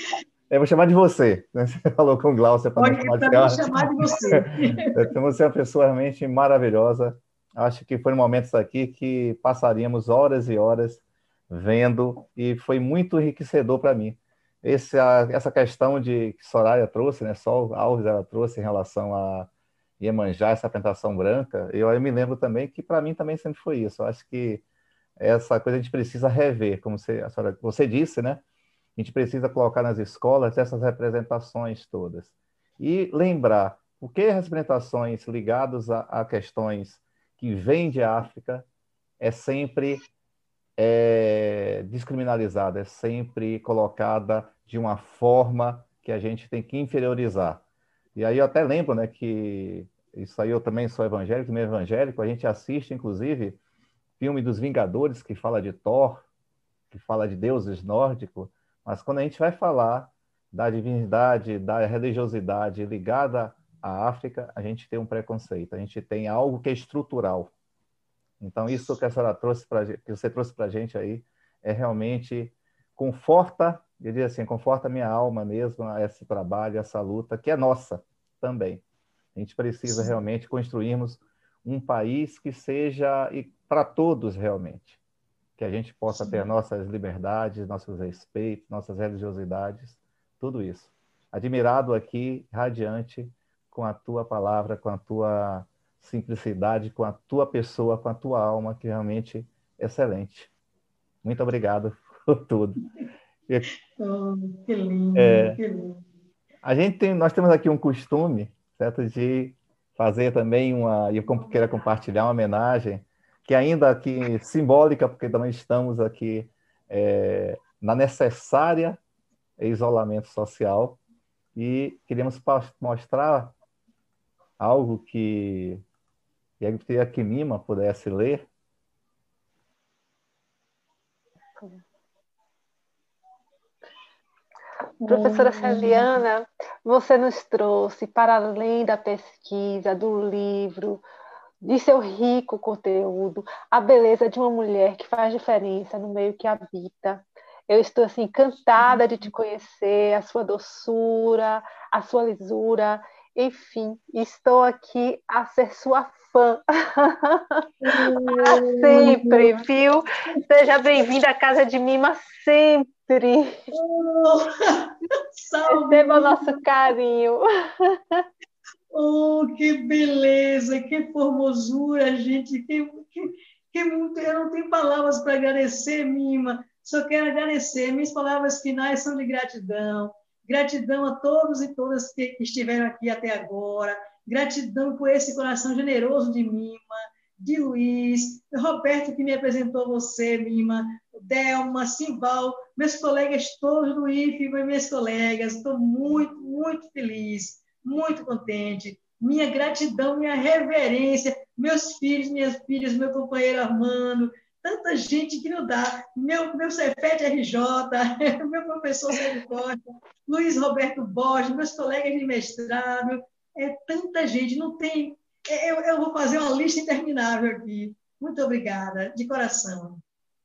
S3: eu vou chamar de você. Né? Você falou com o Glaucia
S2: para chamar de Vou chamar de você.
S3: Você é uma pessoa realmente maravilhosa. Acho que foram momentos aqui que passaríamos horas e horas vendo e foi muito enriquecedor para mim. Essa, essa questão de que Soraya trouxe, né, Sol Alves ela trouxe em relação a Iemanjá, essa apresentação branca, eu, eu me lembro também que para mim também sempre foi isso. Eu acho que essa coisa a gente precisa rever, como você, senhora, você disse, né? A gente precisa colocar nas escolas essas representações todas. E lembrar, porque representações ligadas a, a questões que vêm de África é sempre é descriminalizada, é sempre colocada de uma forma que a gente tem que inferiorizar. E aí eu até lembro né, que isso aí eu também sou evangélico, meio evangélico, a gente assiste, inclusive, filme dos Vingadores, que fala de Thor, que fala de deuses nórdicos, mas quando a gente vai falar da divindade, da religiosidade ligada à África, a gente tem um preconceito, a gente tem algo que é estrutural. Então, isso que a senhora trouxe que você trouxe para a gente aí é realmente conforta, eu diria assim, conforta a minha alma mesmo esse trabalho, essa luta que é nossa também. A gente precisa realmente construirmos um país que seja para todos realmente, que a gente possa ter nossas liberdades, nossos respeitos, nossas religiosidades, tudo isso. Admirado aqui, radiante, com a tua palavra, com a tua simplicidade, com a tua pessoa, com a tua alma, que realmente é excelente. Muito obrigado por tudo.
S2: Oh, que lindo, é, que lindo.
S3: A gente tem, nós temos aqui um costume, certo, de fazer também uma, e eu quero compartilhar uma homenagem que ainda aqui simbólica, porque também estamos aqui é, na necessária isolamento social e queríamos mostrar algo que que a Kimima pudesse ler.
S1: Professora Celiana, você nos trouxe, para além da pesquisa, do livro, de seu rico conteúdo, a beleza de uma mulher que faz diferença no meio que habita. Eu estou assim encantada de te conhecer, a sua doçura, a sua lisura, enfim, estou aqui a ser sua fã. Para sempre, viu? Seja bem-vinda à casa de Mima sempre. Oh, Receba o nosso carinho.
S2: Oh, que beleza, que formosura, gente, que, que, que muito, eu não tenho palavras para agradecer, Mima, só quero agradecer, minhas palavras finais são de gratidão, gratidão a todos e todas que estiveram aqui até agora, gratidão por esse coração generoso de Mima, de Luiz, Roberto que me apresentou você, Mima, Delma, Simbal, meus colegas todos do IFE, meus colegas, estou muito, muito feliz muito contente. Minha gratidão, minha reverência, meus filhos, minhas filhas, meu companheiro Armando, tanta gente que não dá. Meu, meu Cefete RJ, meu professor Sérgio Costa, Luiz Roberto Borges, meus colegas de mestrado, é tanta gente, não tem. É, eu, eu vou fazer uma lista interminável aqui. Muito obrigada, de coração.